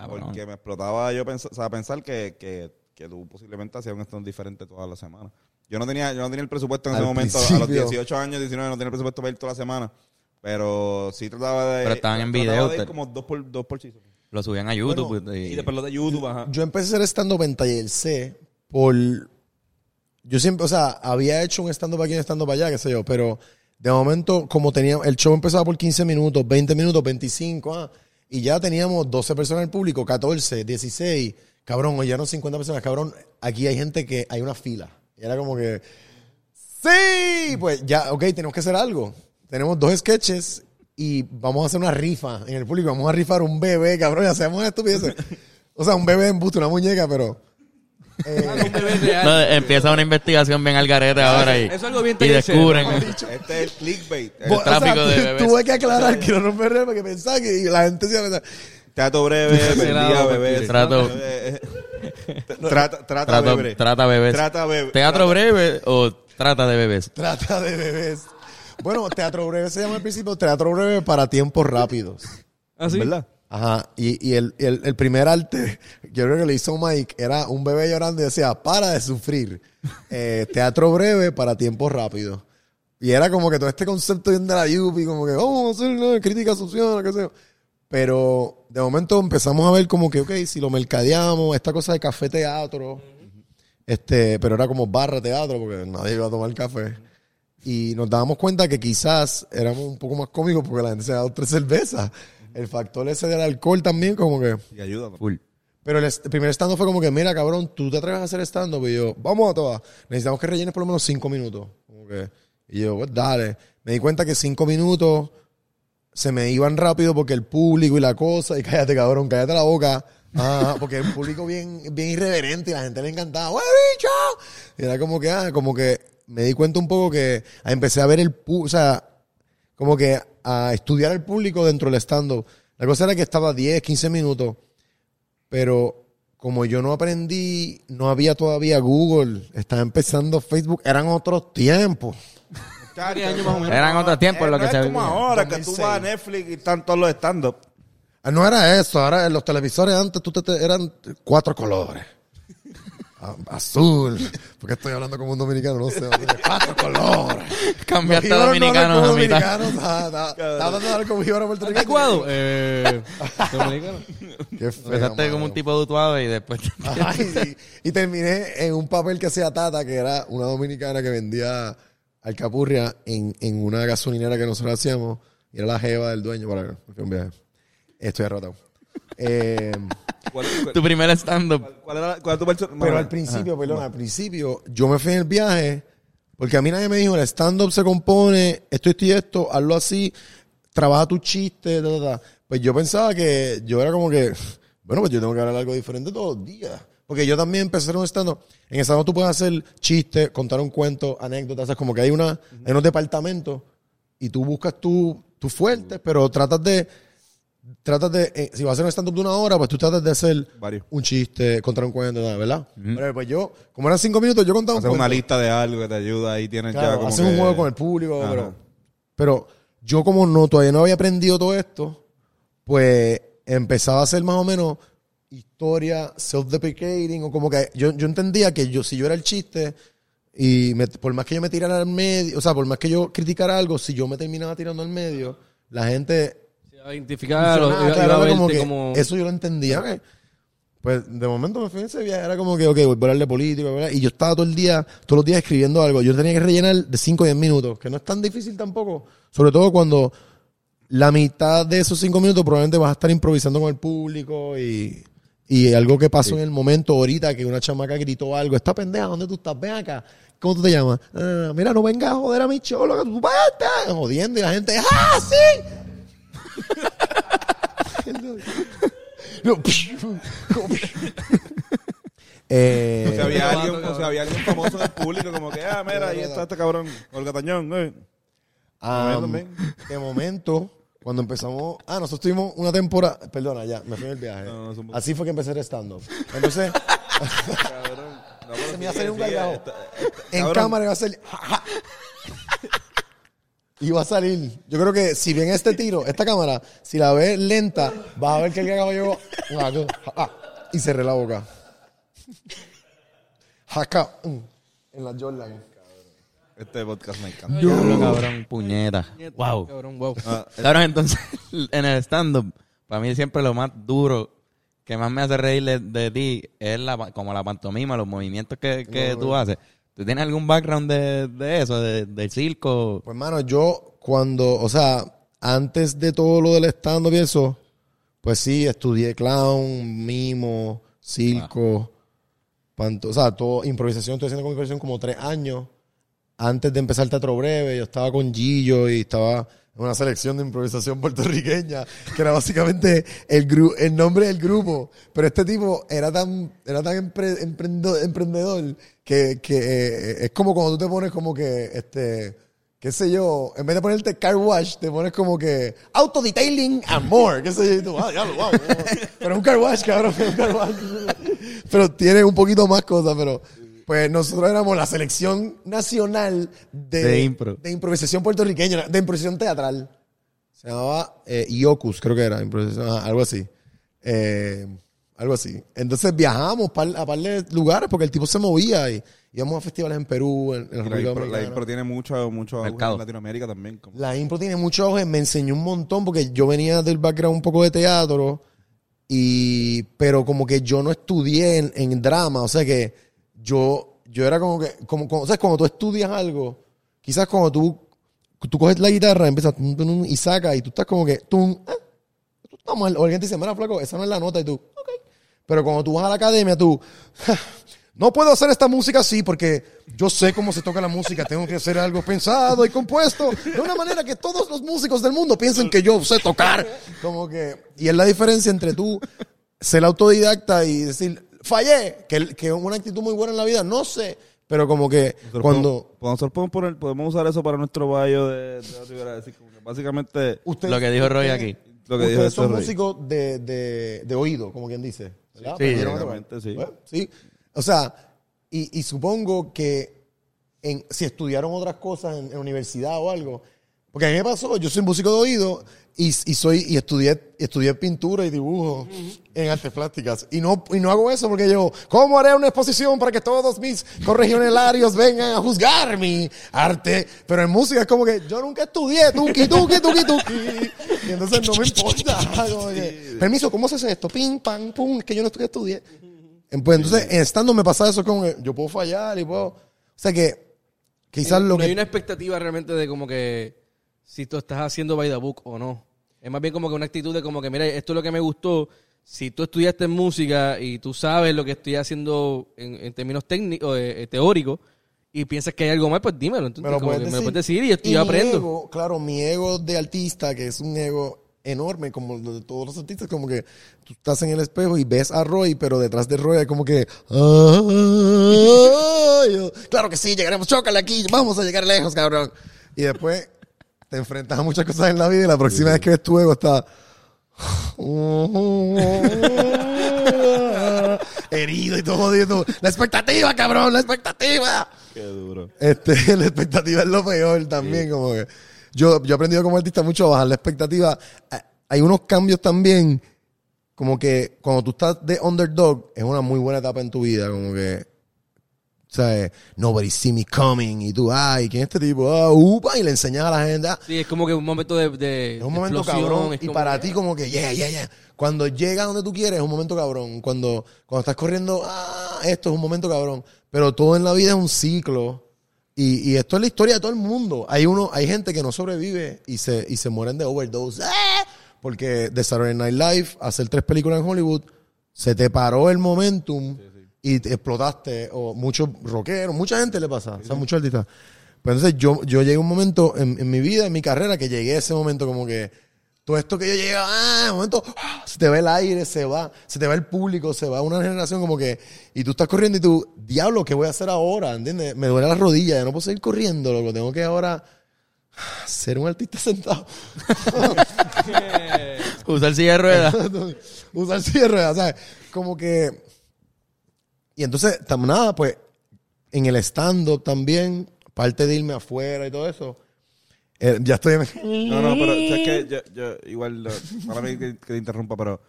Porque me explotaba yo pensar, o sea, pensar que, que, que tú posiblemente hacías un stand diferente todas las semanas. Yo no tenía, yo no tenía el presupuesto en Al ese momento. A los principio. 18 años, 19, no tenía el presupuesto para ir toda la semana. Pero sí trataba de. Pero estaban en trataba video, de ir como dos por, dos por chizo. Lo subían a YouTube. Bueno, pues, Y y- después lo de YouTube, ajá. Yo empecé a hacer stand-up en Taller C por... Yo siempre, o sea, había hecho un stand-up aquí y un stand-up allá, qué sé yo, pero de momento, como tenía... El show empezaba por 15 minutos, 20 minutos, 25, ah, y ya teníamos 12 personas en el público, 14, 16. Cabrón, hoy ya no 50 personas, cabrón. Aquí hay gente que... Hay una fila. Y era como que... Sí, pues ya, ok, tenemos que hacer algo. Tenemos dos sketches y vamos a hacer una rifa en el público. Vamos a rifar un bebé, cabrón, y hacemos estupideces. O sea, un bebé en busto, una muñeca, pero... eh, Un bebé real. No, empieza una investigación bien al garete ahora y, Eso es algo bien y TLC, descubren. Este es el clickbait. El bo- o sea, tráfico de bebés. Tuve que aclarar que no real porque pensaba que la gente se iba a pensar... Teatro breve, vendía bebés. Trato- Eh, eh, Trata, trata Trato- bebé. trata bebés. Trata bebé. ¿Teatro breve o trata de bebés? Trata de bebés. Bueno, Teatro Breve se llama al principio Teatro Breve para tiempos rápidos. ¿Ah, sí? ¿Verdad? Ajá, y, y el, el- el primer arte, yo creo que le hizo Mike, era un bebé llorando y decía, para de sufrir. Eh, teatro breve para tiempos rápidos. Y era como que todo este concepto bien de la Yupi, como que vamos a hacer una crítica social, qué sé yo. Pero de momento empezamos a ver como que, ok, si lo mercadeamos, esta cosa de café teatro, este, pero era como barra teatro, porque nadie iba a tomar café. Y nos dábamos cuenta que quizás éramos un poco más cómicos porque la gente se ha dado tres cervezas. El factor ese del alcohol también, como que. Y ayuda. Full. Pero el, primer stand fue como que, mira, cabrón, tú te atreves a hacer stand-up. Y yo, vamos a todas. Necesitamos que rellenes por lo menos cinco minutos. Como que, y yo, pues dale. Me di cuenta que cinco minutos se me iban rápido porque el público y la cosa. Y cállate, cabrón, cállate la boca. Ah, porque el público bien, bien irreverente y la gente le encantaba. ¡Wey, bicho! Y era como que, ah, como que me di cuenta un poco que empecé a ver el o sea, como que a estudiar el público dentro del stand-up. La cosa era que estaba 10, 15 minutos, pero como yo no aprendí, no había todavía Google, estaba empezando Facebook, eran otros tiempos. Eran otros tiempos Eh, lo que no se es como vivía. ahora que tú 2006. vas a Netflix y están todos los stand-up. Ah, No era eso, ahora en los televisores antes tú te, te- eran cuatro colores. Azul, porque estoy hablando como un dominicano, no sé, cuatro colores. Cambiaste a jíbaros no a mitad. Estaba dando hablar como jíbaro puertorriqueño. ¿Adecuado? Eh, dominicano. Qué feo, Empezaste como un tipo de y después... Ay, y, y terminé en un papel que hacía Tata, que era una dominicana que vendía alcapurria en, en una gasolinera que nosotros hacíamos. Y era la jeva del dueño para a un viaje. Estoy arrotado. Eh, ¿Cuál, cuál- tu primer stand-up. cuál era, cuál era tu persona? pero al principio, perdón, al principio, yo me fui en el viaje porque a mí nadie me dijo, el stand-up se compone, esto, esto y esto, hazlo así, trabaja tu chiste, ta, ta, ta. Pues yo pensaba que yo era como que, bueno, pues yo tengo que hablar algo diferente todos los días. Porque yo también empecé a hacer un stand-up. En stand-up tú puedes hacer chistes, contar un cuento, anécdotas. Es como que hay, una, hay unos departamentos y tú buscas tu, tu fuerte, pero tratas de. Tratas de. eh, si vas a hacer un stand-up de una hora, pues tú tratas de hacer Varios. un chiste, contar un cuento, ¿verdad? Pero pues yo, como eran cinco minutos, yo contaba un Hacer cuento. una lista de algo que te ayuda y tienes ya Claro, como hacer que- un juego con el público, Ajá. pero, pero yo como no todavía no había aprendido todo esto, pues empezaba a hacer más o menos historia self-deprecating o como que yo, yo entendía que yo si yo era el chiste y me- por más que yo me tirara al medio, o sea, por más que yo criticara algo, si yo me terminaba tirando al medio, la gente a identificar, o funcionaba, iba, claro, iba a era como verte que como... eso yo lo entendía. Pues de momento me fui en ese viaje, era como que, ok, voy a hablar de política, ¿verdad? y yo estaba todo el día, todos los días escribiendo algo. Yo tenía que rellenar de 5 o 10 minutos, que no es tan difícil tampoco. Sobre todo cuando la mitad de esos 5 minutos probablemente vas a estar improvisando con el público y, y algo que pasó en el momento ahorita, que una chamaca gritó algo, esta pendeja, ¿dónde tú estás? Ven acá. ¿Cómo tú te llamas? "Ah, mira, no vengas a joder a mi cholo, que tú jodiendo y la gente, ¡ah, sí! No, eh, O sea, había alguien, o sea, había alguien famoso en el público, como que, ah, mira, ahí está este cabrón, Olga Tañón, eh. ah, también. de momento, cuando empezamos, ah, nosotros tuvimos una temporada, perdona, ya, me fui en el viaje. No, no, son- Así fue que empecé el stand-up. Entonces, Cabrón. No, se me iba a salir un gargajo. En cámara iba a salir. Ja. Iba a salir. Yo creo que si bien este tiro, esta cámara, si la ves lenta, vas a ver que el cagado llegó. ja, Y cerré la boca. Jaca. mm, En la Jordan. Este podcast me encanta. Diablo, cabrón, puñeta. Wow. Cabrón, wow. Ah, Cabrón, entonces, en el stand-up, para mí siempre lo más duro que más me hace reír de, de ti es la, como la pantomima, los movimientos que, que tú haces. ¿Tú tienes algún background de, de eso, de- del circo? Pues, mano, yo cuando, o sea, antes de todo lo del stand-up y eso, pues sí, estudié clown, mimo, circo, panto- o sea, todo, improvisación, estoy haciendo con improvisación como tres años. Antes de empezar Teatro Breve, yo estaba con Gillo y estaba una selección de improvisación puertorriqueña, que era básicamente el, gru- el nombre del grupo. Pero este tipo era tan, era tan empre- emprendo- emprendedor que, que eh, es como cuando tú te pones como que, este, qué sé yo, en vez de ponerte car wash, te pones como que auto detailing and more, qué sé yo, y tú, ah, diablo, wow, wow. Pero un car wash, cabrón, un car wash. Pero tiene un poquito más cosas, pero pues nosotros éramos la selección nacional de, De impro. de improvisación puertorriqueña, de improvisación teatral. Se llamaba eh, Iocus, creo que era, improvisación, ajá, algo así. Eh, algo así. Entonces viajábamos par- a par de lugares porque el tipo se movía y íbamos a festivales en Perú, en, en la República impro, la impro tiene mucho, mucho auge en Latinoamérica también. como- La impro tiene mucho auge, me enseñó un montón porque yo venía del background un poco de teatro y pero como que yo no estudié en, en drama, o sea que yo yo era como que como, como- cuando tú estudias algo, quizás cuando tú tú coges la guitarra, empiezas y sacas y tú estás como que ah, esto está mal. o alguien te dice, "Mira, flaco, esa no es la nota" y tú, "Ok." Pero cuando tú vas a la academia, tú no puedo hacer esta música así porque yo sé cómo se toca la música. Tengo que hacer algo pensado y compuesto de una manera que todos los músicos del mundo piensen que yo sé tocar. Como que, y es la diferencia entre tú ser autodidacta y decir, fallé, que, que es una actitud muy buena en la vida. No sé, pero como que Nosotros cuando podemos, nosotros podemos, poner- podemos usar eso para nuestro baño de, decir, como que básicamente usted, Lo que dijo Roy aquí. lo que dijo ustedes son Roy. músicos de, de, de oído, como quien dice. ¿verdad? Sí, sí. Bueno, sí. O sea, y, y supongo que en, si estudiaron otras cosas en, en universidad o algo, porque a mí me pasó, yo soy músico de oído y, y soy y estudié estudié pintura y dibujo en artes plásticas. Y no y no hago eso porque yo cómo haré una exposición para que todos mis corregionalarios vengan a juzgar mi arte pero en música es como que yo nunca estudié tuki tuki tuki tuki. Y entonces no me importa. Que, permiso cómo se hace esto ping pam pum es que yo no estudié estudié pues entonces en estando me pasa eso como que yo puedo fallar y puedo o sea que quizás no lo que hay una expectativa realmente de como que si tú estás haciendo by the book o no. Es más bien como que una actitud de como que, mira, esto es lo que me gustó. Si tú estudiaste en música y tú sabes lo que estoy haciendo en, en términos técnicos, eh, eh, teóricos, y piensas que hay algo mal, pues dímelo. Decir. me lo puedes decir y yo, Y yo aprendo. ego, claro, mi ego de artista, que es un ego enorme, como de todos los artistas, como que tú estás en el espejo y ves a Roy, pero detrás de Roy hay como que... "Ay, yo, claro que sí, llegaremos, chócale aquí, vamos a llegar lejos, cabrón. Y después te enfrentas a muchas cosas en la vida y la próxima vez que ves tu ego está... Herido y todo jodido. La expectativa, cabrón, la expectativa. Qué duro. Este, la expectativa es lo peor también, como que yo, yo he aprendido como artista mucho a bajar la expectativa. Hay unos cambios también, como que cuando tú estás de underdog, es una muy buena etapa en tu vida, como que, ¿sabes? Nobody see me coming, y tú, ay, ¿quién es este tipo? Ah, upa, y le enseñas a la gente, ah, Sí, es como que un momento de, de es un momento explosión, cabrón. es Y como para que- ti, como que, yeah, yeah, yeah. Cuando llega donde tú quieres, es un momento cabrón. Cuando, cuando estás corriendo, ah, esto es un momento cabrón. Pero todo en la vida es un ciclo. Y, y esto es la historia de todo el mundo. Hay uno, hay gente que no sobrevive y se, y se mueren de overdose. ¡Ah! Porque de Saturday Night Live, hacer tres películas en Hollywood, se te paró el momentum y te explotaste. O muchos rockeros, mucha gente le pasa. O sea, muchos artistas. Pues entonces yo, yo llegué a un momento en, en mi vida, en mi carrera, que llegué a ese momento como que todo esto que yo llegué, ah, un momento, ah, se te va el aire, se va, se te va el público, se va una generación como que, y tú estás corriendo y tú, diablo, ¿qué voy a hacer ahora? ¿Entiendes? Me duele la rodilla, ya no puedo seguir corriendo, loco, tengo que ahora ah, ser un artista sentado. Usar silla de ruedas. Usar silla de ruedas, ¿sabes? Como que. Y entonces, tam- nada, pues, en el stand-up también, parte de irme afuera y todo eso, eh, ya estoy en. No, no, pero ¿sabes qué? Yo, yo igual, para mí que, que te interrumpa, pero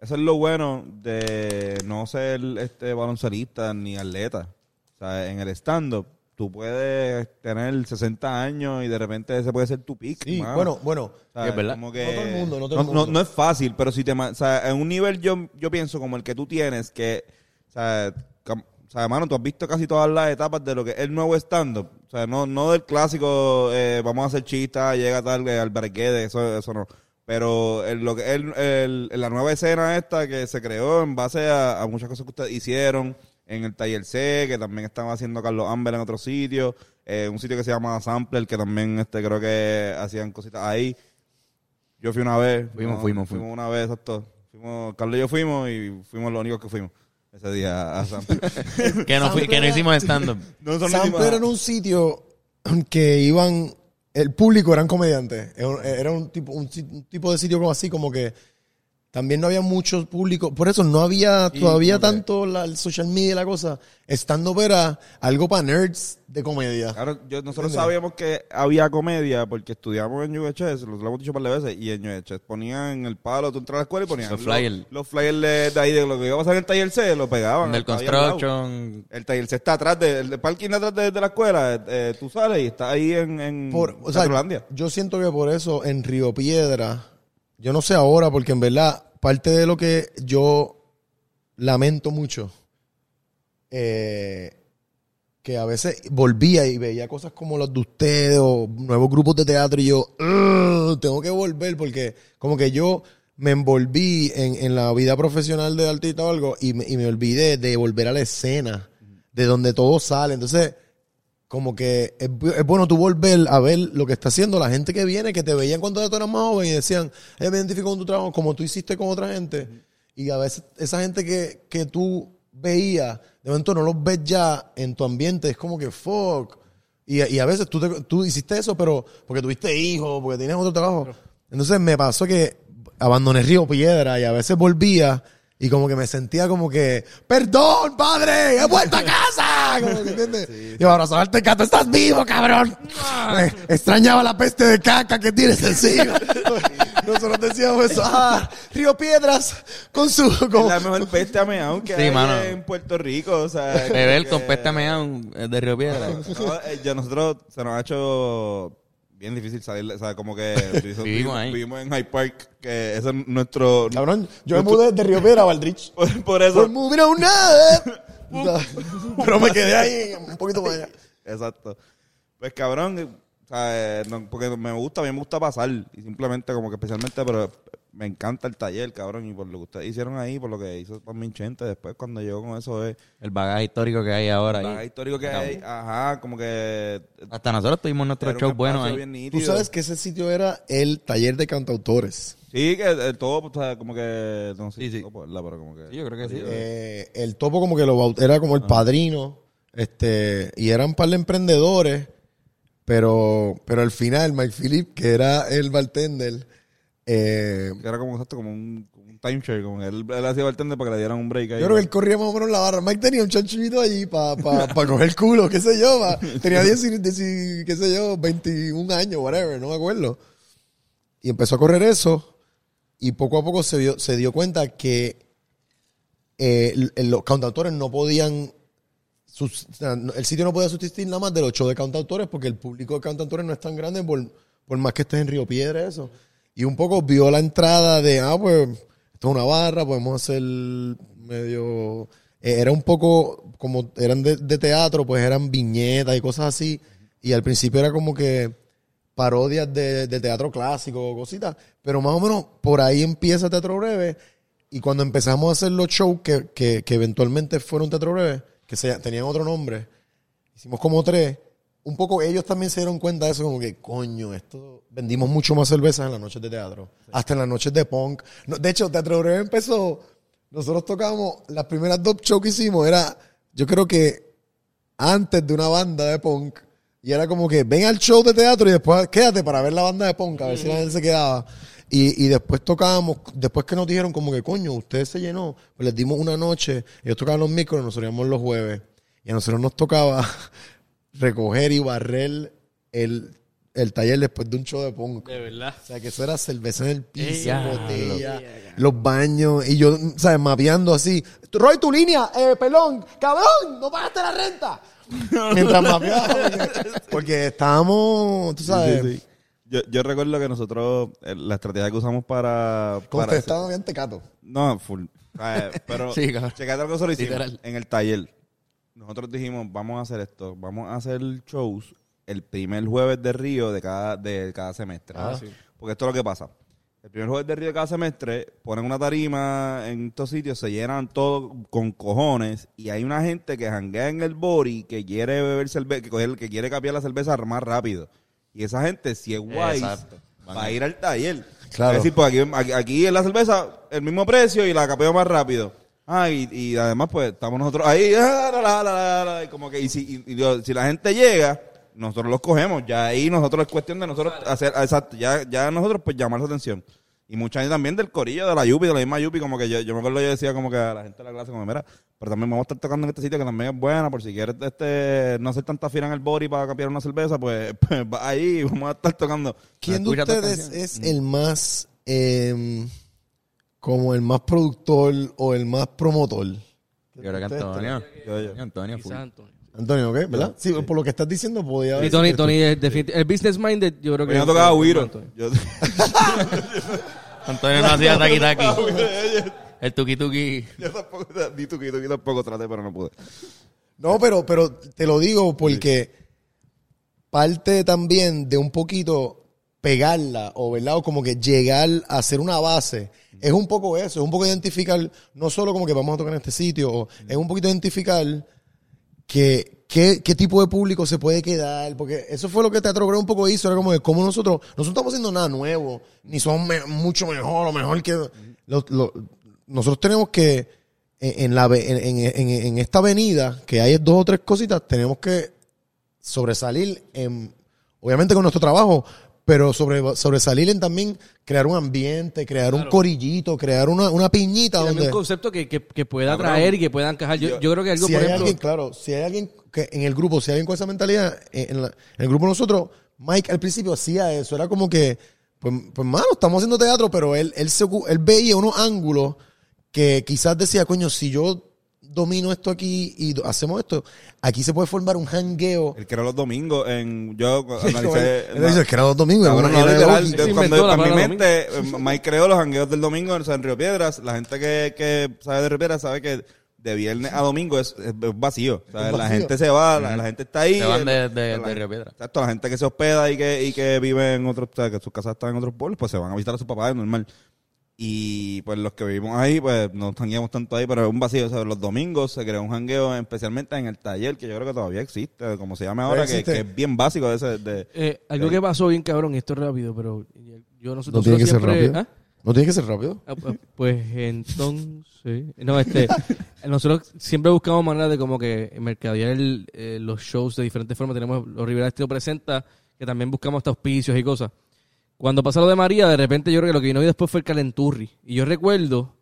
eso es lo bueno de no ser este baloncelista ni atleta. O sea, en el stand-up, tú puedes tener 60 años y de repente ese puede ser tu pick. Sí, mano. bueno, bueno. O sea, Sí, es verdad. como que- No todo el mundo, no todo el no, mundo. no es fácil, pero si te... O sea, en un nivel yo, yo pienso como el que tú tienes, que... O sea, o sea, mano, tú has visto casi todas las etapas de lo que es el nuevo stand-up. O sea, no, no del clásico, eh, vamos a hacer chistas, llega tal, eh, al barquete, eso, eso no. Pero el, lo que el, el- la nueva escena esta que se creó en base a, a muchas cosas que ustedes hicieron en el Taller C, que también estaba haciendo Carlos Amber en otro sitio, eh, un sitio que se llama Sampler, que también este creo que hacían cositas ahí. Yo fui una vez. Fuimos, fuimos, fuimos. una vez, exacto. Fuimos, Carlos y yo fuimos y fuimos los únicos que fuimos ese día a Sampler. que, no fui- que no hicimos stand-up. no son Sampler era un sitio que iban, el público eran comediantes. Era un- Era un tipo, un tipo de sitio como así, como que también no había mucho público. Por eso no había todavía tanto la, el social media y la cosa. Estando era algo para nerds de comedia. Claro, yo- nosotros sabíamos que había comedia porque estudiamos en UHS, lo hemos dicho un par de veces, y en UHS ponían el palo, tú entras a la escuela y ponían Los flyers. Los, flyers de, de ahí, de lo que iba a pasar en el taller C, lo pegaban. Del construction. El taller C está atrás, de, el parking atrás de, de la escuela, eh, tú sales y está ahí en, en Por, o sea, yo siento que por eso en Río Piedra, yo no sé ahora, porque en verdad, parte de lo que yo lamento mucho, eh, que a veces volvía y veía cosas como las de ustedes o nuevos grupos de teatro y yo, "Ugh, tengo que volver porque como que yo me envolví en, en la vida profesional de artista o algo y me, y me olvidé de volver a la escena, de donde todo sale. Entonces, como que es, es bueno tú volver a ver lo que está haciendo la gente que viene, que te veían cuando tú eras más joven y decían, "Eh, me identifico con tu trabajo, como tú hiciste con otra gente. Y a veces esa gente que, que tú veías, de momento no los ves ya en tu ambiente, es como que fuck. Y, y a veces tú, te- tú hiciste eso, pero porque tuviste hijos, porque tenías otro trabajo. Entonces me pasó que abandoné Río Piedra y a veces volvía y como que me sentía como que, perdón, padre, he vuelto a casa. Como que, ¿entiendes? Y ahora abrazarte gato, estás vivo, cabrón. Eh, extrañaba la peste de caca que tienes encima. Nosotros decíamos eso, ah, Río Piedras con su... Como, la mejor peste a meao que Sí, hay mano. en Puerto Rico. O sea, Beber que- con peste meao eh, de Río Piedra. No, eh, ya nosotros se nos ha hecho bien difícil salir, o sea, como que Vivimos ahí. vivimos en Hyde Park, que ese es nuestro... cabrón, yo me mudé de Río Piedra a Valdrich. Por, por eso... moving on now. Pero me quedé ahí un poquito más allá. Exacto. Pues cabrón, o sea, eh, no, porque me gusta, a mí me gusta pasar y simplemente como que especialmente, pero me encanta el taller, cabrón, y por lo que ustedes hicieron ahí, por lo que hizo también Chente, después cuando llegó con eso es El bagaje histórico que hay ahora. el ahí. bagaje histórico que hay, ajá, como que Hasta nosotros tuvimos nuestro show bueno ahí. Tú sabes que ese sitio era el taller de cantautores. Sí, que eh, todo, o sea, como que, no sé, Sí, sí. la, pero como que... Sí, yo creo que sí. Eh, el topo como que lo era como el padrino, este, y eran un par de emprendedores, pero, pero al final Mike Phillip, que era el bartender, eh, era como, exacto, como un, un timeshare, como él, él hacía bartender para que le dieran un break ahí. yo creo que él corría más o menos la barra. Mike tenía un chanchito allí para pa, pa coger culo, qué sé yo, pa- tenía 10, y- 10 y- qué sé yo, 21 años, whatever, no me acuerdo. Y empezó a correr eso, y poco a poco se dio, se dio cuenta que eh, l- los cantautores no podían sus- el sitio no podía subsistir nada más de los shows de cantautores porque el público de cantautores no es tan grande por, por más que estés en Río Piedra eso y un poco vio la entrada de ah pues esto es una barra podemos hacer medio eh, era un poco como eran de, teatro pues eran viñetas y cosas así y al principio era como que parodias de, teatro clásico, cositas, pero más o menos por ahí empieza Teatro Breve y cuando empezamos a hacer los shows que, que, que eventualmente fueron Teatro Breve, que se, tenían otro nombre, hicimos como tres, un poco ellos también se dieron cuenta de eso, como que coño, esto vendimos mucho más cervezas en las noches de teatro, hasta en las noches de punk. No, de hecho, Teatro Breve empezó, nosotros tocábamos, las primeras dos shows que hicimos era, yo creo que antes de una banda de punk. Y era como que ven al show de teatro y después quédate para ver la banda de punk, a ver si la gente se quedaba. Y, y después tocábamos, después que nos dijeron como que coño, ustedes se llenó, pues les dimos una noche, ellos tocaban los micros, nosotros íbamos los jueves. Y a nosotros nos tocaba recoger y barrer el, el taller después de un show de punk. De verdad. O sea, que eso era cerveza en el piso, botella, los baños, y yo, ¿sabes? Mapeando así. Roy, tu línea, eh, pelón, cabrón, no pagaste la renta. Mientras mapeaba, porque, porque estábamos, tú sabes, Sí, sí. Yo, yo recuerdo que nosotros, eh, la estrategia que usamos para... contestando bien tecato. No, full. Eh, pero, Sí, checate algo solo hicimos. Literal. En el taller, nosotros dijimos, vamos a hacer esto. Vamos a hacer shows el primer jueves de Río de cada, de cada semestre. Ah. Porque esto es lo que pasa. El primer jueves de Río de cada semestre ponen una tarima en estos sitios, se llenan todo con cojones y hay una gente que janguea en el bori que quiere beber cerveza, que, que quiere capiar la cerveza más rápido. Y esa gente, si es guay, va a ir al taller. Claro. Es decir, pues aquí, aquí, aquí en la cerveza el mismo precio y la capeo más rápido. Ah, y, y además, pues estamos nosotros ahí, ah, la, la, la, la, la, y como que, y si, y- si la gente llega, nosotros los cogemos. Ya ahí nosotros es cuestión de nosotros hacer, exacto, ya, ya nosotros pues llamar su atención. Y mucha gente también del corillo, de la Yupi, de la misma Yupi, como que yo, yo me acuerdo, yo decía como que a la gente de la clase, como, mira, pero también vamos a estar tocando en este sitio que también es buena, por si quieres este, no hacer tanta fila en el body para cambiar una cerveza, pues, pues va ahí y vamos a estar tocando. ¿Quién de ustedes es el más, eh, como el más productor o el más promotor? Yo creo que Antonio. Yo- yo. Antonio, full. Antonio. Antonio, ¿ok? ¿Verdad? Sí, por lo que estás diciendo podía Y decir Tony, Tony es definit- el business minded, yo creo que Yo no tocaba Wiro. Antonio. Antonio no hacía taqui taqui. El tuki tuki. yo tampoco, ni tú, tú, tampoco traté, pero no pude. No, pero, pero te lo digo porque parte también de un poquito pegarla o, ¿verdad? o como que llegar a hacer una base. Es un poco eso, es un poco identificar, no solo como que vamos a tocar en este sitio, es un poquito identificar que, qué, qué tipo de público se puede quedar, porque eso fue lo que Teatro Breve un poco hizo, era como de cómo nosotros, nosotros no estamos haciendo nada nuevo, ni somos mucho mejor o mejor que... nosotros tenemos que, en, en en, esta avenida, que hay dos o tres cositas, tenemos que sobresalir en, obviamente con nuestro trabajo, pero sobre, sobresalir en también crear un ambiente, crear un corillito, crear una, una piñita donde... un concepto que, que, que pueda atraer y que pueda encajar. Yo, Yo- yo creo que algo, si por hay ejemplo, alguien, claro, si hay alguien que en el grupo, si hay alguien con esa mentalidad, en, en la- en el grupo nosotros, Mike al principio hacía eso, era como que, pues, pues mano, estamos haciendo teatro, pero él, él, se, él veía unos ángulos que quizás decía, coño, si yo domino esto aquí y hacemos esto, aquí se puede formar un jangueo. El que era los domingos, en, yo analicé... él dice que era los domingos, una no, gira de literal, de- Se cuando en mi mente, eh, Mike creó los jangueos del domingo o sea, en Río Piedras. La gente que, que sabe de Río Piedras sabe que de viernes a domingo es, es vacío. O sea, Es La vacío. gente se va, la, la gente está ahí. Se van de- eh, de- la- de Río Piedras. Exacto, la gente que se hospeda y que, y que vive en otros, o sea, que sus casas están en otros pueblos, pues se van a visitar a sus papás, es normal. Y pues los que vivimos ahí, pues no jangueamos tanto ahí, pero es un vacío. O sea, los domingos se creó un jangueo especialmente en el taller, que yo creo que todavía existe, como se llama ahora, que, es bien básico de ese... De, Eh, algo que pasó bien cabrón, y esto es rápido, pero yo nosotros No tiene que ser siempre- rápido. ¿Ah? ¿No tiene que ser rápido? Ah, pu- Pues entonces, no, este, nosotros siempre buscamos maneras de como que mercadear el- eh, los shows de diferentes formas. Tenemos los Rivera Estilo Presenta, que también buscamos hasta auspicios y cosas. Cuando pasa lo de María, de repente yo creo que lo que vino después fue el calenturri. Y yo recuerdo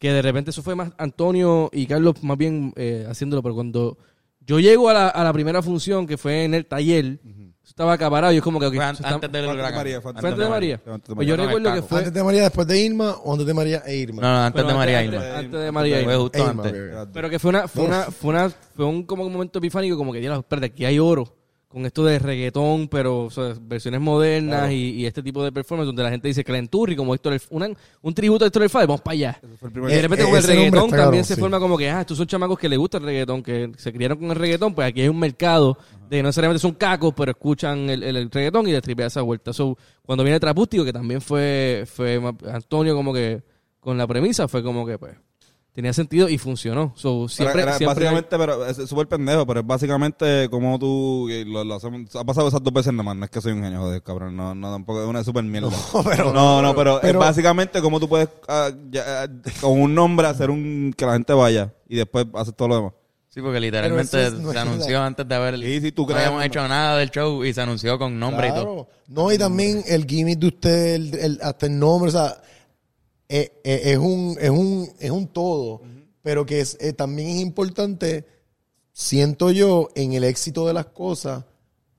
que de repente eso fue más Antonio y Carlos más bien eh, haciéndolo, pero cuando yo llego a la, a la primera función, que fue en el taller, estaba acaparado y es como que... está- antes de. María, fue ¿Fue antes de María? Fue antes de Pues yo María. recuerdo que fue... ¿Antes de María, después de Irma o antes de María e Irma? No, no, antes pero de María antes, Irma. antes de María Fue Irma. justo Irma, antes. ok, ok. Pero que fue una, fue una, fue una, fue un como un momento epifánico, como que, espérate, aquí hay oro. Con esto de reggaetón, pero o sea, versiones modernas y, y este tipo de performance donde la gente dice Calenturri, como Héctor, una- un tributo a Héctor el Fader, vamos para allá. Y de repente Eh, con el reggaetón también se sí. forma como que, ah, estos son chamacos que les gusta el reggaetón, que se criaron con el reggaetón, pues aquí hay un mercado de no necesariamente son cacos, pero escuchan el, el, el reggaetón y les tripea esa vuelta. So, cuando viene Trapústico, que también fue, fue Antonio como que con la premisa, fue como que pues tenía sentido y funcionó. So, siempre, Era- era siempre hay- básicamente, pero es súper pendejo, pero es básicamente como tú lo, lo hacemos. Ha pasado esas dos veces nada más, no es que soy un genio, joder, cabrón, no, no, tampoco es una súper mierda. No, pero- no, no, pero, pero- es básicamente como tú puedes ah, ya, ah, con un nombre hacer un que la gente vaya y después hacer todo lo demás. Sí, porque literalmente es- no se anunció verdad. antes de haber... Sí, sí, tú no crees- habíamos hecho nada del show y se anunció con nombre y todo. No, y también el gimmick de usted, el, el- hasta el nombre, o sea, es, es- es un, es, un, es un todo, pero que es, eh, también es importante, siento yo, en el éxito de las cosas,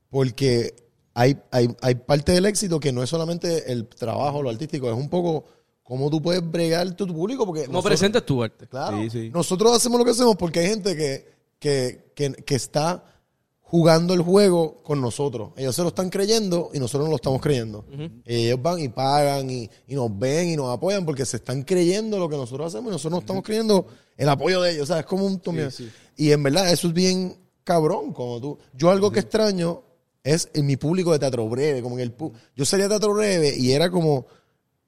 porque hay, hay, hay parte del éxito que no es solamente el trabajo, lo artístico, es un poco cómo tú puedes bregar tu público, porque ¿Cómo nosotros- presentas tu arte? Claro. Sí, sí. Nosotros hacemos lo que hacemos porque hay gente que, que, que, que está jugando el juego con nosotros. Ellos se lo están creyendo y nosotros no lo estamos creyendo. Ellos van y pagan y, y nos ven y nos apoyan porque se están creyendo lo que nosotros hacemos y nosotros no estamos creyendo el apoyo de ellos. O sea, es como un tomio. Y en verdad eso es bien cabrón. Como tú. Yo algo que extraño es en mi público de teatro breve. Como en el yo salía teatro breve y era como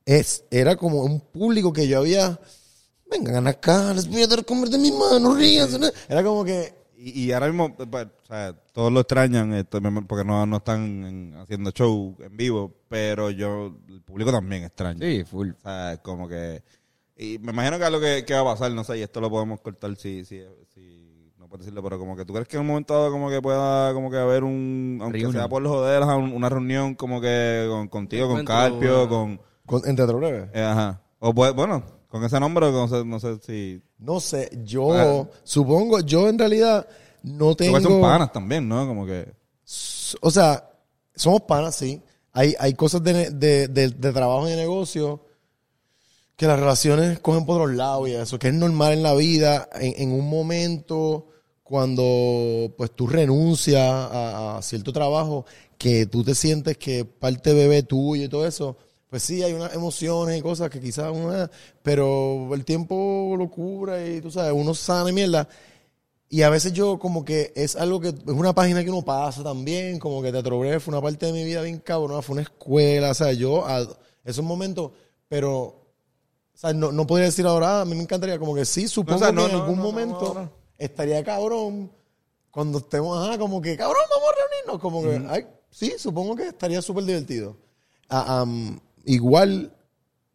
es, era como un público que yo había, vengan acá, les voy a dar comer de mi mano, ríanse. Era como que, Y, y ahora mismo, pues, o sea, todos lo extrañan esto, porque no, no están en- haciendo show en vivo, pero yo, el público también extraña. Sí, full. O sea, como que... Y me imagino que es lo que, que va a pasar, no sé, y esto lo podemos cortar si, si, si no puedo decirlo, pero como que tú crees que en un momento dado como que pueda como que haber un, aunque Reunion. sea por joder, ajá, un- una reunión como que con, contigo, con Carpio, con... con- en teatro breve. eh, ajá. O pues, bueno, con ese nombre, no sé, no sé si... No sé, yo supongo, yo en realidad no tengo. Son panas también, ¿no? Como que... O sea, somos panas, sí. Hay, hay cosas de, de, de- de trabajo y de negocio que las relaciones cogen por otros lados y eso, que es normal en la vida, en, en un momento cuando pues tú renuncias a, a cierto trabajo, que tú te sientes que parte bebé tuyo y todo eso, pues sí, hay unas emociones y cosas que quizás uno, pero el tiempo lo cubra y tú sabes, uno sana y mierda. Y a veces yo como que es algo que es una página que uno pasa también, como que Teatro Breve fue una parte de mi vida bien cabrona, fue una escuela, o sea, yo a esos momentos, pero o sea, no, no podría decir ahora, ah, a mí me encantaría, como que sí, supongo O sea, no, que en no, algún no, no, momento no, no. estaría cabrón cuando estemos, ajá, como que, cabrón, vamos a reunirnos, como que, ay, sí, supongo que estaría súper divertido. Am, igual,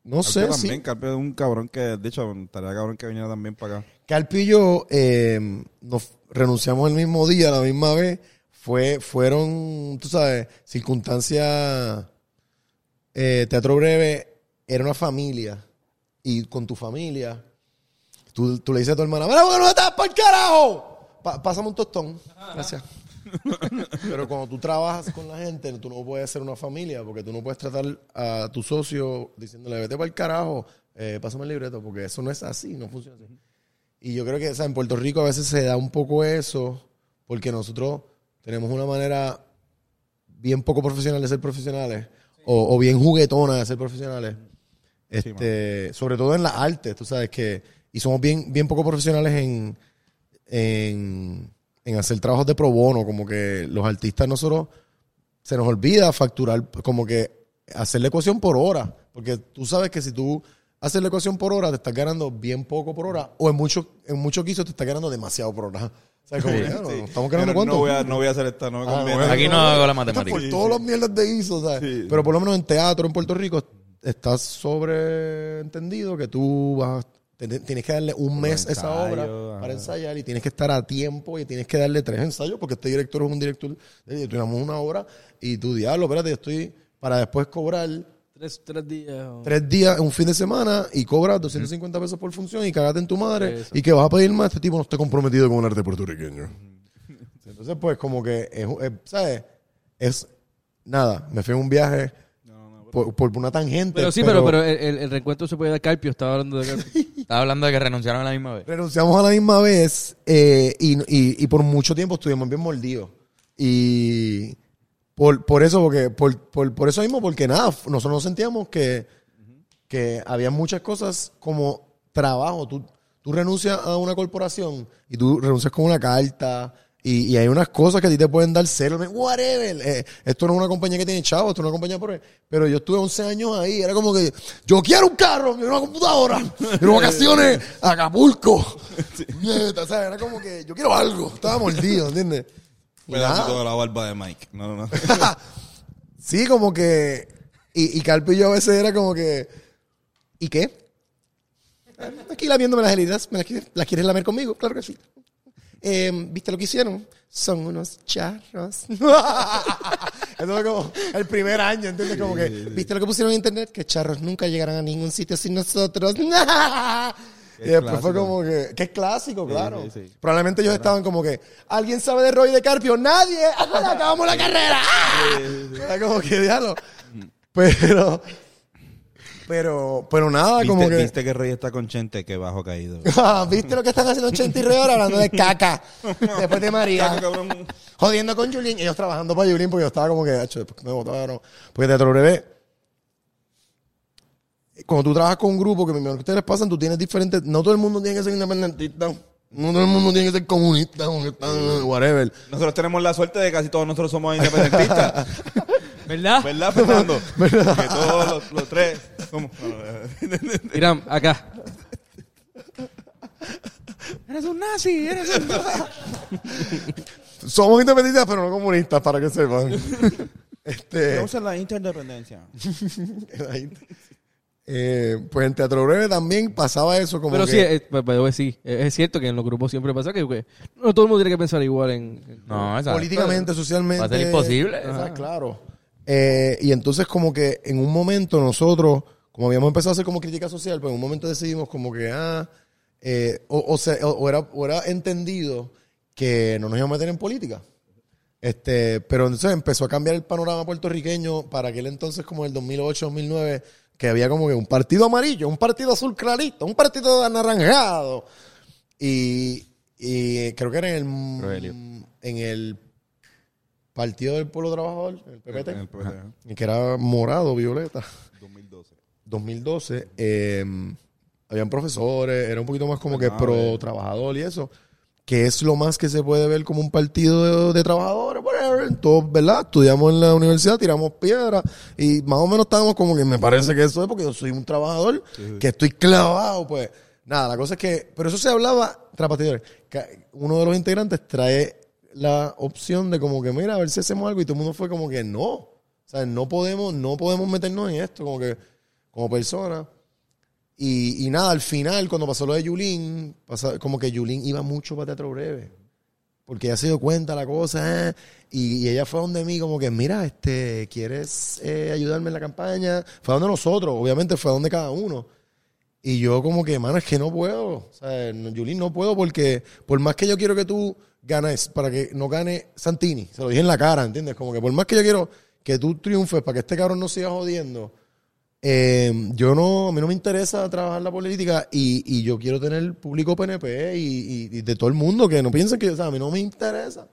no sé Carpio si... también, Carpio es un cabrón que, de hecho, estaría cabrón que viniera también para acá. Carpi y yo eh, nos renunciamos el mismo día, la misma vez. Fue, fueron, tú sabes, circunstancias. eh, teatro breve era una familia. Y con tu familia, tú, tú le dices a tu hermana: ¡Mira, ¿por qué no estás por carajo! Pa- pásame un tostón. Gracias. Pero cuando tú trabajas con la gente, tú no puedes ser una familia, porque tú no puedes tratar a tu socio diciéndole, vete para el carajo, eh, pásame el libreto, porque eso no es así, no funciona así. Y yo creo que o sea, en Puerto Rico a veces se da un poco eso, porque nosotros tenemos una manera bien poco profesional de ser profesionales, o, o bien juguetona de ser profesionales, este, sobre todo en las artes, tú sabes que, y somos bien, bien poco profesionales en, en, en hacer trabajos de pro bono, como que los artistas nosotros se nos olvida facturar, como que hacer la ecuación por hora, porque tú sabes que si tú haces la ecuación por hora, te estás ganando bien poco por hora, o en muchos en muchos casos te estás ganando demasiado por hora. O sea, como, Sí. que, ah, no, Sí. estamos ganando cuánto. no voy a, no voy a hacer esta, no me Ah, conviene. bueno. Aquí no hago la matemática. por todas las mierdas de ISO, ¿sabes? Sí. Pero por lo menos en teatro en Puerto Rico está sobreentendido que tú vas tienes que darle un mes a esa obra ajá. para ensayar y tienes que estar a tiempo y tienes que darle tres ensayos porque este director es un director tenemos una obra y tu diablo, espérate, yo estoy para después cobrar Tres, tres días. o- tres días, un fin de semana y cobras 250 pesos por función y cagate en tu madre Eso. y que vas a pedir más, este tipo no está comprometido con el arte puertorriqueño. Entonces, pues, como que, es, es, ¿sabes? Es, nada, me fui a un viaje por, por una tangente. Pero sí, pero, pero el, el, el reencuentro se puede dar Carpio. Estaba hablando de Carpio. Estaba hablando de que renunciaron a la misma vez. Renunciamos a la misma vez eh, y, y- y por mucho tiempo estuvimos bien mordidos. Y por, por eso, porque, por, por, por eso mismo, porque nada, nosotros nos sentíamos que, que había muchas cosas como trabajo. Tú, tú renuncias a una corporación y tú renuncias con una carta. Y, y hay unas cosas que a ti te pueden dar cero, whatever. Eh, esto no es una compañía que tiene chavos, esto es una compañía por... Pero yo estuve 11 años ahí, era como que, yo quiero un carro, quiero una computadora, quiero vacaciones a Acapulco. Nieta, o sea, era como que, yo quiero algo, estaba mordido, ¿entiendes? Pedacito de la barba de Mike. No, no, no. Sí, como que. Y, y Carpo y yo a veces era como que. ¿Y qué? Aquí la viéndome las heridas. ¿Me las, quieres, las quieres lamer conmigo? Claro que sí. Eh, ¿Viste lo que hicieron? Son unos charros. Eso fue como el primer año, ¿entiendes? Como que, ¿viste lo que pusieron en internet? Que charros nunca llegarán a ningún sitio sin nosotros. y después fue como que, que es clásico, claro. sí, sí. Probablemente ellos estaban como que, ¿alguien sabe de Roy de Carpio? ¡Nadie! ¡Acabamos la carrera! Era como que diablo. Pero, pero, pero nada, como ¿Viste, que. viste que Rey está con Chente? Que bajo caído. Ah, ¿Viste lo que están haciendo Chente y Rey ahora hablando de caca? Después de María. Jodiendo con Julín. Ellos trabajando para Julín porque yo estaba como que, "Acho, después que me votaron. Porque Teatro Breve. Cuando tú trabajas con un grupo que me imagino que ustedes pasan, tú tienes diferentes. No todo el mundo tiene que ser independentista. No todo el mundo tiene que ser comunista, whatever. Nosotros tenemos la suerte de que casi todos nosotros somos independentistas. ¿Verdad? ¿Verdad, Fernando? Que todos los, los tres somos. Irán, acá. Eres un nazi, eres un Somos independentistas, pero no comunistas, para que sepan. este. Vamos a la interdependencia. Eh, pues en Teatro Breve también pasaba eso como Pero que... sí, es, pues, pues, sí, es cierto que en los grupos siempre pasa que, que no todo el mundo tiene que pensar igual en... en- No, exacto. políticamente, socialmente. Va a ser imposible. Ajá. claro. Eh, y entonces como que en un momento nosotros, como habíamos empezado a hacer como crítica social, pues en un momento decidimos como que, ah, eh, o, o, se- o- o era, o era entendido que no nos íbamos a meter en política. Este, pero entonces empezó a cambiar el panorama puertorriqueño para aquel entonces como el 2008, 2009, que había como que un partido amarillo, un partido azul clarito, un partido anaranjado. Y, y creo que era en el, Rogelio. en el Partido del Pueblo Trabajador, el PPT, el PPT, y que era morado, violeta. 2012. 2012, eh, habían profesores, era un poquito más como que Ah, pro trabajador y eso, que es lo más que se puede ver como un partido de, de trabajadores, whatever. Todos, ¿verdad? Estudiamos en la universidad, tiramos piedras y más o menos estábamos como que me parece que eso es porque yo soy un trabajador, que estoy clavado, pues. Nada, la cosa es que, pero eso se hablaba tras Uno de los integrantes trae la opción de como que, mira, a ver si hacemos algo y todo el mundo fue como que no. O sea, no podemos, no podemos meternos en esto como que, como personas. Y, y nada, al final, cuando pasó lo de Yulín, pasa- como que Yulín iba mucho para Teatro Breve. Porque ella se dio cuenta la cosa, eh, y, y ella fue donde mí, como que, mira, este, ¿quieres eh, ayudarme en la campaña? Fue donde nosotros, obviamente fue donde cada uno. Y yo como que, mano, es que no puedo. O sea, Yulín, no puedo porque por más que yo quiero que tú ganes, para que no gane Santini, se lo dije en la cara, ¿entiendes? Como que por más que yo quiero que tú triunfes para que este cabrón no siga jodiendo, eh, yo no, a mí no me interesa trabajar la política y, y yo quiero tener público PNP y, y- y de todo el mundo que no piensen que, o sea, a mí no me interesa.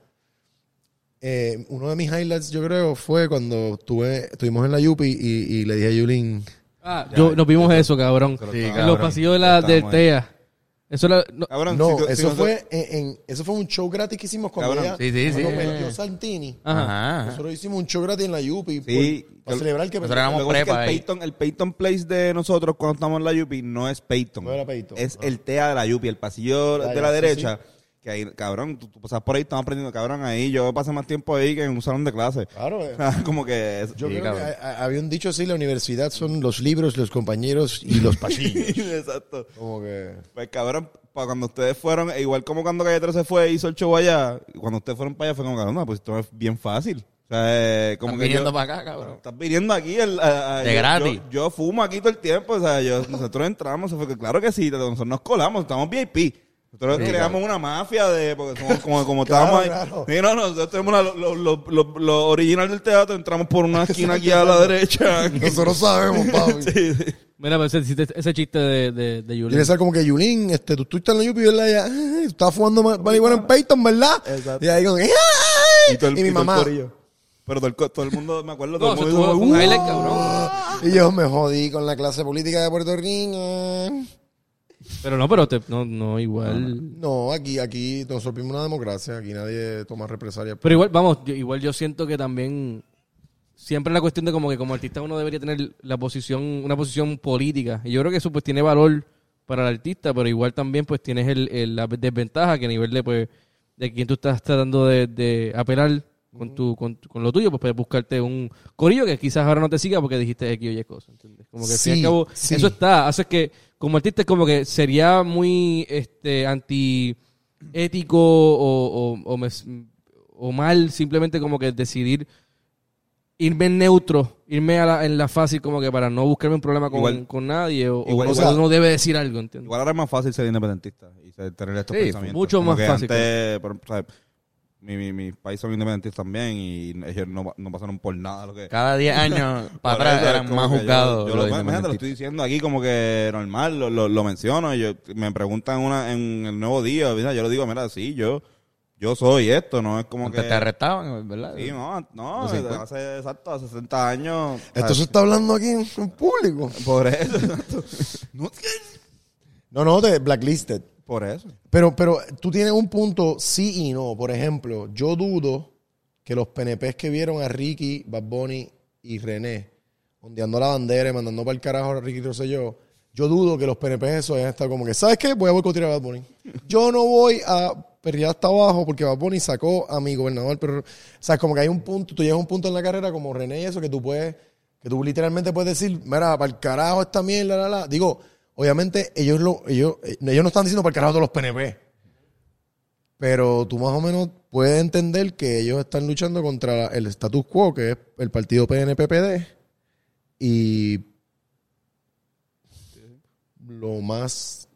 Eh, uno de mis highlights, yo creo, fue cuando estuve, estuvimos en la Yupi y, y le dije a Yulín, Ah, yo, nos vimos eso, cabrón. Sí, en cabrón. los pasillos de la, del. TEA. Eso era, no, Cabrón, No, si tú- si eso nosotros- fue en, en- eso fue un show gratis que hicimos cuando Cabrón. ella, Sí, sí, sí. cuando perdió Santini. Ajá. Nosotros hicimos un show gratis en la Yupi Sí, por- para que- celebrar que nosotros éramos es que prepa el Peyton, el Peyton Place de nosotros cuando estamos en la Yupi no es Peyton. No era Peyton. Es Ah. el TEA de la Yupi, el pasillo de la sí, derecha. Que ahí, cabrón, tú, tú pasas por ahí, estamos aprendiendo, cabrón, ahí. Yo pasé más tiempo ahí que en un salón de clase. Claro, eh. Como que... es- Yo Sí, creo cabrón. que a- a- había un dicho así, la universidad son los libros, los compañeros y los pasillos. Exacto. Como que... Pues cabrón, para cuando ustedes fueron, e igual como cuando Calle 13 se fue e hizo el show allá, cuando ustedes fueron para allá fue como, cabrón, no, pues esto es bien fácil. O sea, eh, como Están que viniendo yo- para acá, cabrón. Estás viniendo aquí el, a- a- De yo- gratis. Yo, yo fumo aquí todo el tiempo, o sea, yo- nosotros entramos, fue que claro que sí, nosotros nos colamos, estamos VIP. Nosotros Sí, creamos una mafia de, porque somos como, como Claro, estábamos ahí. claro. Sí, no, no, nosotros tenemos la- lo, lo, lo- lo original del teatro, entramos por una esquina aquí a la derecha. Nosotros sabemos, papi. Sí, sí. mira, pero ese, chiste de, de, de Tiene Yulín. que ser como que Yulín, este, tú estuviste en la Yupi, ¿verdad? Ya, "Ay, tú estabas fumando marihuana en Peyton, ¿verdad? Exacto. Y ahí con, "Ay". Y, todo el, y mi y todo el mamá. Pero todo el, todo el mundo, me acuerdo, todo No, el mundo dijo, un "Uh". highlight, cabrón. Y yo me jodí con la clase política de Puerto Rico. Pero no, pero te- no, no, igual. No, aquí, aquí nosotros vivimos una democracia, aquí nadie toma represalias. Pero igual, vamos, yo- igual yo siento que también siempre la cuestión de como que como artista uno debería tener la posición, una posición política. Y yo creo que eso pues tiene valor para el artista, pero igual también pues tienes el, el- la desventaja que a nivel de pues de quien tú estás tratando de, de apelar con tu, con, con lo tuyo, pues puedes buscarte un corillo que quizás ahora no te siga porque dijiste X o Y cosas, ¿entiendes? Como que al fin y al Sí, cabo, sí. eso está, hace que como artista es como que sería muy este anti ético o, o, o me- o mal simplemente como que decidir irme en neutro, irme a la- en la fácil como que para no buscarme un problema con, Igual- con nadie o, igual- o o sea- uno debe decir algo, ¿entiendes? Igual ahora es más fácil ser independentista y tener estos Sí, pensamientos. mucho Como más fácil, Antes, ¿sabes? Mi, mi, mis países son independentistas también y ellos no, no pasaron por nada lo que... Cada 10 años para atrás eso, eran más yo- juzgados. Yo, los lo, imagínate, lo estoy diciendo aquí como que normal, lo, lo, lo menciono. y Yo, me preguntan una, en el nuevo día, mira, yo le digo, mira, sí, yo, yo soy esto, no es como Antes que... te arrestaban, ¿verdad? Sí, no, no, Los 50. hace exacto, hace 60 años. Esto se está hablando aquí en, en público. Por eso, exacto. No, No, no, de blacklisted. Por eso. Pero, pero tú tienes un punto sí y no. Por ejemplo, yo dudo que los PNPs que vieron a Ricky, Bad Bunny y René ondeando la bandera y mandando para el carajo a Ricky Rosselló, yo dudo que los PNPs esos hayan estado como que, ¿sabes qué? Voy a boicotear a Bad Bunny. Yo no voy a perrear hasta abajo porque Bad Bunny sacó a mi gobernador. Pero, o sea, como que hay un punto, tú llegas a un punto en la carrera como René y eso que tú puedes, que tú literalmente puedes decir, mira, para el carajo esta mierda, la, la. Digo, obviamente ellos, lo, ellos, eh, ellos no están diciendo para el carajo todos los PNP. Pero tú más o menos puedes entender que ellos están luchando contra el status quo, que es el partido PNPPD. Y lo más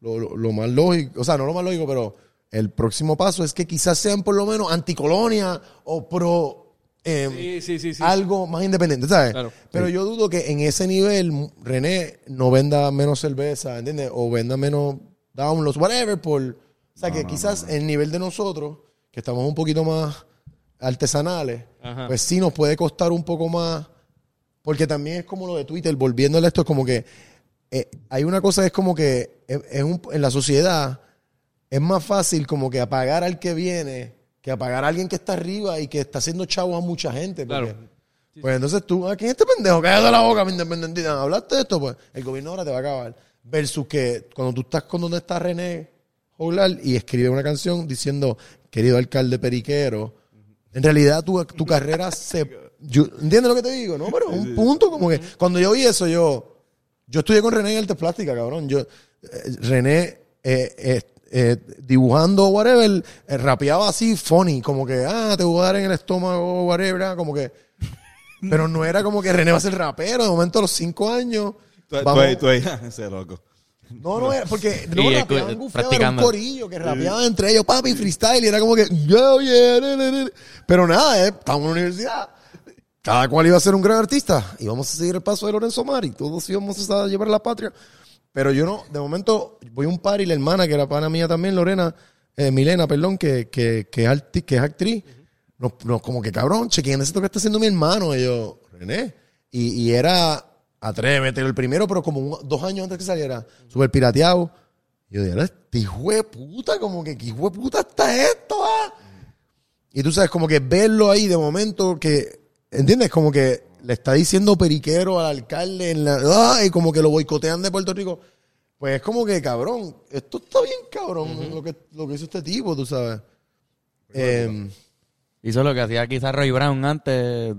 lo, lo- lo más lógico, o sea, no lo más lógico, pero el próximo paso es que quizás sean por lo menos anticolonia o pro eh, Sí, sí, sí, sí. algo más independiente, ¿sabes? Claro. Pero yo dudo que en ese nivel René no venda menos cerveza, ¿entiendes? O venda menos downloads, whatever, por... O sea, que quizás el nivel de nosotros, que estamos un poquito más artesanales, Ajá. pues sí nos puede costar un poco más, porque también es como lo de Twitter, volviéndole a esto, es como que eh, hay una cosa, es como que es- es un- en la sociedad es más fácil como que apagar al que viene que apagar a alguien que está arriba y que está haciendo chavos a mucha gente. porque- Claro. Pues entonces tú, ¿a quién es este pendejo? Cállate la boca, mi independentista. ¿Hablaste de esto? Pues el gobierno ahora te va a acabar. Versus que cuando tú estás con donde está René Joglar y escribe una canción diciendo, querido alcalde periquero, en realidad tu, tu carrera se... yo- ¿Entiendes lo que te digo? No, pero es un punto como que... Cuando yo vi eso, yo... Yo estudié con René en artes plásticas, cabrón. Yo, eh, René, eh, eh, eh, dibujando, whatever, eh, rapeaba así, funny, como que, ah, te voy a dar en el estómago, whatever, ah, como que... Pero no era como que René va a ser rapero, de momento a los cinco años... Tú, tú vamos- ahí, tú ahí, ese loco. no, no era, porque no Y, eh, rapeaban gufiado, era un practicando. corillo que rapeaban entre ellos, papi, freestyle, y era como que, yo, yeah, ne, ne. pero nada, eh, estamos en la universidad, cada cual iba a ser un gran artista, y vamos a seguir el paso de Lorenzo Mari, todos íbamos a llevar la patria, pero yo no, de momento, voy a un par y la hermana, que era pana mía también, Lorena, eh, Milena, perdón, que, que, que, es, arti- que es actriz, nos, nos como que, cabrón, chequen esto que está haciendo mi hermano, y yo, René, y, y era... Atrévete, el primero, pero como un- dos años antes que saliera, súper pirateado. Y yo dije, este hijo de puta, como que, ¿qué hijo de puta está esto? ah?" Y tú sabes, como que verlo ahí de momento que, ¿entiendes? Como que le está diciendo periquero al alcalde en la, ¡ay! como que lo boicotean de Puerto Rico. Pues es como que, cabrón, esto está bien cabrón, lo, que, lo que hizo este tipo, tú sabes. Eh, Hizo lo que hacía quizás Roy Brown antes,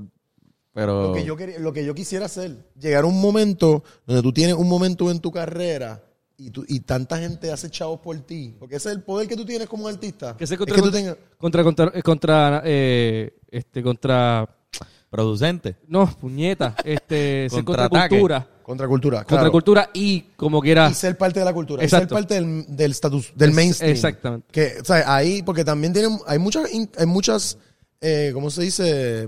pero... Lo que, yo quería- lo que yo quisiera hacer, llegar a un momento donde tú tienes un momento en tu carrera y, tú, y tanta gente hace chavos por ti. Porque ese es el poder que tú tienes como artista. Que se es contra, que tú tengas... contra, contra, contra, eh, este, contra, Producente. no, puñeta, este, ser contra Contraataque. cultura, Contracultura. contra claro. cultura y como quiera, Y ser parte de la cultura. Y ser Exacto. parte del, del status, del Es- mainstream. exactamente. Que, o sea, ahí, porque también tienen, hay muchas, in- hay muchas, eh, ¿cómo se dice?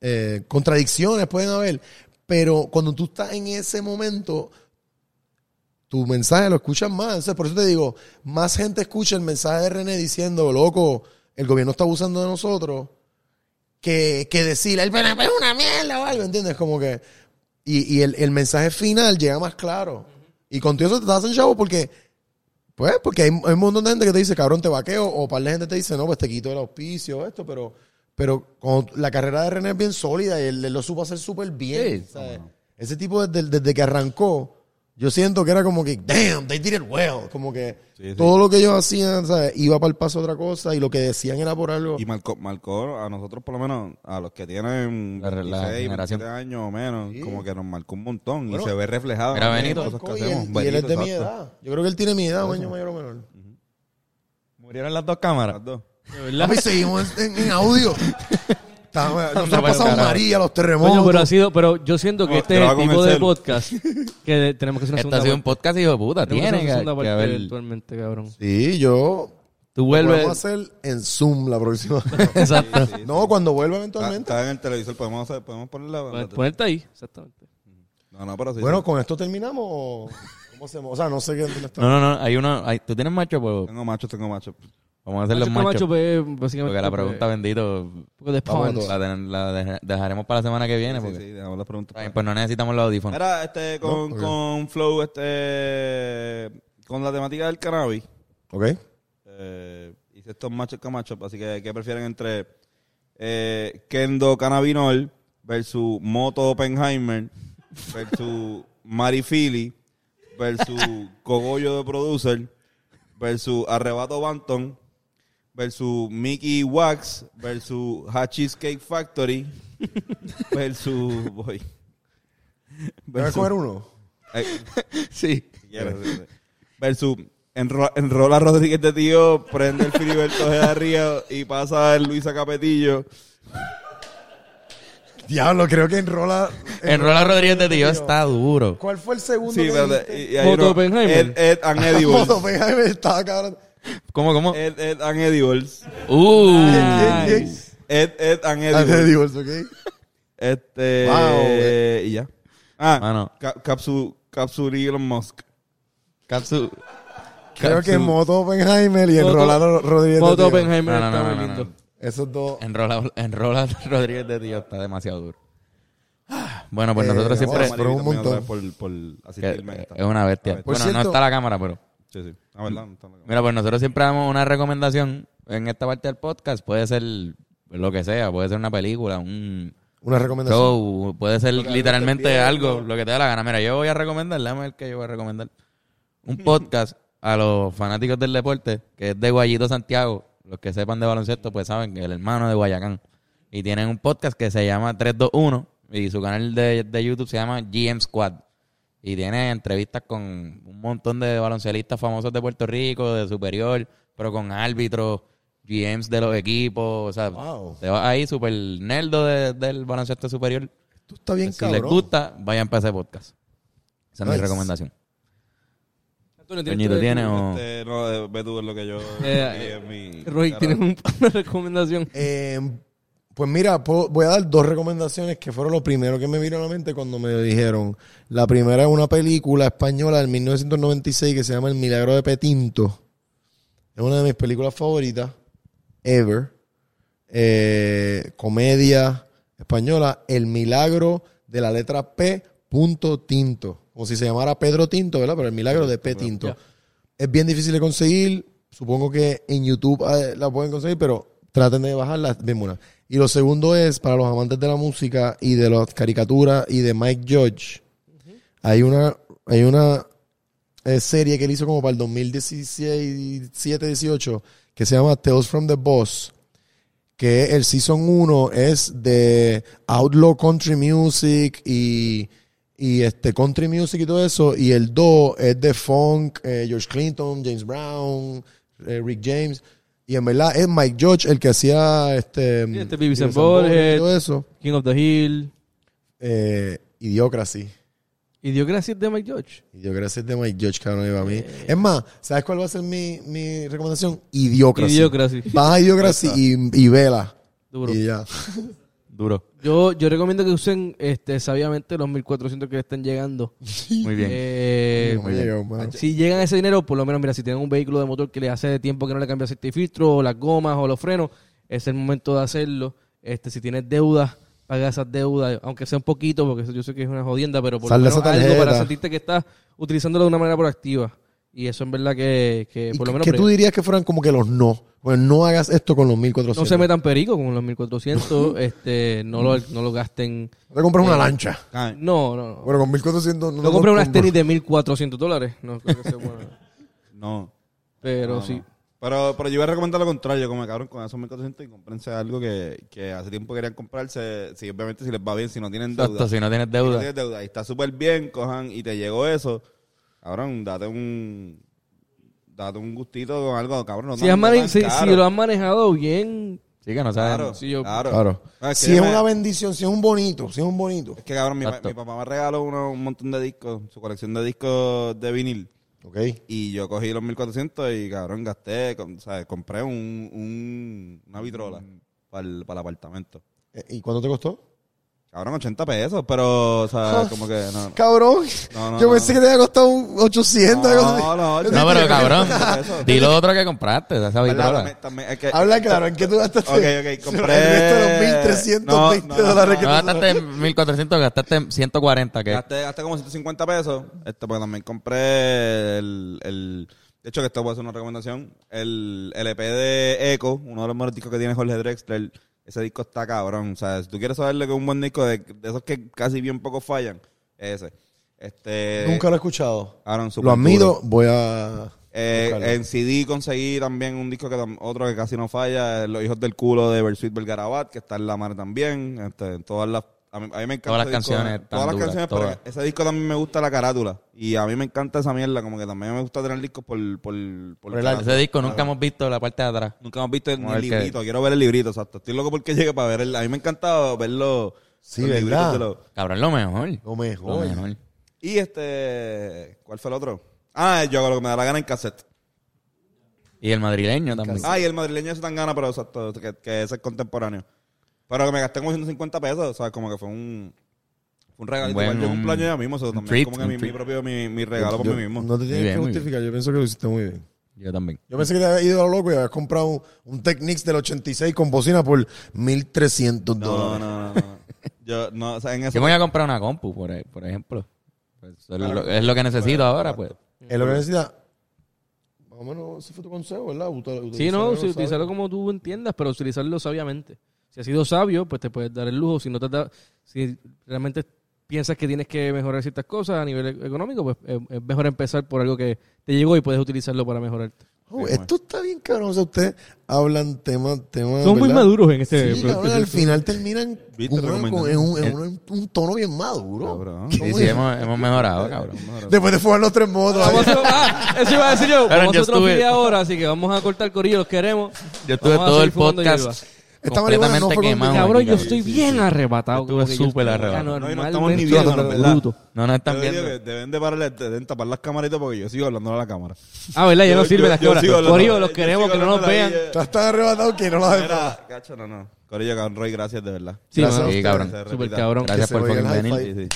Eh, contradicciones pueden haber. Pero cuando tú estás en ese momento, tu mensaje lo escuchan más. Entonces, por eso te digo, más gente escucha el mensaje de René diciendo, loco, el gobierno está abusando de nosotros, que, que decir, el PNP es una mierda o algo, ¿entiendes? Como que... Y, y el, el mensaje final llega más claro. Y contigo eso te estás haciendo chavo porque... Pues, porque hay, hay un montón de gente que te dice, cabrón, te vaqueo, o par de gente te dice, no, pues te quito el auspicio, esto, pero, pero la carrera de René es bien sólida y él, él lo supo hacer súper bien. Sí, ¿sabes? Ese tipo desde, desde que arrancó, yo siento que era como que, damn, they did it well. Como que Sí, sí. todo lo que ellos hacían, ¿sabes? Iba para el paso otra cosa y lo que decían era por algo. Y marcó, marcó a nosotros, por lo menos, a los que tienen La- la 26, generación. 27 años o menos, Sí. como que nos marcó un montón Bueno, y se ve reflejado en las Benito. cosas que y, hacemos. él, y él es de mi edad. Yo creo que él tiene mi edad, un año mayor o menor. Murieron las dos cámaras. Las dos. de verdad. Seguimos en, en audio. Está- Nos ha pasado carajo. María, los terremotos. Coño, pero ha sido, pero yo siento que No, este es el tipo de podcast que tenemos que hacer una Este segunda ha sido un parte. podcast hijo de puta. Tenemos que Tiene hacer que, una segunda que parte haber... eventualmente, cabrón. Sí, yo. Tú Lo vuelves... podemos hacer en Zoom la próxima. Exacto. No, cuando vuelva Está, eventualmente. está en el televisor, podemos, hacer, podemos ponerla. Pon- Ponerte ahí, exactamente. No, no, pero sí. Bueno, sí. con esto terminamos. o ¿Cómo hacemos? O sea, no sé qué. dónde está. No, no, no. Hay uno... hay- ¿Tú tienes macho? Pues Tengo machos, tengo machos. Vamos a hacer los Macho, machos. pues, básicamente. Porque la pues, pregunta, bendito, Vamos la, de- la de- dejaremos para la semana que viene. Sí, Porque sí, dejamos las preguntas. Ay, pues no necesitamos los audífonos. Mira, este, con, No, con Flow, este, con la temática del cannabis, Ok. eh, hice estos machos camachos, así que, ¿qué prefieren entre eh, Kendo Cannabinol versus Moto Oppenheimer versus Mari Philly versus Cogollo de Producer versus Arrebato Banton versus Mickey Wax versus Hachis Cake Factory versus... Voy. ¿Voy a coger uno? Eh, Sí. si quieres. Versus enro- enrola a Rodríguez de Tío, prende el Filiberto de Río y pasa el Luisa Capetillo. Diablo, creo que enrola. Enrola Rodríguez de Tío está duro. ¿Cuál fue el segundo? Sí, que? Y, y Moto. Ed, Ed and. Moto estaba cabrón. ¿Cómo, cómo? Ed, Ed and Edibles. Uh. ¿Quién, quién? Ed, Ed and Ah, de Edibles. ok. Este. Wow. y ya. Ah, Mano. Ca- Capsu, Capsu Elon Musk. Capsu. Creo Capsu- que Moto Oppenheimer y Moto- enrola Rodríguez. de Moto Tío. Oppenheimer No, no, está no, muy no, no, lindo. no. Esos dos. Enrola, enrola Rodríguez de Tío está demasiado duro. Ah, Bueno, pues Eh, nosotros siempre... pero un montón. Por, por asistirme. es una bestia. Por Bueno, no está la cámara, pero... Sí, sí. Ah, verdad, no está en la cámara. Mira, pues nosotros siempre damos una recomendación en esta parte del podcast. Puede ser lo que sea, puede ser una película, un Una recomendación. show, puede ser Lo que literalmente algo, lo que te dé la gana. Mira, yo voy a recomendar, déjame ver qué yo voy a recomendar. Un podcast a los fanáticos del deporte, que es de Guayito Santiago. Los que sepan de baloncesto, pues saben que el hermano de Guayacán. Y tienen un podcast que se llama 321 y su canal de, de YouTube se llama GM Squad. Y tiene entrevistas con un montón de baloncelistas famosos de Puerto Rico, de superior, pero con árbitros, GMs de los equipos. O sea, Wow. te vas ahí súper nerdo de- del baloncesto superior. Tú estás bien si cabrón. les gusta, vayan para ese podcast. Esa es mi recomendación. ¿tienes tú- tiene o... Este, no, eh, ve tú lo que yo. Eh, mi- Roy, ¿tienes un- una recomendación? Eh, pues mira, puedo- voy a dar dos recomendaciones que fueron lo primero que me vino a la mente cuando me dijeron. La primera es una película española del 1996 que se llama El Milagro de Petinto. Es una de mis películas favoritas, ever. Eh, comedia española, El Milagro de la letra P. Punto Tinto. Como si se llamara Pedro Tinto, ¿verdad? Pero el milagro de P. Tinto. Es bien difícil de conseguir. Supongo que en YouTube eh, la pueden conseguir, pero traten de bajarla. buena. Y lo segundo es, para los amantes de la música y de las caricaturas y de Mike Judge, hay una, hay una eh, serie que él hizo como para el 2017-18 que se llama Tales from the Boss que el season 1 es de outlaw country music y, y este country music y todo eso y el 2 es de funk eh, George Clinton James Brown eh, Rick James y en verdad es Mike Judge el que hacía este, Sí, este Beavis and Beavis and Butthead Butthead. y todo eso King of the Hill. eh, Idiocracy Idiocracia de Mike Judge. Idiocracy es de Mike Judge cabrón y para mí es más ¿sabes cuál va a ser mi, mi recomendación? Idiocracy Idiocracy. baja Idiocracy y, y vela Duro. y ya Duro. Yo, yo recomiendo que usen este, sabiamente los 1400 que le estén llegando. Muy bien. Eh, llegado, mano. si llegan ese dinero, por lo menos, mira, si tienen un vehículo de motor que le hace tiempo que no le cambia aceite y filtro, o las gomas, o los frenos, es el momento de hacerlo. Este, si tienes deudas, paga esas deudas, aunque sea un poquito, porque eso yo sé que es una jodienda, pero por Sal lo de menos esa algo tarjeta. para sentirte que estás utilizándolo de una manera proactiva. Y eso en verdad que, que ¿Y por lo menos... ¿Qué tú dirías que fueran como que los no? Pues no hagas esto con los 1400. no se metan perico con los 1400, este, no, lo, no lo gasten. No te compras una lancha. Ah, No, no, no. Bueno, con 1400 no No te compren unas tenis de 1400 dólares. No creo que sea bueno. No. Pero No, sí. no. Pero, pero yo iba a recomendar lo contrario, como cabrón, con esos 1400 y comprense algo que, que hace tiempo querían comprarse. Si obviamente si les va bien, si no tienen deuda. Exacto, si no tienes Si no deuda. tienes deuda y está súper bien, cojan y te llegó eso. Cabrón, date un. Date un gustito con algo, cabrón. No Si, tan- has no mane- tan si, caro. si lo has manejado bien, Sí, que no saben. Claro, Sí, yo- claro. Claro. Ah, es que Si es me- una bendición, si es un bonito, si es un bonito. Es que cabrón, mi, pa- mi papá me regaló uno- un montón de discos, su colección de discos de vinil. Ok. Y yo cogí los 1400 y cabrón, gasté, o sea, compré un, un- una vitrola para el, para el apartamento. Eh, ¿Y cuánto te costó? Cabrón, 80 pesos, pero, o sea, como que no. Cabrón. No, no, Yo no, pensé no. que te había costado un 800. algo así. No, no, No, pero cabrón, di lo otro que compraste, esa ¿Verdad? vitrola. También- también es que- Habla claro, ¿en qué tú gastaste? Ok, ok, compré- El resto de los 1320 No, no, dólares que No tú- gastaste 1400, gastaste 140, que Gasté, gasté como 150 pesos. Este, porque también compré el, el- De hecho, que esto puede ser una recomendación. El LP de Echo, uno de los mejores discos que tiene Jorge Drexler. Ese disco está cabrón. O sea, si tú quieres saberle que es un buen disco de, de esos que casi bien poco fallan, ese. Este. Nunca lo he escuchado. súper Lo admiro, duro. voy a... Eh, en CD conseguí también un disco que otro que casi no falla, Los hijos del culo de Bersuit Belgarabat, que está en la mar también. Este, en todas las a mí, a mí me encanta Todas las disco, canciones Todas las duras, canciones, pero ese disco también me gusta la carátula. Y a mí me encanta esa mierda, como que tambipor me gusta tener discos por, por, por, carátula. ese disco nunca hemos visto la parte de atrás. Nunca hemos visto ni el librito, quiero ver el librito, exacto. Estoy loco porque llegue para ver el, a mí me encanta verlo. Sí, los ¿verdad? los- Cabrón, lo mejor. Lo Lo mejor. Y este, ¿cuál fue el otro? Ah, yo hago lo que me da la gana en cassette. Y el madrileño también. Ah, y el madrileño ese tan gana, pero exacto, que, que ese es contemporáneo. Pero que me gasté como 150 pesos, o sea, como que fue un, fue un regalito Buen- para cumpleaños ya mismo, eso un también treat, como que mi, mi propio, mi, mi regalo Yo- para mí mismo. No te tienes bien, que justificar, yo pienso que lo hiciste muy bien. Yo también. Yo pensé que te había ido a lo loco y habías comprado un, un Technics del 86 con bocina por 1300 No, dólares. no, no, no. Yo, no, o sea, en eso... Yo me voy a comprar una compu, por, e- por ejemplo. Pues, es, lo, es lo que necesito ahora, pues. Es lo que necesita. Más o menos ese fue tu consejo, ¿verdad? Uta- sí, no, sí, utilizarlo como tú entiendas, pero utilizarlo sabiamente. Si has sido sabio, pues te puedes dar el lujo. Si no te da, si realmente piensas que tienes que mejorar ciertas cosas a nivel económico, pues es, es mejor empezar por algo que te llegó y puedes utilizarlo para mejorarte. Oh, esto está bien cabrón. O sea, ustedes hablan temas. temas Son muy maduros en este Sí, cabrón, al final terminan con en, un, en un- un tono bien maduro. Cabrón. Sí, hemos, hemos mejorado, cabrón. Después de fugar los tres motos. Vamos a hacer- ah, eso iba a decir yo. Pero Vamos a yo hacer otro estuve- video ahora, así que vamos a cortar corillo, los queremos. Yo estuve todo el podcast. Esta marihuana no completamente fue quemado. Cabrón, yo estoy bien arrebatado. Estuve súper arrebatado. No, y no estamos ni viendo, ¿verdad? bruto. No nos están viendo. que deben de pararle, deben tapar las camaritas porque yo sigo hablando a la cámara. Ah, ¿verdad? Ya Yo- no sirve sigo hablando- Corillo, los queremos que no nos vean. ahí, eh. Estás tan arrebatado que no lo. Mira, cacho, no, no. Corillo, cabrón, Roy, gracias de verdad. Sí, cabrón. Súper cabrón. Gracias por venir. Sí, sí.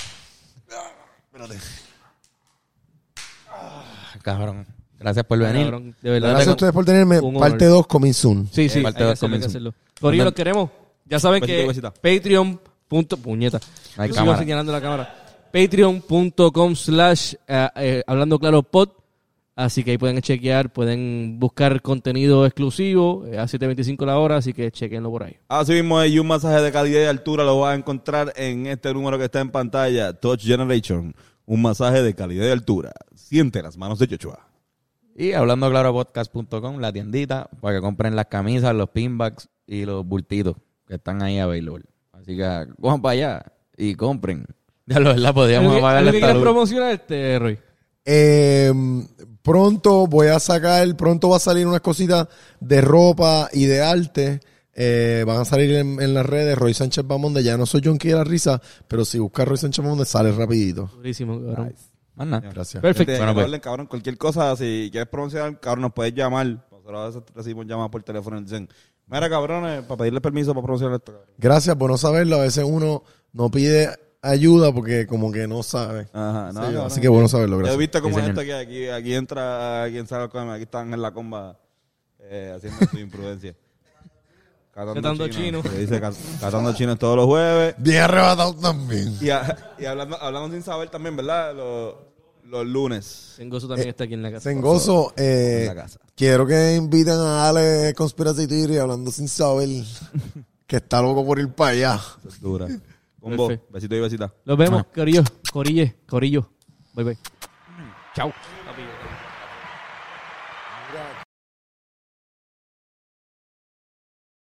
Cabrón. Gracias por venir. Cabrón, de verdad. Gracias a ustedes por tenerme. Parte 2, coming soon. Sí, sí, Parte que dos hacerlo, Corillo, los queremos. Ya saben Besito, que besita. Patreon. Punto, puñeta. Yo sigo señalando la cámara. Patreon.com slash eh, eh, hablando claro pod. Así que ahí pueden chequear, pueden buscar contenido exclusivo eh, a 7.25 la hora, así que chequenlo por ahí. Así mismo hay un masaje de calidad y altura, lo vas a encontrar en este número que está en pantalla, Touch Generation. Un masaje de calidad y altura. Siente las manos de Joshua. Y hablando claro podcast.com, la tiendita, para que compren las camisas, los pinbacks y los bultitos que están ahí available. Así que cojan para allá y compren. Ya lo verdad, podíamos ¿Algo que- algo que esta quieres este, Roy? Eh, pronto voy a sacar, pronto va a salir unas cositas de ropa y de arte. Eh, van a salir en, en las redes Roy Sánchez Bamonde. Ya no soy Jonky de la risa, pero si buscas Roy Sánchez Bamonde sale rapidito. Durísimo, cabrón. Más nada. Gracias. Perfecto. Gente, Bueno, pues. recuerden, cabrón, cualquier cosa, si quieres promocionar, cabrón, nos puedes llamar. Nosotros a veces recibimos llamadas por teléfono y dicen, mira, cabrones, para pedirle permiso para promocionar esto, cabrón. Gracias, bueno saberlo. A veces uno no pide ayuda porque como que no sabe. Ajá, no, Sí, cabrón. así que bueno saberlo, Yo he gracias. visto como Sí, esto que aquí, aquí entra, aquí entra, aquí están en la comba eh, haciendo su imprudencia. Catando chino. Se dice ca- catando chinos todos los jueves. Bien arrebatado también. Y, a- y hablando, hablando sin saber también, ¿verdad? Los, los lunes. Sengoso también está aquí en la casa. Sengoso, eh, En la casa. quiero que inviten a Ale Conspiracy Theory hablando sin saber que está loco por ir para allá. Eso es dura. Combo, besito y besita. Nos vemos, corillo, corille, corillo. Bye, bye. Chao.